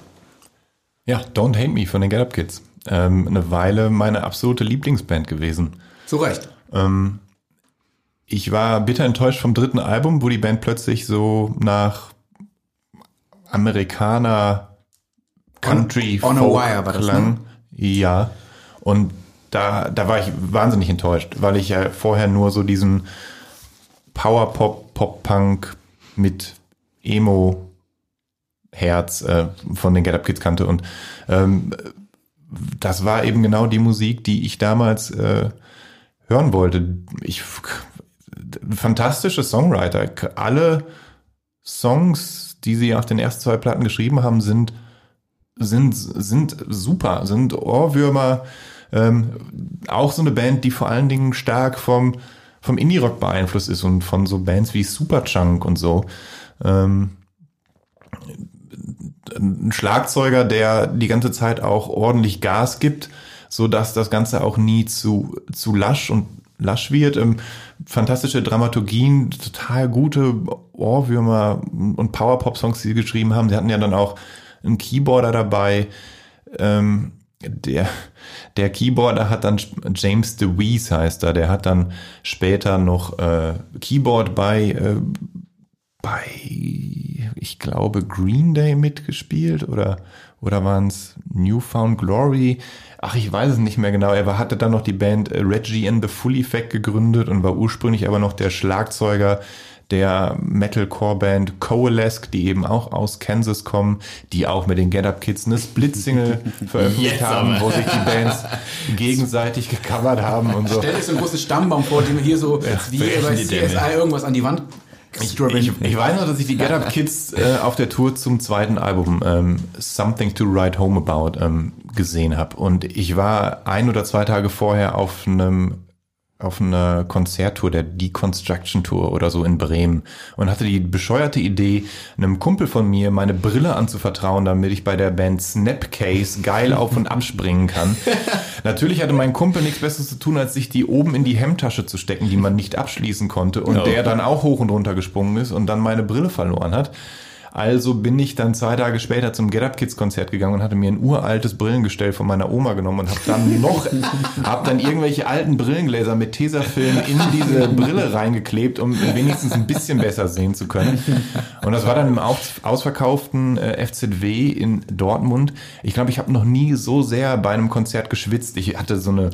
ja, Don't Hate Me von den Get Up Kids. Ähm, eine Weile meine absolute Lieblingsband gewesen. Zu Recht. Ich war bitter enttäuscht vom dritten Album, wo die Band plötzlich so nach Amerikaner Country On- On a Folk Wire war das, klang. ne? Ja. Und da, da war ich wahnsinnig enttäuscht, weil ich ja vorher nur so diesen Power Pop, Pop Punk mit Emo Herz äh, von den Get Up Kids kannte und ähm, das war eben genau die Musik, die ich damals äh, hören wollte. Ich fantastische Songwriter. Alle Songs, die sie auf den ersten zwei Platten geschrieben haben, sind sind sind super, sind Ohrwürmer. Ähm, auch so eine Band, die vor allen Dingen stark vom vom Indie Rock beeinflusst ist und von so Bands wie Superchunk und so. Ähm, ein Schlagzeuger, der die ganze Zeit auch ordentlich Gas gibt, so dass das Ganze auch nie zu, zu lasch und lasch wird. Ähm, fantastische Dramaturgien, total gute Ohrwürmer und Power-Pop-Songs, die sie geschrieben haben. Sie hatten ja dann auch einen Keyboarder dabei. Ähm, der, der Keyboarder hat dann James DeWeese heißt er, der hat dann später noch äh, Keyboard bei äh, bei, ich glaube, Green Day mitgespielt oder, oder waren es Newfound Glory? Ach, ich weiß es nicht mehr genau. Er war, hatte dann noch die Band äh, Reggie and the Full Effect gegründet und war ursprünglich aber noch der Schlagzeuger der Metalcore-Band Coalesce, die eben auch aus Kansas kommen, die auch mit den Get Up Kids eine Split-Single veröffentlicht Jetzt haben, aber. wo sich die Bands gegenseitig gecovert haben und so. Stell dir so einen großen Stammbaum vor, den wir hier so wie brechen bei. CSI irgendwas an die Wand Ich, ich, ich weiß noch, dass ich die Get Up Kids äh, auf der Tour zum zweiten Album ähm, Something to Write Home About ähm, gesehen habe. Und ich war ein oder zwei Tage vorher auf einem auf einer Konzerttour, der Deconstruction Tour oder so in Bremen und hatte die bescheuerte Idee, einem Kumpel von mir meine Brille anzuvertrauen, damit ich bei der Band Snapcase geil auf und abspringen kann. Natürlich hatte mein Kumpel nichts Besseres zu tun, als sich die oben in die Hemdtasche zu stecken, die man nicht abschließen konnte und Ja. der dann auch hoch und runter gesprungen ist und dann meine Brille verloren hat. Also bin ich dann zwei Tage später zum Get Up Kids Konzert gegangen und hatte mir ein uraltes Brillengestell von meiner Oma genommen und habe dann noch, habe dann irgendwelche alten Brillengläser mit Tesafilm in diese Brille reingeklebt, um wenigstens ein bisschen besser sehen zu können. Und das war dann im aus, ausverkauften äh, FZW in Dortmund. Ich glaube, ich habe noch nie so sehr bei einem Konzert geschwitzt. Ich hatte so eine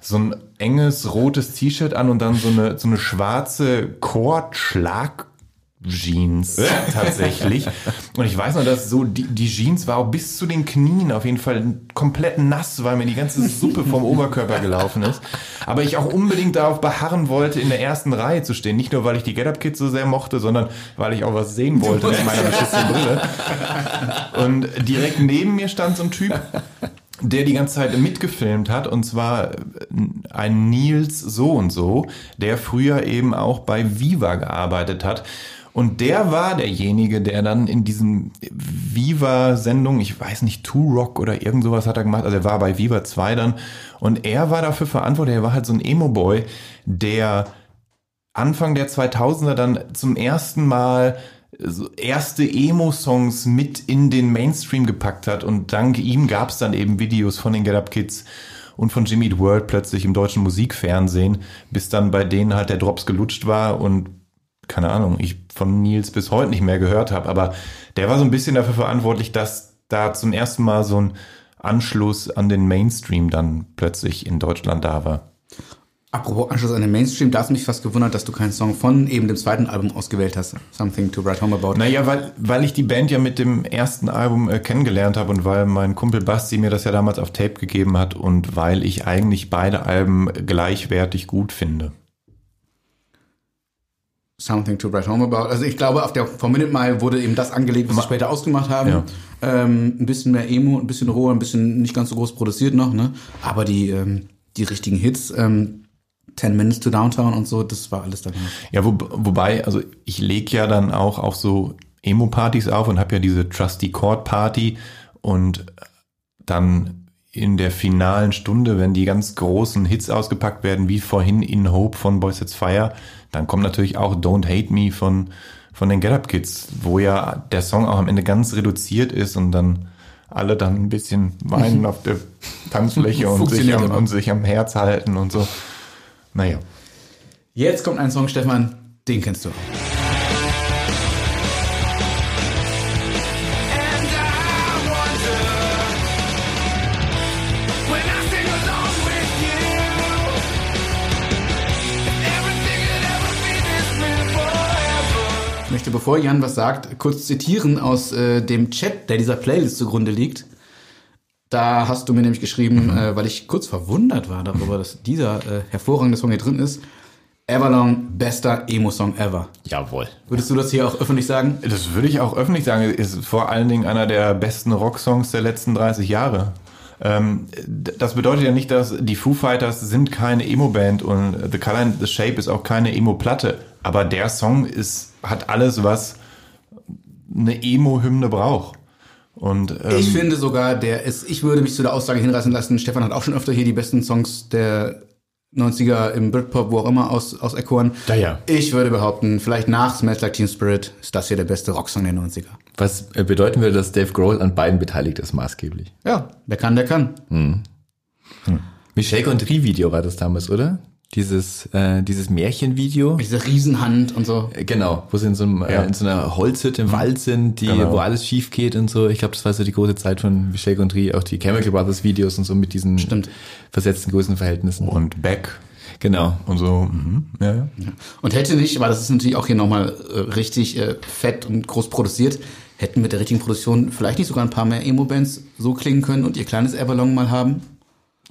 so ein enges rotes T-Shirt an und dann so eine so eine schwarze Kordschlag Jeans tatsächlich. Und ich weiß noch, dass so die, die Jeans war auch bis zu den Knien auf jeden Fall komplett nass, weil mir die ganze Suppe vom Oberkörper gelaufen ist. Aber ich auch unbedingt darauf beharren wollte, in der ersten Reihe zu stehen. Nicht nur, weil ich die Get Up Kids so sehr mochte, sondern weil ich auch was sehen wollte mit meiner beschissenen Brille. Und direkt neben mir stand so ein Typ, der die ganze Zeit mitgefilmt hat, und zwar ein Nils so und so, der früher eben auch bei Viva gearbeitet hat. Und der war derjenige, der dann in diesen Viva-Sendungen, ich weiß nicht, Two Rock oder irgend sowas hat er gemacht, also er war bei Viva 2 dann, und er war dafür verantwortlich, er war halt so ein Emo-Boy, der Anfang der 2000er dann zum ersten Mal erste Emo-Songs mit in den Mainstream gepackt hat. Und dank ihm gab es dann eben Videos von den Get Up Kids und von Jimmy Eat World plötzlich im deutschen Musikfernsehen, bis dann bei denen halt der Drops gelutscht war. Und keine Ahnung, ich von Nils bis heute nicht mehr gehört habe, aber der war so ein bisschen dafür verantwortlich, dass da zum ersten Mal so ein Anschluss an den Mainstream dann plötzlich in Deutschland da war. Apropos Anschluss an den Mainstream, da hast mich fast gewundert, dass du keinen Song von eben dem zweiten Album ausgewählt hast. Something to Write Home About. Naja, weil, weil ich die Band ja mit dem ersten Album äh, kennengelernt habe und weil mein Kumpel Basti mir das ja damals auf Tape gegeben hat und weil ich eigentlich beide Alben gleichwertig gut finde. Something to Write Home About. Also ich glaube, auf der Four Minute Mile wurde eben das angelegt, was sie später ausgemacht haben. Ja. Ähm, ein bisschen mehr Emo, ein bisschen roher, ein bisschen nicht ganz so groß produziert noch, ne? Aber die, ähm, die richtigen Hits, ähm, 10 Minutes to Downtown und so, das war alles dabei. Ja, wo, wobei, also ich leg ja dann auch auf so Emo-Partys auf und habe ja diese Trusty Chord Party und dann in der finalen Stunde, wenn die ganz großen Hits ausgepackt werden, wie vorhin In Hope von Boys It's Fire, dann kommt natürlich auch Don't Hate Me von, von den Get Up Kids, wo ja der Song auch am Ende ganz reduziert ist und dann alle dann ein bisschen weinen auf der Tanzfläche und sich, am, und sich am Herz halten und so. Naja. Jetzt kommt ein Song, Stefan, den kennst du möchte, bevor Jan was sagt, kurz zitieren aus äh, dem Chat, der dieser Playlist zugrunde liegt. Da hast du mir nämlich geschrieben, äh, weil ich kurz verwundert war darüber, dass dieser äh, hervorragende Song hier drin ist. Everlong, bester Emo-Song ever. Jawohl. Würdest du das hier auch öffentlich sagen? Das würde ich auch öffentlich sagen. Ist vor allen Dingen einer der besten Rocksongs der letzten 30 Jahre. Ähm, das bedeutet ja nicht, dass die Foo Fighters sind keine Emo-Band und The Color and the Shape ist auch keine Emo-Platte. Aber der Song ist, hat alles, was eine Emo-Hymne braucht. Und ähm, Ich finde sogar, der ist, ich würde mich zu der Aussage hinreißen lassen, Stefan hat auch schon öfter hier die besten Songs der 90er im Britpop, wo auch immer, aus, aus Echoren. Ja, ja. Ich würde behaupten, vielleicht nach Smells Like Teen Spirit ist das hier der beste Rocksong der 90er. Was äh, bedeuten würde, dass Dave Grohl an beiden beteiligt ist, maßgeblich. Ja, wer kann, der kann. Michel Gondry-Video war das damals, oder? Dieses, äh, dieses Märchenvideo. Mit dieser Riesenhand und so. Äh, Genau, wo sie in so, einem, Ja. äh, in so einer Holzhütte im Wald sind, die, Genau. wo alles schief geht und so. Ich glaube, das war so die große Zeit von Michel Gondry, auch die Chemical Brothers Videos und so mit diesen Stimmt. versetzten Größenverhältnissen. und Beck Genau. und so. Mhm. Ja, ja. Und hätte nicht, aber das ist natürlich auch hier nochmal äh, richtig äh, fett und groß produziert, hätten mit der richtigen Produktion vielleicht nicht sogar ein paar mehr Emo-Bands so klingen können und ihr kleines Everlong mal haben.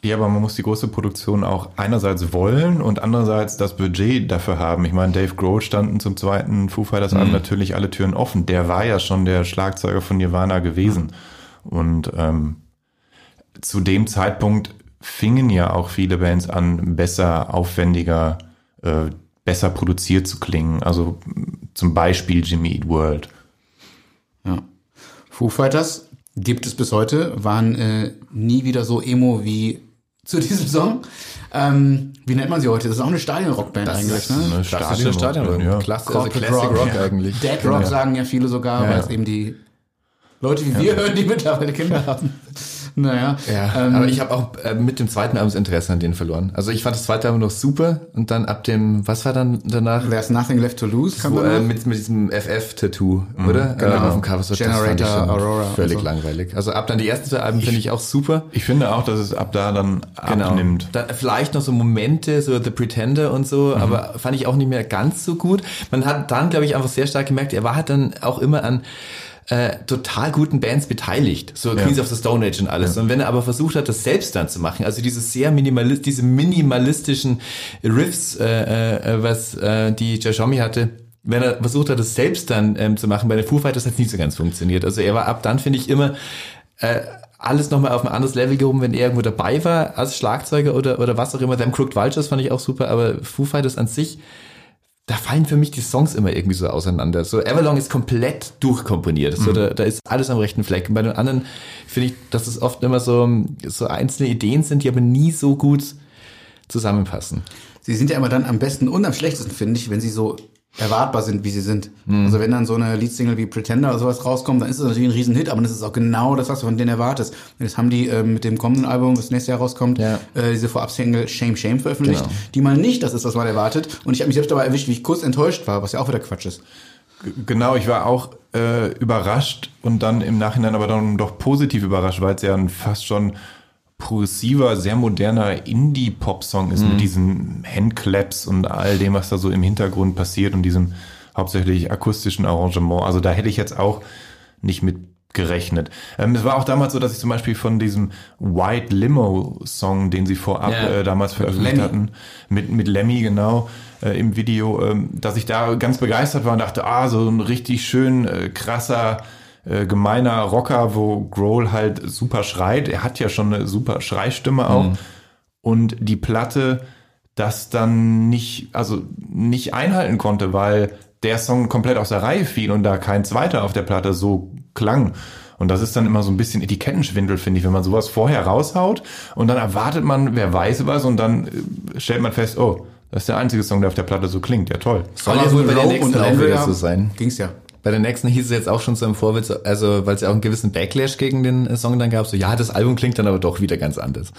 Ja, aber man muss die große Produktion auch einerseits wollen und andererseits das Budget dafür haben. Ich meine, Dave Grohl standen zum zweiten Foo Fighters Album natürlich alle Türen offen. Der war ja schon der Schlagzeuger von Nirvana gewesen. Und ähm, zu dem Zeitpunkt fingen ja auch viele Bands an, besser, aufwendiger, äh, besser produziert zu klingen. Also zum Beispiel Jimmy Eat World. Ja. Foo Fighters gibt es bis heute, waren äh, nie wieder so emo wie zu diesem Song. Ähm, wie nennt man sie heute? Das ist auch eine Stadionrockband eigentlich, ne? Eine Klassische Stadion- Stadion, ja. Klasse, also Corporate Classic Rock, Rock, ja. eigentlich. Dead Rock sagen ja viele sogar, Ja. weil es eben die Leute wie wir hören, die mittlerweile Kinder haben. Naja. Ja, ähm, aber ich habe auch äh, mit dem zweiten Album das Interesse an denen verloren. Also ich fand das zweite Album noch super und dann ab dem, was war dann danach? There's Nothing Left to Lose, man äh, mit, mit diesem FF-Tattoo, oder? genau. Äh, auf dem Cover. So, das fand ich Generator, schon Aurora und Völlig so. langweilig. Also ab dann die ersten zwei Alben finde ich auch super. Ich finde auch, dass es ab da dann Genau. abnimmt. Dann vielleicht noch so Momente, so The Pretender und so, Mhm. aber fand ich auch nicht mehr ganz so gut. Man hat dann, glaube ich, einfach sehr stark gemerkt, er war halt dann auch immer an äh, total guten Bands beteiligt, so Queens of the Stone Age und alles. Und wenn er aber versucht hat, das selbst dann zu machen, also diese sehr minimalist, diese minimalistischen Riffs, äh, äh, was äh, die Jashomi hatte, wenn er versucht hat, das selbst dann ähm, zu machen, bei den Foo Fighters hat es nicht so ganz funktioniert. Also er war ab dann, finde ich, immer äh, alles nochmal auf ein anderes Level gehoben, wenn er irgendwo dabei war, als Schlagzeuger oder, oder was auch immer. Them Crooked Vultures fand ich auch super, aber Foo Fighters an sich, da fallen für mich die Songs immer irgendwie so auseinander. So Everlong ist komplett durchkomponiert. So, da, da ist alles am rechten Fleck. Und bei den anderen finde ich, dass es oft immer so, so einzelne Ideen sind, die aber nie so gut zusammenpassen. Sie sind ja immer dann am besten und am schlechtesten, finde ich, wenn sie so erwartbar sind, wie sie sind. Also wenn dann so eine Leadsingle wie Pretender oder sowas rauskommt, dann ist es natürlich ein Riesenhit, aber das ist auch genau das, was du von denen erwartest. Und jetzt haben die äh, mit dem kommenden Album, was nächstes Jahr rauskommt, Ja. äh, diese Vorab-Single Shame Shame veröffentlicht, Genau. die mal nicht das ist, was man erwartet. Und ich habe mich selbst dabei erwischt, wie ich kurz enttäuscht war, was ja auch wieder Quatsch ist. Genau, ich war auch äh, überrascht und dann im Nachhinein aber dann doch positiv überrascht, weil es ja ein fast schon progressiver, sehr moderner Indie-Pop-Song ist mit diesen Handclaps und all dem, was da so im Hintergrund passiert und diesem hauptsächlich akustischen Arrangement. Also da hätte ich jetzt auch nicht mit gerechnet. Ähm, es war auch damals so, dass ich zum Beispiel von diesem White Limo Song, den sie vorab Ja. äh, damals veröffentlicht Lemmy. hatten, mit, mit Lemmy genau äh, im Video, ähm, dass ich da ganz begeistert war und dachte, ah, so ein richtig schön äh, krasser, äh, gemeiner Rocker, wo Grohl halt super schreit. Er hat ja schon eine super Schreistimme auch. Und die Platte das dann nicht, also nicht einhalten konnte, weil der Song komplett aus der Reihe fiel und da kein zweiter auf der Platte so klang. Und das ist dann immer so ein bisschen Etikettenschwindel, finde ich, wenn man sowas vorher raushaut und dann erwartet man, wer weiß was und dann äh, stellt man fest, oh, das ist der einzige Song, der auf der Platte so klingt. Ja, toll. Soll ja wohl bei der nächsten und so sein. Ging's ja. Bei der nächsten hieß es jetzt auch schon so im Vorwitz, also weil es ja auch einen gewissen Backlash gegen den äh, Song dann gab, so ja, das Album klingt dann aber doch wieder ganz anders.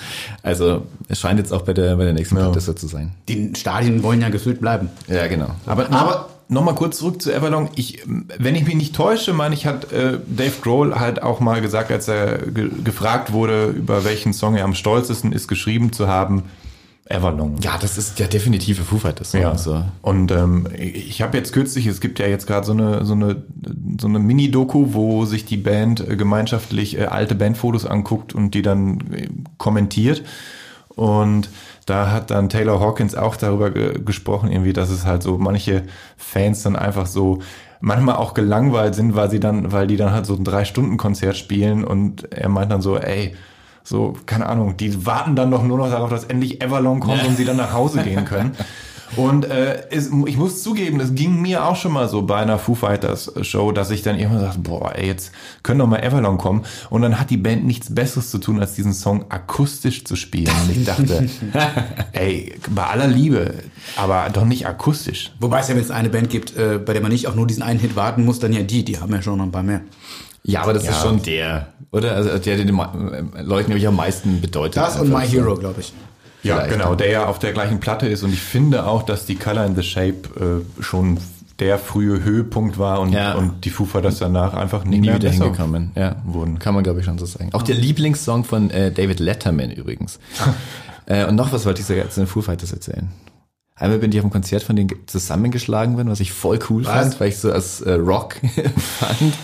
Also es scheint jetzt auch bei der, bei der nächsten Platte so zu sein. Die Stadien wollen ja gefüllt bleiben. Ja, genau. Aber, aber nochmal kurz zurück zu Everlong. Ich, wenn ich mich nicht täusche, meine ich, hat äh, Dave Grohl halt auch mal gesagt, als er ge gefragt wurde, über welchen Song er am stolzesten ist, geschrieben zu haben, Everlong. Ja, das ist der definitive Foo Fighters Song. Ja. Also. Und ähm, ich habe jetzt kürzlich, es gibt ja jetzt gerade so eine so eine so eine Mini-Doku, wo sich die Band äh, gemeinschaftlich äh, alte Bandfotos anguckt und die dann äh, kommentiert. Und da hat dann Taylor Hawkins auch darüber ge gesprochen, irgendwie, dass es halt so manche Fans dann einfach so manchmal auch gelangweilt sind, weil sie dann, weil die dann halt so ein Drei-Stunden-Konzert spielen und er meint dann so, ey, so, keine Ahnung, die warten dann doch nur noch darauf, dass endlich Everlong kommt und sie dann nach Hause gehen können. Und äh, es, ich muss zugeben, es ging mir auch schon mal so bei einer Foo Fighters Show, dass ich dann immer sagte, boah, ey, jetzt können doch mal Everlong kommen. Und dann hat die Band nichts Besseres zu tun, als diesen Song akustisch zu spielen. Und ich dachte, ey, bei aller Liebe, aber doch nicht akustisch. Wobei es ja jetzt eine Band gibt, äh, bei der man nicht auf nur diesen einen Hit warten muss, dann ja die, die haben ja schon noch ein paar mehr. Ja, aber das Ja. ist schon der, oder? Also der, der den Ma- äh, Leuten nämlich am meisten bedeutet. Das und My. Hero, glaube ich. Ja, Vielleicht. genau, der ja auf der gleichen Platte ist. Und ich finde auch, dass die Color in the Shape äh, schon der frühe Höhepunkt war und, Ja. und die Foo Fighters danach einfach nie, Nie mehr wieder hingekommen. Ja, wurden. Kann man, glaube ich, schon so sagen. Auch der Lieblingssong von äh, David Letterman übrigens. äh, und noch was wollte ich sogar zu den Foo Fighters erzählen. Einmal bin ich auf einem Konzert von denen zusammengeschlagen worden, was ich voll cool Was? fand, weil ich so als äh, Rock fand.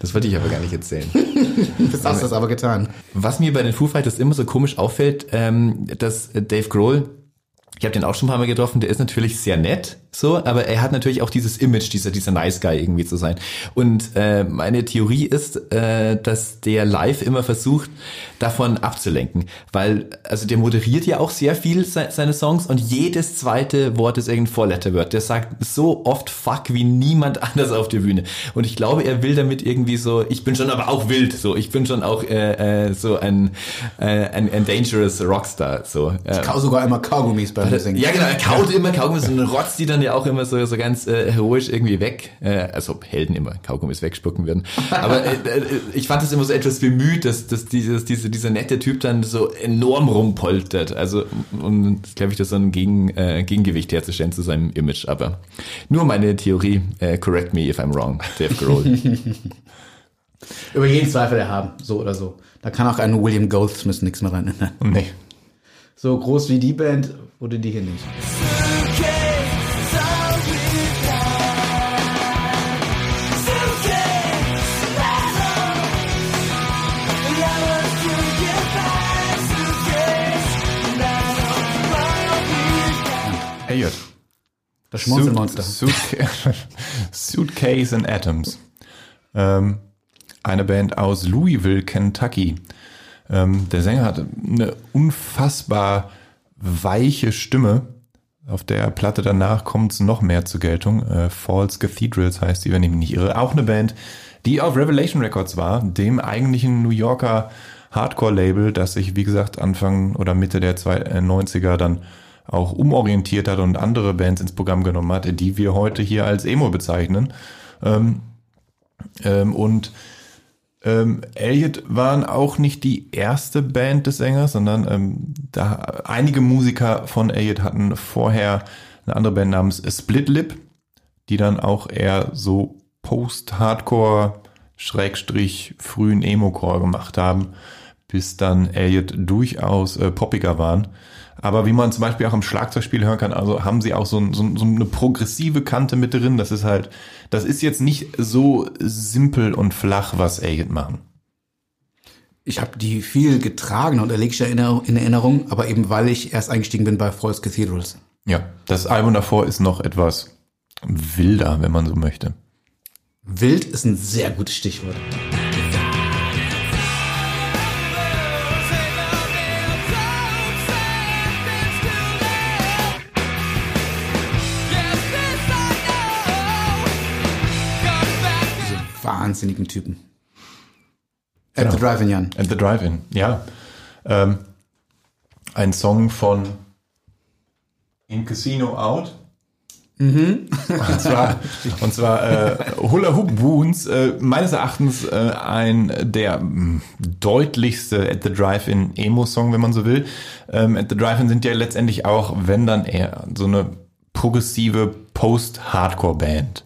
Das wollte ich aber gar nicht erzählen. Das hast du das aber getan. Was mir bei den Foo Fighters immer so komisch auffällt, ähm, dass Dave Grohl, ich habe den auch schon ein paar Mal getroffen, der ist natürlich sehr nett, so, aber er hat natürlich auch dieses Image, dieser dieser Nice Guy irgendwie zu sein. Und äh, meine Theorie ist, äh, dass der live immer versucht, davon abzulenken, weil also der moderiert ja auch sehr viel se seine Songs und jedes zweite Wort ist irgendein Four-Letter-Word. Der sagt so oft Fuck wie niemand anders auf der Bühne. Und ich glaube, er will damit irgendwie so, ich bin schon aber auch wild, so, ich bin schon auch äh, äh, so ein, äh, ein, ein dangerous Rockstar, so. Äh, Kau sogar immer Kaugummis beim Singen. ja, genau, er kaut immer Kaugummis und rotzt die dann ja auch immer so, so ganz äh, heroisch irgendwie weg. Äh, also ob Helden immer Kaugummis wegspucken würden. Aber äh, äh, ich fand es immer so etwas bemüht, dass, dass dieses, diese, dieser nette Typ dann so enorm rumpoltert. Also um, glaube ich, das so ein Gegen, äh, Gegengewicht herzustellen zu seinem Image. Aber nur meine Theorie, äh, correct me if I'm wrong, Dave Grohl. Über jeden Zweifel erhaben, so oder so. Da kann auch ein William Goldsmith nichts mehr rein ändern. Nee. So groß wie die Band wurde die hier nicht. Elliot. Das Schmunzelmonster. Suit, Suitca- Suitcase and Atoms. Ähm, eine Band aus Louisville, Kentucky. Ähm, der Sänger hat eine unfassbar weiche Stimme. Auf der Platte danach kommt es noch mehr zur Geltung. Äh, Falls Cathedrals heißt die, wenn ich mich nicht irre. Auch eine Band, die auf Revelation Records war, dem eigentlichen New Yorker Hardcore-Label, das sich, wie gesagt, Anfang oder Mitte der zwei- äh, 90er dann auch umorientiert hat und andere Bands ins Programm genommen hat, die wir heute hier als Emo bezeichnen. Ähm, ähm, und ähm, Elliot waren auch nicht die erste Band des Sängers, sondern ähm, da einige Musiker von Elliot hatten vorher eine andere Band namens Split Lip, die dann auch eher so Post-Hardcore, Schrägstrich, frühen Emo-Core gemacht haben, bis dann Elliot durchaus äh, poppiger waren. Aber wie man zum Beispiel auch im Schlagzeugspiel hören kann, also haben sie auch so, ein, so, so eine progressive Kante mit drin. Das ist halt, das ist jetzt nicht so simpel und flach, was Elliot machen. Ich habe die viel getragen und erlegt in Erinnerung- in Erinnerung, aber eben weil ich erst eingestiegen bin bei Falls Cathedrals. Ja, das Album davor ist noch etwas wilder, wenn man so möchte. Wild ist ein sehr gutes Stichwort. Wahnsinnigen Typen. At the Drive-In, Jan. At the Drive-In, ja. Ähm, ein Song von In Casino Out. Und zwar, und zwar äh, Hula Hoop Wounds, äh, meines Erachtens äh, ein der mh, deutlichste At the Drive-In Emo-Song, wenn man so will. Ähm, At the Drive-In sind ja letztendlich auch, wenn dann eher so eine progressive Post-Hardcore-Band.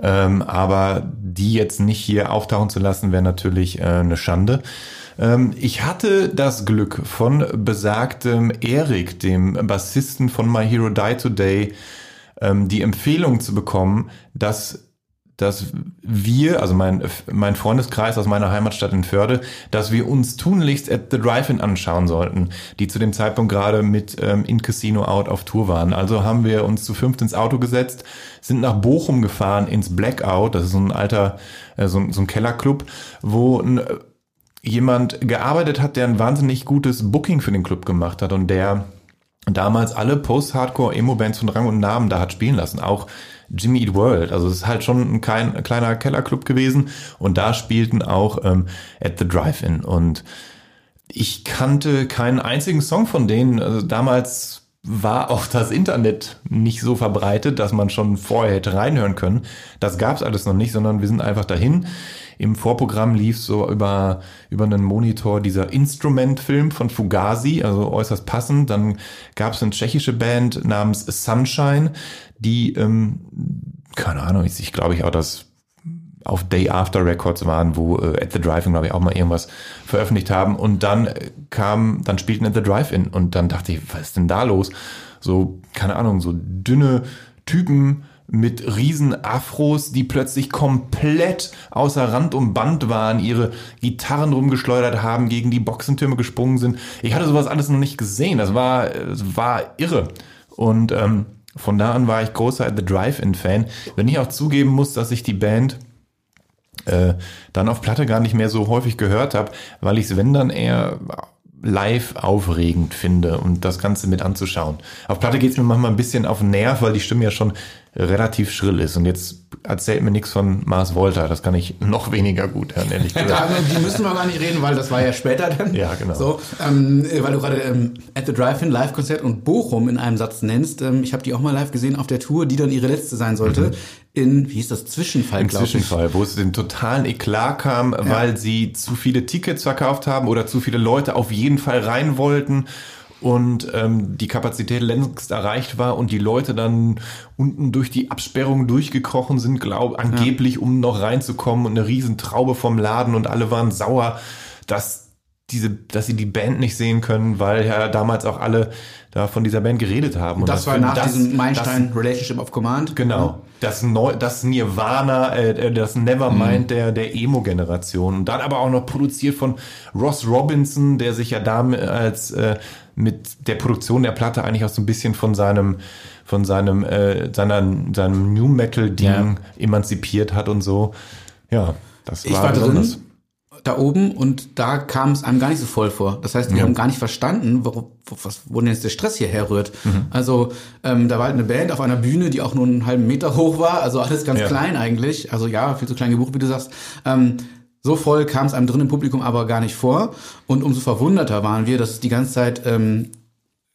Ähm, aber die jetzt nicht hier auftauchen zu lassen, wäre natürlich äh, eine Schande. Ähm, ich hatte das Glück von besagtem Erik, dem Bassisten von My Hero Die Today, ähm, die Empfehlung zu bekommen, dass dass wir, also mein, mein Freundeskreis aus meiner Heimatstadt in Förde, dass wir uns tunlichst at the Drive-In anschauen sollten, die zu dem Zeitpunkt gerade mit ähm, In Casino Out auf Tour waren. Also haben wir uns zu fünft ins Auto gesetzt, sind nach Bochum gefahren, ins Blackout, das ist so ein alter, äh, so, so ein Kellerclub, wo ein, äh, jemand gearbeitet hat, der ein wahnsinnig gutes Booking für den Club gemacht hat und der damals alle Post-Hardcore-Emo-Bands von Rang und Namen da hat spielen lassen. Auch Jimmy Eat World. Also es ist halt schon ein, kein, ein kleiner Kellerclub gewesen. Und da spielten auch ähm, At the Drive-In. Und ich kannte keinen einzigen Song von denen. Also damals war auch das Internet nicht so verbreitet, dass man schon vorher hätte reinhören können. Das gab's alles noch nicht, sondern wir sind einfach dahin. Im Vorprogramm lief so über, über einen Monitor dieser Instrument-Film von Fugazi, also äußerst passend. Dann gab's eine tschechische Band namens Sunshine, die, ähm, keine Ahnung, ich, ich glaube ich auch das auf Day After Records waren, wo äh, At the Drive-In, glaube ich, auch mal irgendwas veröffentlicht haben. Und dann äh, kam, dann spielten At the Drive-In und dann dachte ich, was ist denn da los? So, keine Ahnung, so dünne Typen mit riesen Afros, die plötzlich komplett außer Rand und Band waren, ihre Gitarren rumgeschleudert haben, gegen die Boxentürme gesprungen sind. Ich hatte sowas alles noch nicht gesehen. Das war, es war irre. Und ähm, von da an war ich großer The Drive-In-Fan. Wenn ich auch zugeben muss, dass ich die Band äh, dann auf Platte gar nicht mehr so häufig gehört habe, weil ich es, wenn dann eher live aufregend finde und das Ganze mit anzuschauen. Auf Platte geht es mir manchmal ein bisschen auf den Nerv, weil die Stimme ja schon relativ schrill ist. Und jetzt erzählt mir nichts von Mars Volta. Das kann ich noch weniger gut hören, ehrlich gesagt. die müssen wir gar nicht reden, weil das war ja später dann. Ja, genau. So, ähm, äh, weil du gerade ähm, At the Drive-In Live-Konzert und Bochum in einem Satz nennst. Ähm, ich habe die auch mal live gesehen auf der Tour, die dann ihre letzte sein sollte. In, wie hieß das, Zwischenfall, Im. Zwischenfall, wo es den totalen Eklat kam, weil sie zu viele Tickets verkauft haben oder zu viele Leute auf jeden Fall rein wollten und ähm, die Kapazität längst erreicht war und die Leute dann unten durch die Absperrung durchgekrochen sind, glaub, angeblich, um noch reinzukommen und eine riesen Traube vom Laden und alle waren sauer, dass diese, dass sie die Band nicht sehen können, weil ja damals auch alle da von dieser Band geredet haben. Und Das war für- nach das- diesem das- Meilenstein Relationship of Command. Genau. Das, Neu das Nirvana, äh, das Nevermind der, der Emo-Generation. Und dann aber auch noch produziert von Ross Robinson, der sich ja damit als äh, mit der Produktion der Platte eigentlich auch so ein bisschen von seinem von seinem äh, seiner, seinem New Metal Ding Ja. emanzipiert hat und so. Ja, das Ich war, war besonders. drin, da oben, und da kam es einem gar nicht so voll vor. Das heißt, wir Ja. haben gar nicht verstanden, warum, wo- was, wo denn jetzt der Stress hierher rührt. Mhm. Also, ähm, da war halt eine Band auf einer Bühne, die auch nur einen halben Meter hoch war, also alles ganz Ja. klein eigentlich. Also ja, viel zu klein gebucht, wie du sagst. Ähm, so voll kam es einem drin im Publikum aber gar nicht vor. Und umso verwunderter waren wir, dass es die ganze Zeit ähm,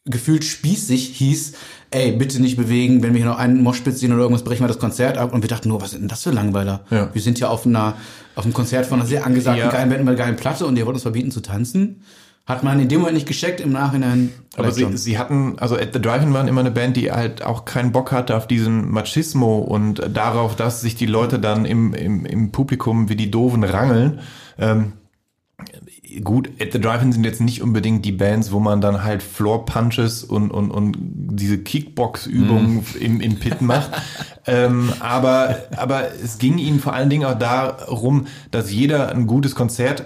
gefühlt spießig hieß, ey, bitte nicht bewegen, wenn wir hier noch einen Moschpitz sehen oder irgendwas, brechen wir das Konzert ab. Und wir dachten nur, was sind denn das für Langweiler? Ja. Wir sind ja auf einer, auf einem Konzert von einer sehr angesagten Ja. geilen Band einer geilen Platte und ihr wollt uns verbieten zu tanzen. Hat man in dem Moment nicht gecheckt, im Nachhinein Aber sie, schon. sie hatten, also At the Drive-In waren immer eine Band, die halt auch keinen Bock hatte auf diesen Machismo und darauf, dass sich die Leute dann im, im, im Publikum wie die Doofen rangeln. Ähm, gut, At the Drive-In sind jetzt nicht unbedingt die Bands, wo man dann halt Floor Punches und, und, und diese Kickbox-Übungen im, im Pit macht. ähm, aber, aber es ging ihnen vor allen Dingen auch darum, dass jeder ein gutes Konzert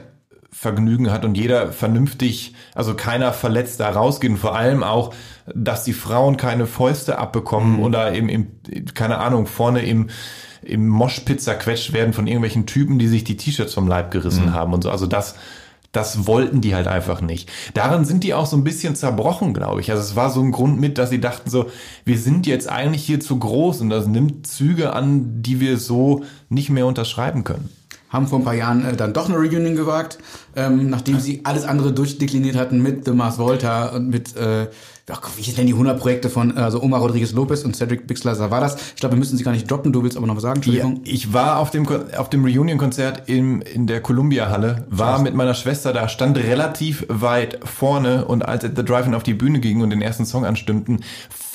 Vergnügen hat und jeder vernünftig, also keiner verletzt da rausgeht und vor allem auch, dass die Frauen keine Fäuste abbekommen oder im, im, keine Ahnung, vorne im, im Moshpit zerquetscht werden von irgendwelchen Typen, die sich die T-Shirts vom Leib gerissen haben und so. Also das, das wollten die halt einfach nicht. Daran sind die auch so ein bisschen zerbrochen, glaube ich. Also es war so ein Grund mit, dass sie dachten so, wir sind jetzt eigentlich hier zu groß und das nimmt Züge an, die wir so nicht mehr unterschreiben können. Haben vor ein paar Jahren äh, dann doch eine Reunion gewagt, ähm, nachdem sie alles andere durchdekliniert hatten mit The Mars Volta und mit, äh, ach, wie hieß denn die 100 Projekte von äh, also Omar Rodriguez Lopez und Cedric Bixler Savalas. Ich glaube, wir müssen sie gar nicht droppen, du willst aber noch was sagen, Ja, Entschuldigung. ich war auf dem, auf dem Reunion-Konzert im, in der Columbia-Halle, war mit meiner Schwester da, stand relativ weit vorne und als The Drive-In auf die Bühne ging und den ersten Song anstimmten,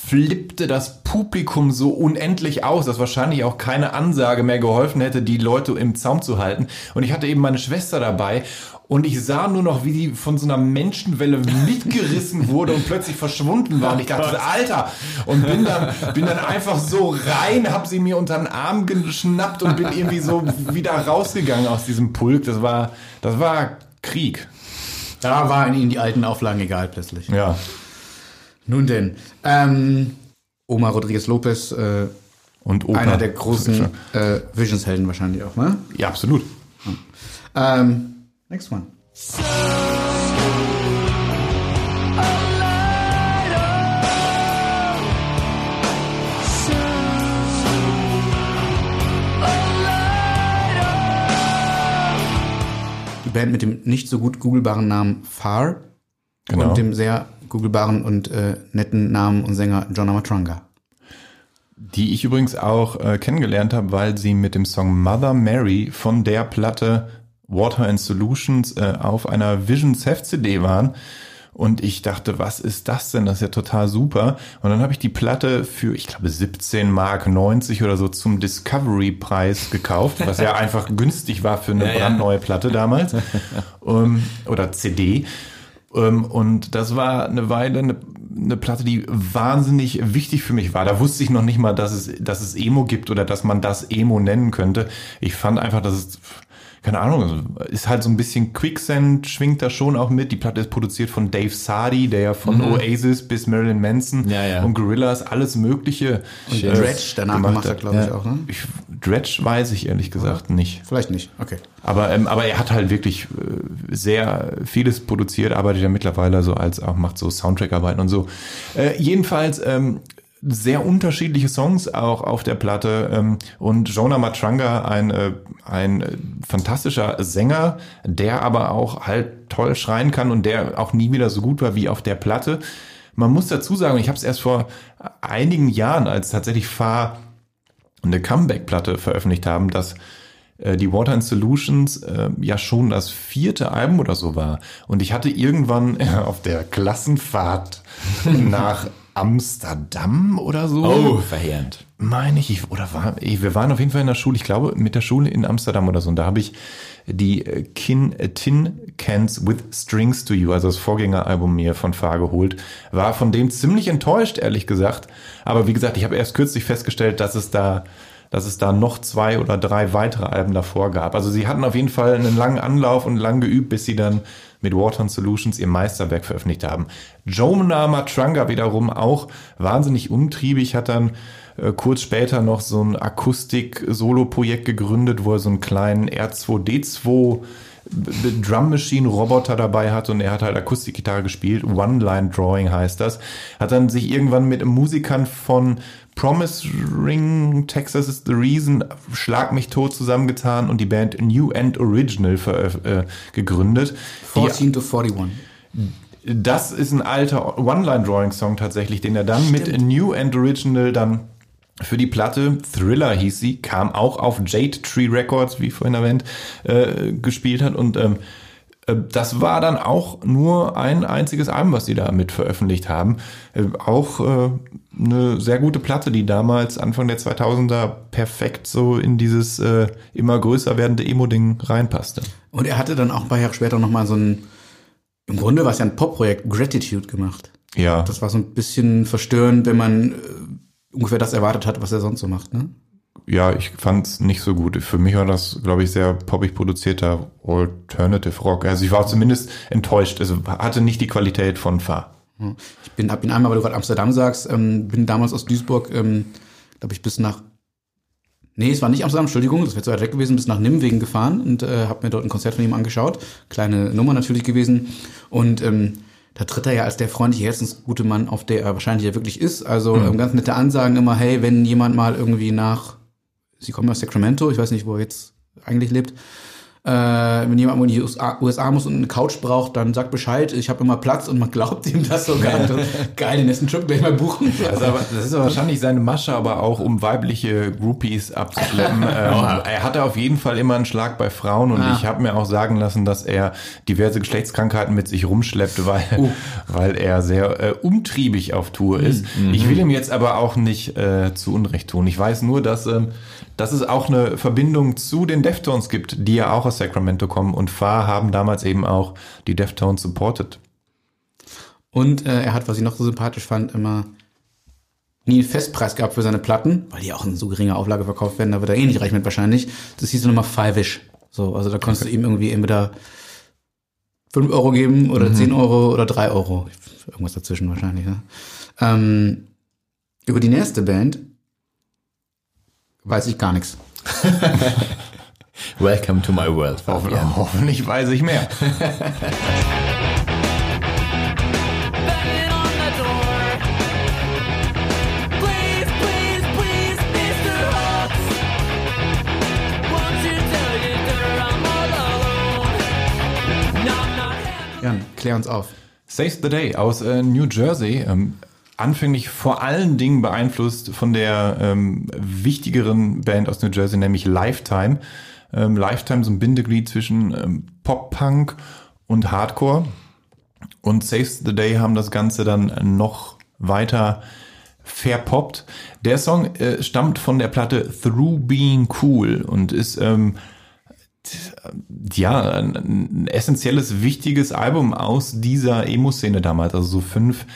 flippte das Publikum so unendlich aus, dass wahrscheinlich auch keine Ansage mehr geholfen hätte, die Leute im Zaum zu halten. Und ich hatte eben meine Schwester dabei und ich sah nur noch, wie die von so einer Menschenwelle mitgerissen wurde und plötzlich verschwunden war. Und ich dachte, Alter! Und bin dann, bin dann einfach so rein, hab sie mir unter den Arm geschnappt und bin irgendwie so wieder rausgegangen aus diesem Pulk. Das war, das war Krieg. Da waren ihnen die alten Auflagen egal plötzlich. Ja. Nun denn, ähm, Omar Rodriguez Lopez, äh, Und Opa. einer der großen äh, Visions-Helden wahrscheinlich auch, ne? Ja, absolut. Ähm, next one. Die Band mit dem nicht so gut googelbaren Namen Far Genau. und dem sehr googelbaren und äh, netten Namen und Sänger John Amatranga. Die ich übrigens auch äh, kennengelernt habe, weil sie mit dem Song Mother Mary von der Platte Water and Solutions äh, auf einer Visions Heft CD waren. Und ich dachte, was ist das denn? Das ist ja total super. Und dann habe ich die Platte für, ich glaube, 17 Mark 90 oder so zum Discovery-Preis gekauft, was ja einfach günstig war für eine Ja, brandneue Platte damals. ähm, oder CD. Ähm, und das war eine Weile eine, eine Platte, die wahnsinnig wichtig für mich war. Da wusste ich noch nicht mal, dass es, dass es Emo gibt oder dass man das Emo nennen könnte. Ich fand einfach, dass es, keine Ahnung, ist halt so ein bisschen Quicksand, schwingt da schon auch mit. Die Platte ist produziert von Dave Sadi, der ja von Oasis bis Marilyn Manson Mhm. Ja, ja. und Gorillaz alles Mögliche Und äh, Dredge danach gemacht hat, glaube ich, auch, ne? Ich, Dredge weiß ich ehrlich gesagt nicht. Vielleicht nicht, okay. Aber, ähm, aber er hat halt wirklich äh, sehr vieles produziert, arbeitet ja mittlerweile so als auch macht so Soundtrack-Arbeiten und so. Äh, jedenfalls ähm, sehr unterschiedliche Songs auch auf der Platte ähm, und Jonah Matranga, ein, äh, ein äh, fantastischer Sänger, der aber auch halt toll schreien kann und der auch nie wieder so gut war wie auf der Platte. Man muss dazu sagen, ich habe es erst vor einigen Jahren, als tatsächlich Fahr eine Comeback-Platte veröffentlicht haben, dass äh, die Water and Solutions äh, ja schon das vierte Album oder so war. Und ich hatte irgendwann äh, auf der Klassenfahrt nach Amsterdam oder so. Oh, verheerend. Meine ich, ich- oder war, ich, wir waren auf jeden Fall in der Schule, ich glaube mit der Schule in Amsterdam oder so, und da habe ich die äh, Kin, äh, Tin Cans with Strings to You, also das Vorgängeralbum mir von Fahr geholt, war von dem ziemlich enttäuscht, ehrlich gesagt. Aber wie gesagt, ich habe erst kürzlich festgestellt, dass es da, dass es da noch zwei oder drei weitere Alben davor gab. Also sie hatten auf jeden Fall einen langen Anlauf und lang geübt, bis sie dann mit Water and Solutions ihr Meisterwerk veröffentlicht haben. Jonah Matranga wiederum auch wahnsinnig umtriebig, hat dann äh, kurz später noch so ein Akustik-Solo-Projekt gegründet, wo er so einen kleinen R2D2 B- B- Drum Machine Roboter dabei hat und er hat halt Akustikgitarre gespielt. One-Line Drawing heißt das. Hat dann sich irgendwann mit Musikern von Promise Ring, Texas is the Reason, Schlag mich tot zusammengetan und die Band New End Original äh, gegründet. Die 14 to 41. das ist ein alter One-Line-Drawing-Song tatsächlich, den er dann mit New and Original dann für die Platte, Thriller hieß sie, kam auch auf Jade Tree Records, wie vorhin erwähnt, äh, gespielt hat. Und ähm, äh, das war dann auch nur ein einziges Album, was sie da mit veröffentlicht haben. Äh, auch äh, eine sehr gute Platte, die damals Anfang der 2000er perfekt so in dieses äh, immer größer werdende Emo-Ding reinpasste. Und er hatte dann auch ein paar Jahre später nochmal so ein, im Grunde war es ja ein Pop-Projekt, Gratitude gemacht. Ja, Das war so ein bisschen verstörend, wenn man äh, ungefähr das erwartet hat, was er sonst so macht, ne? Ja, ich fand's nicht so gut. Für mich war das, glaube ich, sehr poppig produzierter Alternative Rock. Also ich war zumindest enttäuscht. Also hatte nicht die Qualität von Fa. Ich bin, hab ihn einmal, weil du gerade Amsterdam sagst, ähm, bin damals aus Duisburg, ähm, glaube ich, bis nach, nee, es war nicht Amsterdam, Entschuldigung, das wäre zu weit weg gewesen, bis nach Nimwegen gefahren und äh, habe mir dort ein Konzert von ihm angeschaut. Kleine Nummer natürlich gewesen. Und ähm, da tritt er ja als der freundliche, herzensgute Mann, auf der er wahrscheinlich ja wirklich ist. Also ähm, ganz nette Ansagen immer, hey, wenn jemand mal irgendwie nach, sie kommen aus Sacramento, ich weiß nicht, wo er jetzt eigentlich lebt, äh, wenn jemand in die USA, USA muss und eine Couch braucht, dann sagt Bescheid, ich habe immer Platz und man glaubt ihm das sogar. Geil, den nächsten Trip gleich mal buchen. Also, das ist wahrscheinlich seine Masche, aber auch um weibliche Groupies abzuschleppen. ähm, er hatte auf jeden Fall immer einen Schlag bei Frauen und Ah. ich habe mir auch sagen lassen, dass er diverse Geschlechtskrankheiten mit sich rumschleppt, weil, weil er sehr äh, umtriebig auf Tour ist. Ich will ihm jetzt aber auch nicht äh, zu Unrecht tun. Ich weiß nur, dass, ähm, dass es auch eine Verbindung zu den Deftones gibt, die ja auch aus Sacramento kommen und Fa haben damals eben auch die Deftones supported. Und äh, er hat, was ich noch so sympathisch fand, immer nie einen Festpreis gehabt für seine Platten, weil die auch in so geringer Auflage verkauft werden, da wird er eh nicht reich mit wahrscheinlich. Das hieß dann immer Five-ish. So, also da konntest du ihm irgendwie entweder 5 Euro geben oder 10 Euro oder 3 Euro. Irgendwas dazwischen wahrscheinlich, ne? Ähm, über die nächste Band weiß ich gar nichts. Welcome to my world, Fabian. Hoffentlich weiß ich mehr. Jan, klär uns auf. Saves the Day aus äh, New Jersey. Ähm, anfänglich vor allen Dingen beeinflusst von der ähm, wichtigeren Band aus New Jersey, nämlich Lifetime. Ähm, Lifetime, so ein Bindeglied zwischen ähm, Pop-Punk und Hardcore. und Saves the Day haben das Ganze dann noch weiter verpoppt. Der Song äh, stammt von der Platte Through Being Cool und ist ähm, ja ein, ein essentielles, wichtiges Album aus dieser Emo-Szene damals. Also so fünf,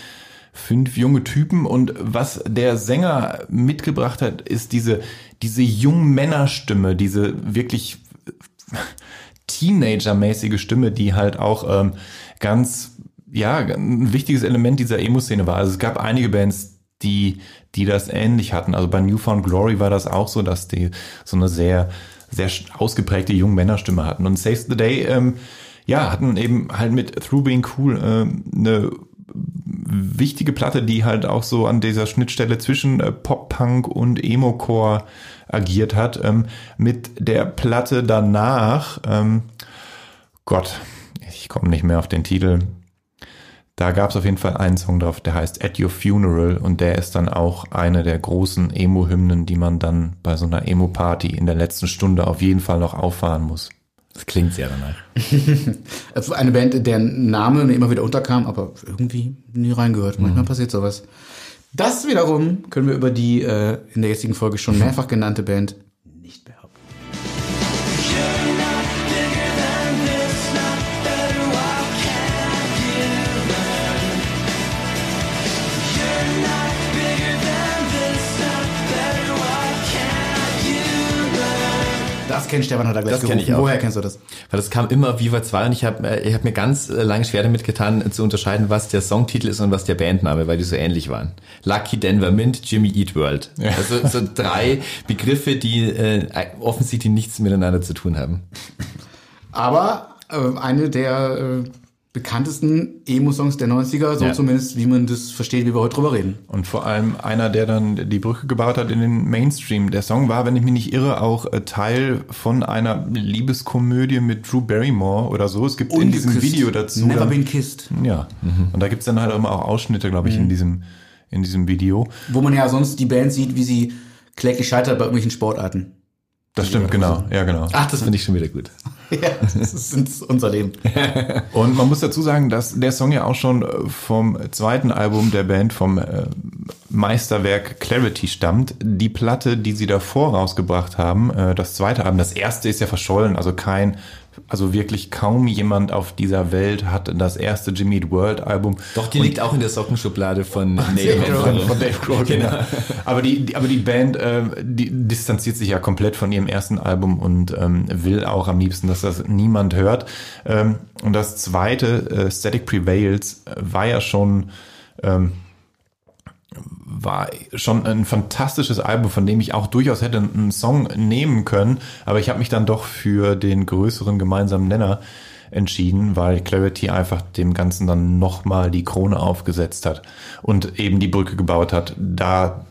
fünf junge Typen und was der Sänger mitgebracht hat, ist diese, diese jungen Männerstimme, diese wirklich Teenager-mäßige Stimme, die halt auch ähm, ganz, ja, ein wichtiges Element dieser Emo-Szene war. Also es gab einige Bands, die, die das ähnlich hatten. Also bei Newfound Glory war das auch so, dass die so eine sehr, sehr ausgeprägte junge Männerstimme hatten. Und Saves the Day, ähm, ja, hatten eben halt mit Through Being Cool ähm, eine wichtige Platte, die halt auch so an dieser Schnittstelle zwischen äh, Pop-Punk und Emo-Core agiert hat. Ähm, mit der Platte danach, ähm, Gott, ich komme nicht mehr auf den Titel. Da gab es auf jeden Fall einen Song drauf, der heißt At Your Funeral und der ist dann auch eine der großen Emo-Hymnen, die man dann bei so einer Emo-Party in der letzten Stunde auf jeden Fall noch auffahren muss. Das klingt sehr danach. Eine Band, deren Name mir immer wieder unterkam, aber irgendwie nie reingehört. Manchmal passiert sowas. Das wiederum können wir über die äh, in der jetzigen Folge schon mehrfach genannte Band Das kennt Stefan hat er gleich Das kenn ich gerufen. auch. Woher kennst du das? Weil das kam immer Viva 2 und ich habe äh, ich hab mir ganz äh, lange schwer damit getan, äh, zu unterscheiden, was der Songtitel ist und was der Bandname, weil die so ähnlich waren. Lucky Denver Mint, Jimmy Eat World. Also so drei Begriffe, die äh, offensichtlich nichts miteinander zu tun haben. Aber äh, eine der äh, bekanntesten Emo-Songs der 90er, so Ja. zumindest, wie man das versteht, wie wir heute drüber reden. Und vor allem einer, der dann die Brücke gebaut hat in den Mainstream. Der Song war, wenn ich mich nicht irre, auch äh, Teil von einer Liebeskomödie mit Drew Barrymore oder so. Es gibt in diesem. Video dazu. Never dann, been kissed. ja. Und da gibt's dann halt immer auch Ausschnitte, glaube ich, in diesem in diesem Video. Wo man ja sonst die Band sieht, wie sie kläglich scheitert bei irgendwelchen Sportarten. Das stimmt, genau. Ja, genau. Ach, das finde ich schon wieder gut. Ja, das ist unser Leben. Und man muss dazu sagen, dass der Song ja auch schon äh, vom zweiten Album der Band, vom äh, Meisterwerk Clarity stammt. Die Platte, die sie davor rausgebracht haben, äh, das zweite Album, das erste ist ja verschollen, also kein, also wirklich kaum jemand auf dieser Welt hat das erste Jimmy Eat World Album. Doch, die liegt auch in der Sockenschublade von Neil Grohl. Von Dave Grohl, genau. Aber die, die, aber die Band, äh, die distanziert sich ja komplett von ihrem ersten Album und ähm, will auch am liebsten, dass das niemand hört. Ähm, und das zweite, äh, Static Prevails, äh, war ja schon ähm, war schon ein fantastisches Album, von dem ich auch durchaus hätte einen Song nehmen können, aber ich habe mich dann doch für den größeren gemeinsamen Nenner entschieden, weil Clarity einfach dem Ganzen dann nochmal die Krone aufgesetzt hat und eben die Brücke gebaut hat, da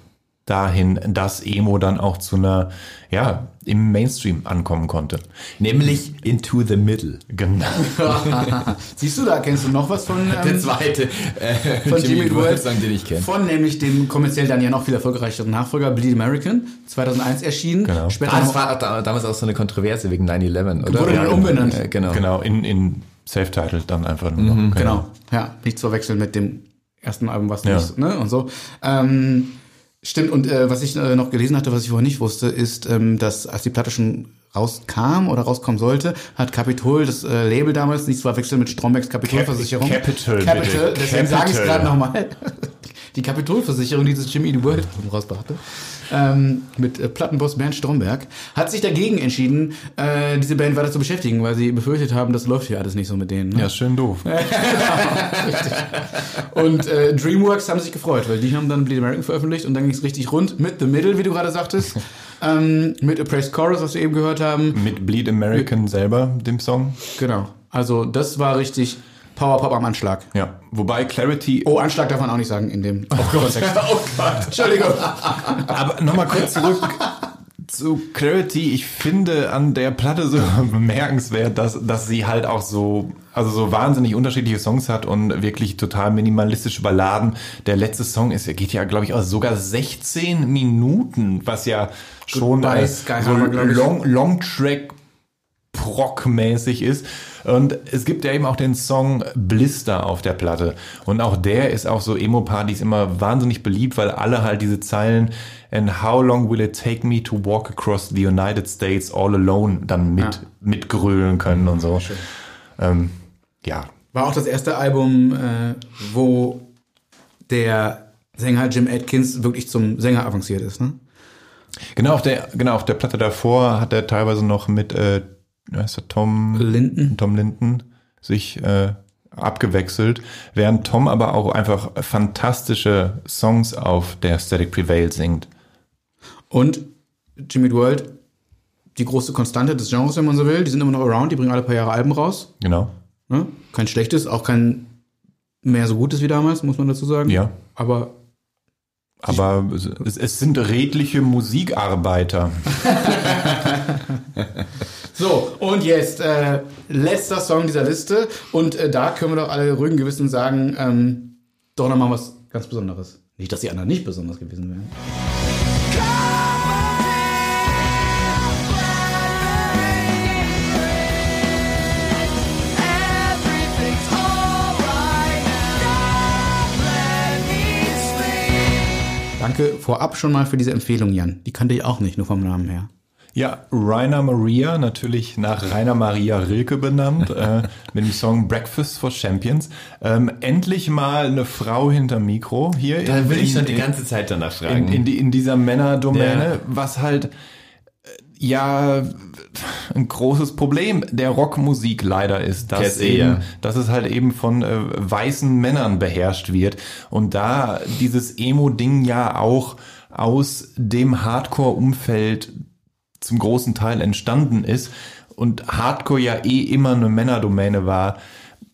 dahin, dass Emo dann auch zu einer, ja, im Mainstream ankommen konnte. Nämlich Into the Middle. Genau. Siehst du, da kennst du noch was von, Der ähm, zweite äh, von Jimmy Song, den ich kenne. Von nämlich dem kommerziell dann ja noch viel erfolgreicheren Nachfolger Bleed American, 2001 erschienen. Genau. Später das war da- damals auch so eine Kontroverse wegen 9-11, oder? Wurde dann Ja, umbenannt. Äh, genau. Genau, in, in Self-Titled dann einfach nur noch. Genau, ja, nicht zu verwechseln mit dem ersten Album, was Ja. nicht, ne, und so. Ähm, stimmt, und äh, was ich äh, noch gelesen hatte, was ich vorher nicht wusste, ist, ähm, dass als die Platte schon rauskam oder rauskommen sollte, hat Capitol, das äh, Label damals, nicht zu verwechseln mit Strombergs Kapitolversicherung. Capital, Capital, bitte. deswegen sage ich es Capital. gerade nochmal. Die Kapitolversicherung, dieses Jimmy Eat World Album rausbrachte, ähm, mit äh, Plattenboss Bernd Stromberg, hat sich dagegen entschieden, äh, diese Band weiter zu beschäftigen, weil sie befürchtet haben, das läuft hier alles nicht so mit denen. Ne? Ja, schön doof. Und äh, DreamWorks haben sich gefreut, weil die haben dann Bleed American veröffentlicht und dann ging es richtig rund mit The Middle, wie du gerade sagtest, ähm, mit A Praised Chorus, was wir eben gehört haben. Mit Bleed American selber, dem Song. Genau. Also das war richtig Power Pop am Anschlag. Ja. Wobei Clarity. Oh, Anschlag darf man auch nicht sagen in dem Kontext. oh Gott. Entschuldigung. Aber nochmal kurz zurück zu Clarity. Ich finde an der Platte so bemerkenswert, dass, dass sie halt auch so, also so wahnsinnig unterschiedliche Songs hat und wirklich total minimalistische Balladen. Der letzte Song ist, geht ja, glaube ich, auch sogar 16 Minuten, was ja schon Goodbye, Sky so. Long, Long Track Prog-mäßig ist. Und es gibt ja eben auch den Song Blister auf der Platte. Und auch der ist auf so Emo-Partys immer wahnsinnig beliebt, weil alle halt diese Zeilen And how long will it take me to walk across the United States all alone dann mit, Ja. mitgrölen können und so. Ähm, ja, War auch das erste Album, äh, wo der Sänger Jim Atkins wirklich zum Sänger avanciert ist, ne? Genau, auf der, genau, auf der Platte davor hat er teilweise noch mit, äh, heißt der, Tom Linden. Tom Linden sich äh, abgewechselt, während Tom aber auch einfach fantastische Songs auf der Static Prevail singt. Und Jimmy World, die große Konstante des Genres, wenn man so will. Die sind immer noch around, die bringen alle paar Jahre Alben raus. Genau. Ne? Kein schlechtes, auch kein mehr so gutes wie damals, muss man dazu sagen. Ja. Aber Aber es, es sind redliche Musikarbeiter. so, und jetzt äh, letzter Song dieser Liste. Und äh, da können wir doch alle ruhigen Gewissen sagen, ähm, doch nochmal was ganz Besonderes. Nicht, dass die anderen nicht besonders gewesen wären. Danke vorab schon mal für diese Empfehlung, Jan. Die kannte ich auch nicht, nur vom Namen her. Ja, Rainer Maria, natürlich nach Rainer Maria Rilke benannt, äh, mit dem Song Breakfast for Champions. Ähm, endlich mal eine Frau hinter Mikro hier. Da will ich in- schon die in- ganze Zeit danach fragen. in, in, die, in dieser Männerdomäne, Ja. was halt äh, ja ein großes Problem der Rockmusik leider ist, dass, eben, dass es halt eben von äh, weißen Männern beherrscht wird und da dieses Emo-Ding ja auch aus dem Hardcore-Umfeld zum großen Teil entstanden ist und Hardcore ja eh immer eine Männerdomäne war,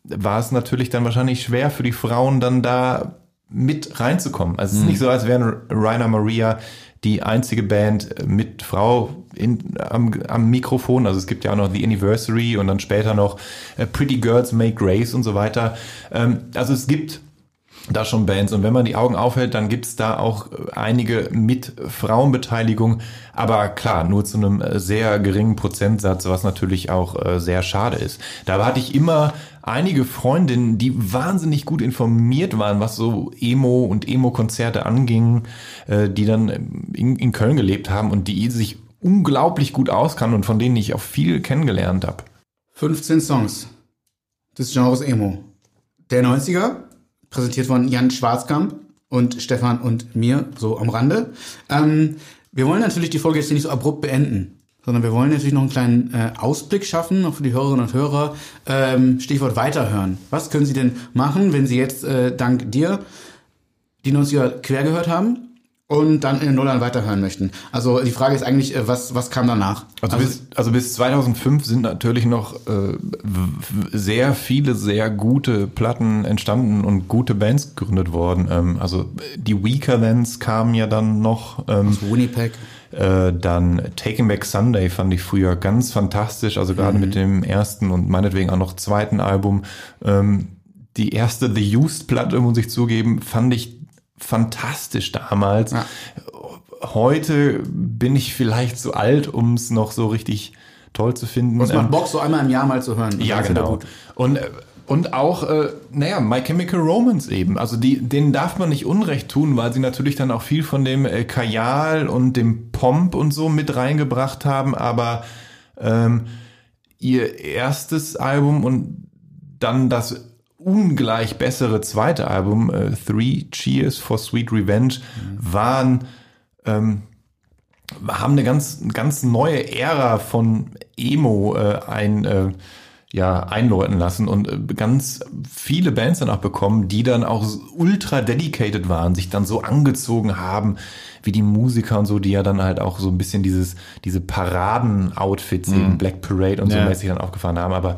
war es natürlich dann wahrscheinlich schwer für die Frauen dann da mit reinzukommen. Also es ist nicht so, als wären Rainer Maria die einzige Band mit Frau in, am, am Mikrofon. Also es gibt ja auch noch The Anniversary und dann später noch äh, Pretty Girls Make Grace und so weiter. Ähm, also es gibt da schon Bands. Und wenn man die Augen aufhält, dann gibt's da auch äh, einige mit Frauenbeteiligung. Aber klar, nur zu einem äh, sehr geringen Prozentsatz, was natürlich auch äh, sehr schade ist. Da hatte ich immer einige Freundinnen, die wahnsinnig gut informiert waren, was so Emo und Emo-Konzerte anging, die dann in, in Köln gelebt haben und die sich unglaublich gut auskannten und von denen ich auch viel kennengelernt habe. 15 Songs des Genres Emo. Der 90er, präsentiert von Jan Schwarzkamp und Stefan und mir, so am Rande. Ähm, wir wollen natürlich die Folge jetzt nicht so abrupt beenden, sondern wir wollen natürlich noch einen kleinen äh, Ausblick schaffen, auch für die Hörerinnen und Hörer. Ähm, Stichwort weiterhören. Was können Sie denn machen, wenn Sie jetzt äh, dank dir die 90er quer gehört haben und dann in den Nullern weiterhören möchten? Also die Frage ist eigentlich, äh, was, was kam danach? Also, bis, also bis 2005 sind natürlich noch äh, sehr viele sehr gute Platten entstanden und gute Bands gegründet worden. Ähm, also die Weakerlands kamen ja dann noch. Ähm, Winnipeg. äh, dann Taking Back Sunday fand ich früher ganz fantastisch, also gerade mit dem ersten und meinetwegen auch noch zweiten Album. Ähm, die erste The Used Platte, muss ich zugeben, fand ich fantastisch damals. Ja. Heute bin ich vielleicht zu alt, um es noch so richtig toll zu finden. Und es macht Ähm, Bock, so einmal im Jahr mal zu hören. ja, Das genau. Und, äh, und auch, äh, naja, My Chemical Romance eben. Also die, denen darf man nicht Unrecht tun, weil sie natürlich dann auch viel von dem äh, Kajal und dem Pomp und so mit reingebracht haben. Aber ähm, ihr erstes Album und dann das ungleich bessere zweite Album, äh, Three Cheers for Sweet Revenge, waren ähm, haben eine ganz, ganz neue Ära von Emo äh, ein, äh, ja, einläuten lassen und äh, ganz viele Bands dann auch bekommen, die dann auch ultra dedicated waren, sich dann so angezogen haben, wie die Musiker und so, die ja dann halt auch so ein bisschen dieses, diese Paraden-Outfits eben Black Parade und so Ja. mäßig dann aufgefahren haben, aber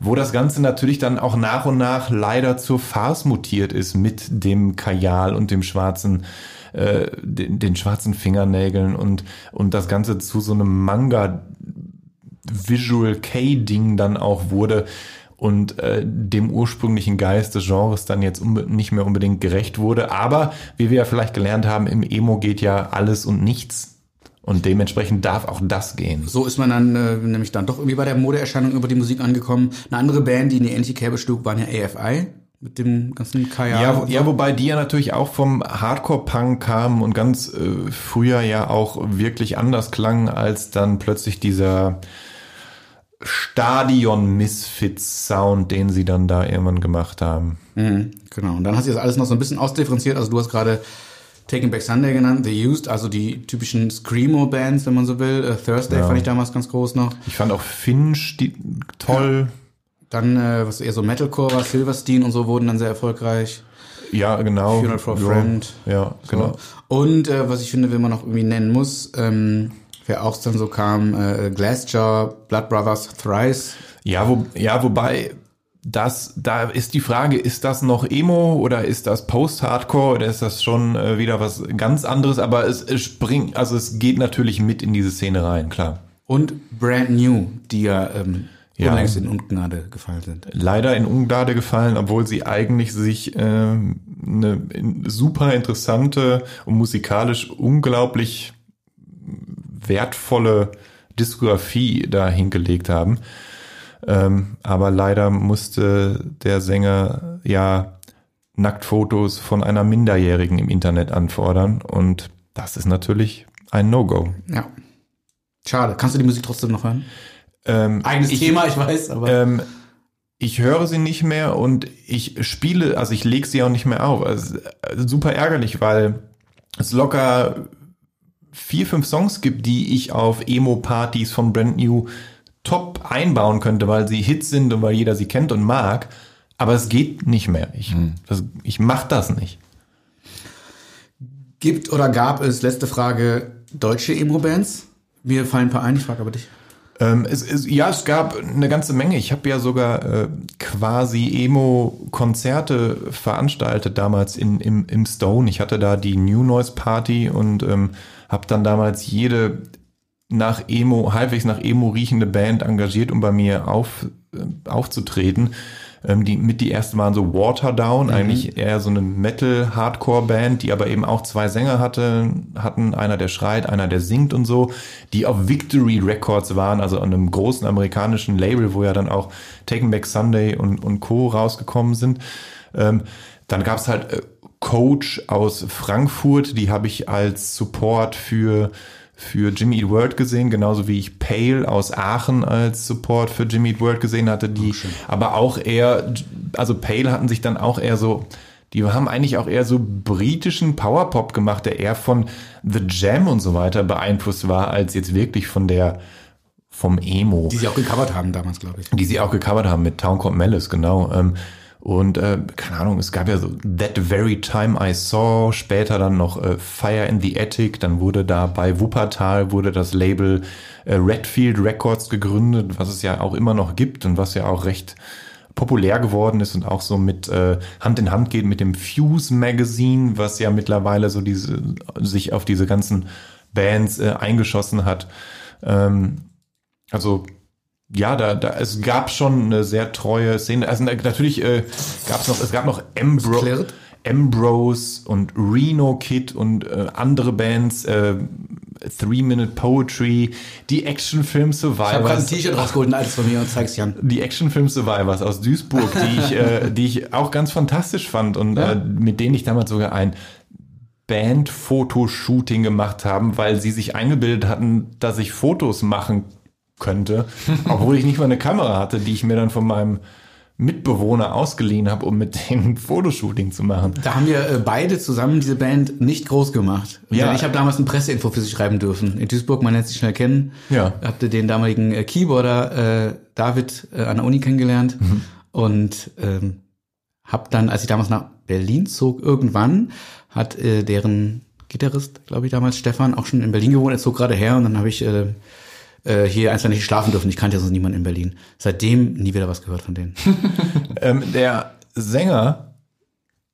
wo das Ganze natürlich dann auch nach und nach leider zur Farce mutiert ist mit dem Kajal und dem schwarzen äh, den, den schwarzen Fingernägeln und und das Ganze zu so einem Manga Visual K-Ding dann auch wurde und äh, dem ursprünglichen Geist des Genres dann jetzt nicht mehr unbedingt gerecht wurde. Aber wie wir ja vielleicht gelernt haben, im Emo geht ja alles und nichts. Und dementsprechend darf auch das gehen. So ist man dann äh, nämlich dann doch irgendwie bei der Modeerscheinung über die Musik angekommen. Eine andere Band, die in die Kerbe schlug, waren ja AFI mit dem ganzen Kaya. Ja, wo- ja, wobei die ja natürlich auch vom Hardcore-Punk kamen und ganz äh, früher ja auch wirklich anders klangen als dann plötzlich dieser Stadion-Misfits-Sound, den sie dann da irgendwann gemacht haben. Mhm, genau. Und dann hast du das alles noch so ein bisschen ausdifferenziert. Also du hast gerade Taking Back Sunday genannt, The Used, also die typischen Screamo-Bands, wenn man so will. Äh, Thursday Ja. fand ich damals ganz groß noch. Ich fand auch Finch die, toll. Dann, äh, was eher so Metalcore war, Silverstein und so wurden dann sehr erfolgreich. Ja, genau. Funeral for a ja, Friend. Ja, So. genau. Und äh, was ich finde, wenn man noch irgendwie nennen muss, ähm, wer auch dann so kam, äh, Glassjaw, Blood Brothers, Thrice. Ja, wo, ja, wobei das, da ist die Frage, ist das noch Emo oder ist das Post-Hardcore oder ist das schon äh, wieder was ganz anderes? Aber es, es springt, also es geht natürlich mit in diese Szene rein, klar. Und Brand New, die ja, ähm, Ja. unlängst in Ungnade gefallen sind. Leider in Ungnade gefallen, obwohl sie eigentlich sich ähm, eine in- super interessante und musikalisch unglaublich wertvolle Diskografie da hingelegt haben. Ähm, aber leider musste der Sänger ja Nacktfotos von einer Minderjährigen im Internet anfordern und das ist natürlich ein No-Go. Ja. Schade. Kannst du die Musik trotzdem noch hören? Ähm, Eigenes ich- Thema, ich weiß, aber. Ähm, ich höre sie nicht mehr und ich spiele, also ich lege sie auch nicht mehr auf. Also, super ärgerlich, weil es locker vier, fünf Songs gibt, die ich auf Emo-Partys von Brand New top einbauen könnte, weil sie Hits sind und weil jeder sie kennt und mag. Aber es geht nicht mehr. Ich, das, ich mach das nicht. Gibt oder gab es, letzte Frage, deutsche Emo-Bands? Mir fallen ein paar ein, ich frage aber dich. Ähm, es, es, ja, es gab eine ganze Menge. Ich habe ja sogar äh, quasi Emo-Konzerte veranstaltet damals in, im, im Stone. Ich hatte da die New Noise Party und ähm, habe dann damals jede nach Emo, halbwegs nach Emo riechende Band engagiert, um bei mir auf, äh, aufzutreten. Ähm, die, mit die ersten waren so Waterdown, eigentlich eher so eine Metal-Hardcore-Band, die aber eben auch zwei Sänger hatte, hatten, einer der schreit, einer der singt und so, die auf Victory Records waren, also an einem großen amerikanischen Label, wo ja dann auch Taken Back Sunday und, und Co. rausgekommen sind. Ähm, dann gab's halt äh, Coach aus Frankfurt, die habe ich als Support für für Jimmy Eat World gesehen, genauso wie ich Pale aus Aachen als Support für Jimmy Eat World gesehen hatte, die aber auch eher, also Pale hatten sich dann auch eher so, die haben eigentlich auch eher so britischen Powerpop gemacht, der eher von The Jam und so weiter beeinflusst war, als jetzt wirklich von der, vom Emo Die sie auch gecovert haben damals, glaube ich. die sie auch gecovert haben mit Town Called Malice, genau. Ähm, und äh, keine Ahnung, es gab ja so That Very Time I Saw, später dann noch äh, Fire in the Attic, dann wurde da bei Wuppertal wurde das Label äh, Redfield Records gegründet, was es ja auch immer noch gibt und was ja auch recht populär geworden ist und auch so mit äh, Hand in Hand geht mit dem Fuse Magazine, was ja mittlerweile so diese sich auf diese ganzen Bands äh, eingeschossen hat. Ähm, also ja, da, da es gab schon eine sehr treue Szene. Also na- natürlich äh, gab es noch, es gab noch klirrt? Ambrose und Reno Kid und äh, andere Bands, äh, Three Minute Poetry, die Actionfilm Ich habe gerade ein Survivors, T-Shirt rausgeholt, ein altes von mir und zeig's Jan. die Actionfilm Survivors aus Duisburg, die ich, äh, die ich auch ganz fantastisch fand und Ja. äh, mit denen ich damals sogar ein Band-Fotoshooting gemacht haben, weil sie sich eingebildet hatten, dass ich Fotos machen könnte, obwohl ich nicht mal eine Kamera hatte, die ich mir dann von meinem Mitbewohner ausgeliehen habe, um mit denen ein Fotoshooting zu machen. Da haben wir äh, beide zusammen diese Band nicht groß gemacht. Ja. Ich habe damals ein Presseinfo für sie schreiben dürfen. In Duisburg, man lernt sich schnell kennen. Ja. Habt ihr den damaligen äh, Keyboarder äh, David äh, an der Uni kennengelernt. Und ähm, hab dann, als ich damals nach Berlin zog, irgendwann hat äh, deren Gitarrist, glaube ich damals, Stefan, auch schon in Berlin gewohnt. Er zog gerade her und dann habe ich äh, hier einfach nicht schlafen dürfen. Ich kannte ja sonst niemanden in Berlin. Seitdem nie wieder was gehört von denen. Ähm, der Sänger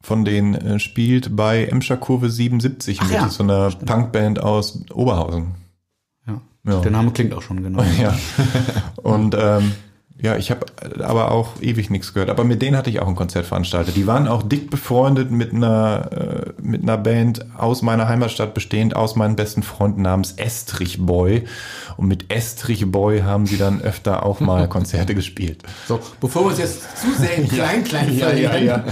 von denen äh, spielt bei Emscher Kurve 77 Ach mit ja, so einer Punkband aus Oberhausen. Ja. Ja. Der Name klingt auch schon genau. Ja. Und ähm, ja, ich habe aber auch ewig nichts gehört. Aber mit denen hatte ich auch ein Konzert veranstaltet. Die waren auch dick befreundet mit einer äh, mit einer Band aus meiner Heimatstadt bestehend aus meinen besten Freunden namens Estrich Boy. Und mit Estrich Boy haben sie dann öfter auch mal Konzerte gespielt. So, bevor wir uns jetzt zu sehr in klein, klein Ja, ja, verlieren, ja.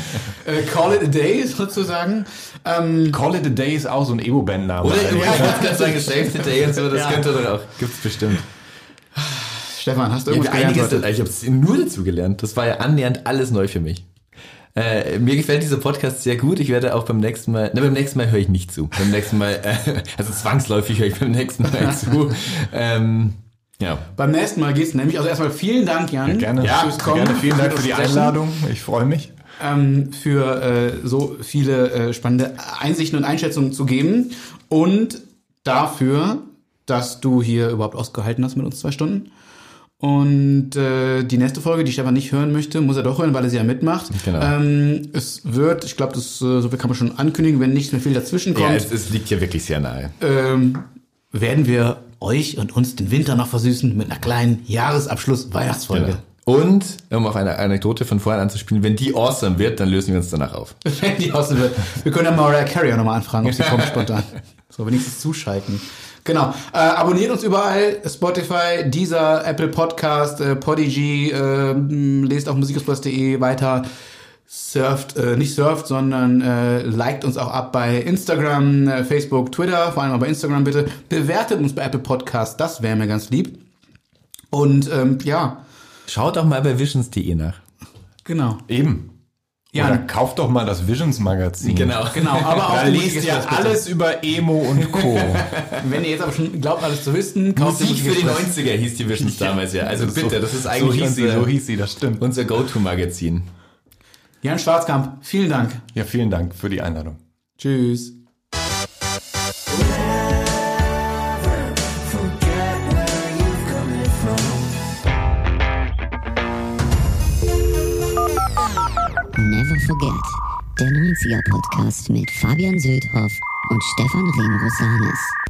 Äh, call it a day sozusagen. Ähm, Call It a Day ist auch so ein Emo-Band-Name. Oder eigentlich. ich wollte gerade sagen, Save the Day und so, das Ja. könnte doch auch. Gibt's bestimmt. Stefan, hast du Ja, irgendwas gelernt einiges, heute? ich habe nur dazu gelernt. Das war ja annähernd alles neu für mich. Äh, mir gefällt dieser Podcast sehr gut. Ich werde auch beim nächsten Mal, na, beim nächsten Mal höre ich nicht zu. Beim nächsten Mal, äh, also zwangsläufig höre ich beim nächsten Mal zu. Ähm, ja. Beim nächsten Mal geht's nämlich, also erstmal vielen Dank, Jan. Gerne, Ja, fürs Kommen, gerne. Vielen Dank für die. Einladung. Ich freue mich. ähm, für äh, so viele äh, spannende Einsichten und Einschätzungen zu geben und dafür, dass du hier überhaupt ausgehalten hast mit uns zwei Stunden. Und äh, die nächste Folge, die Stefan nicht hören möchte, muss er doch hören, weil er sie ja mitmacht. Genau. Ähm, es wird, ich glaube, das äh, so viel kann man schon ankündigen, wenn nichts mehr viel dazwischen Ja, kommt, es, es liegt ja wirklich sehr nahe. ähm, werden wir euch und uns den Winter noch versüßen mit einer kleinen Jahresabschluss-Weihnachtsfolge. Genau. Und, um auf eine Anekdote von vorhin anzuspielen, wenn die awesome wird, dann lösen wir uns danach auf. wenn die außen wird. Wir können ja Mariah Carey auch nochmal anfragen, ob sie kommt spontan. So, wenigstens zuschalten. Genau. Äh, abonniert uns überall. Spotify, Deezer, Apple Podcast, äh, Podigy, äh, lest auf musikexpress.de weiter. Surft, äh, nicht surft, sondern äh, liked uns auch ab bei Instagram, äh, Facebook, Twitter, vor allem aber bei Instagram bitte. Bewertet uns bei Apple Podcast, das wäre mir ganz lieb. Und ähm, ja, Schaut auch mal bei visions.de nach. genau. Eben. Ja. Oder kauft doch mal das Visions Magazin. Genau. Genau, aber auch Da liest ihr bitte. alles über Emo und Co. Wenn ihr jetzt aber schon glaubt, alles zu wissen, kauft Musik für die Express. 90er hieß die Visions damals ja. Also bitte, das ist so eigentlich hieß sie, so hieß sie, das stimmt. unser Go-To-Magazin. Jan Schwarzkamp, vielen Dank. Ja, vielen Dank für die Einladung. Tschüss. Der 90er Podcast mit Fabian Söldhoff und Stefan Remrosanis.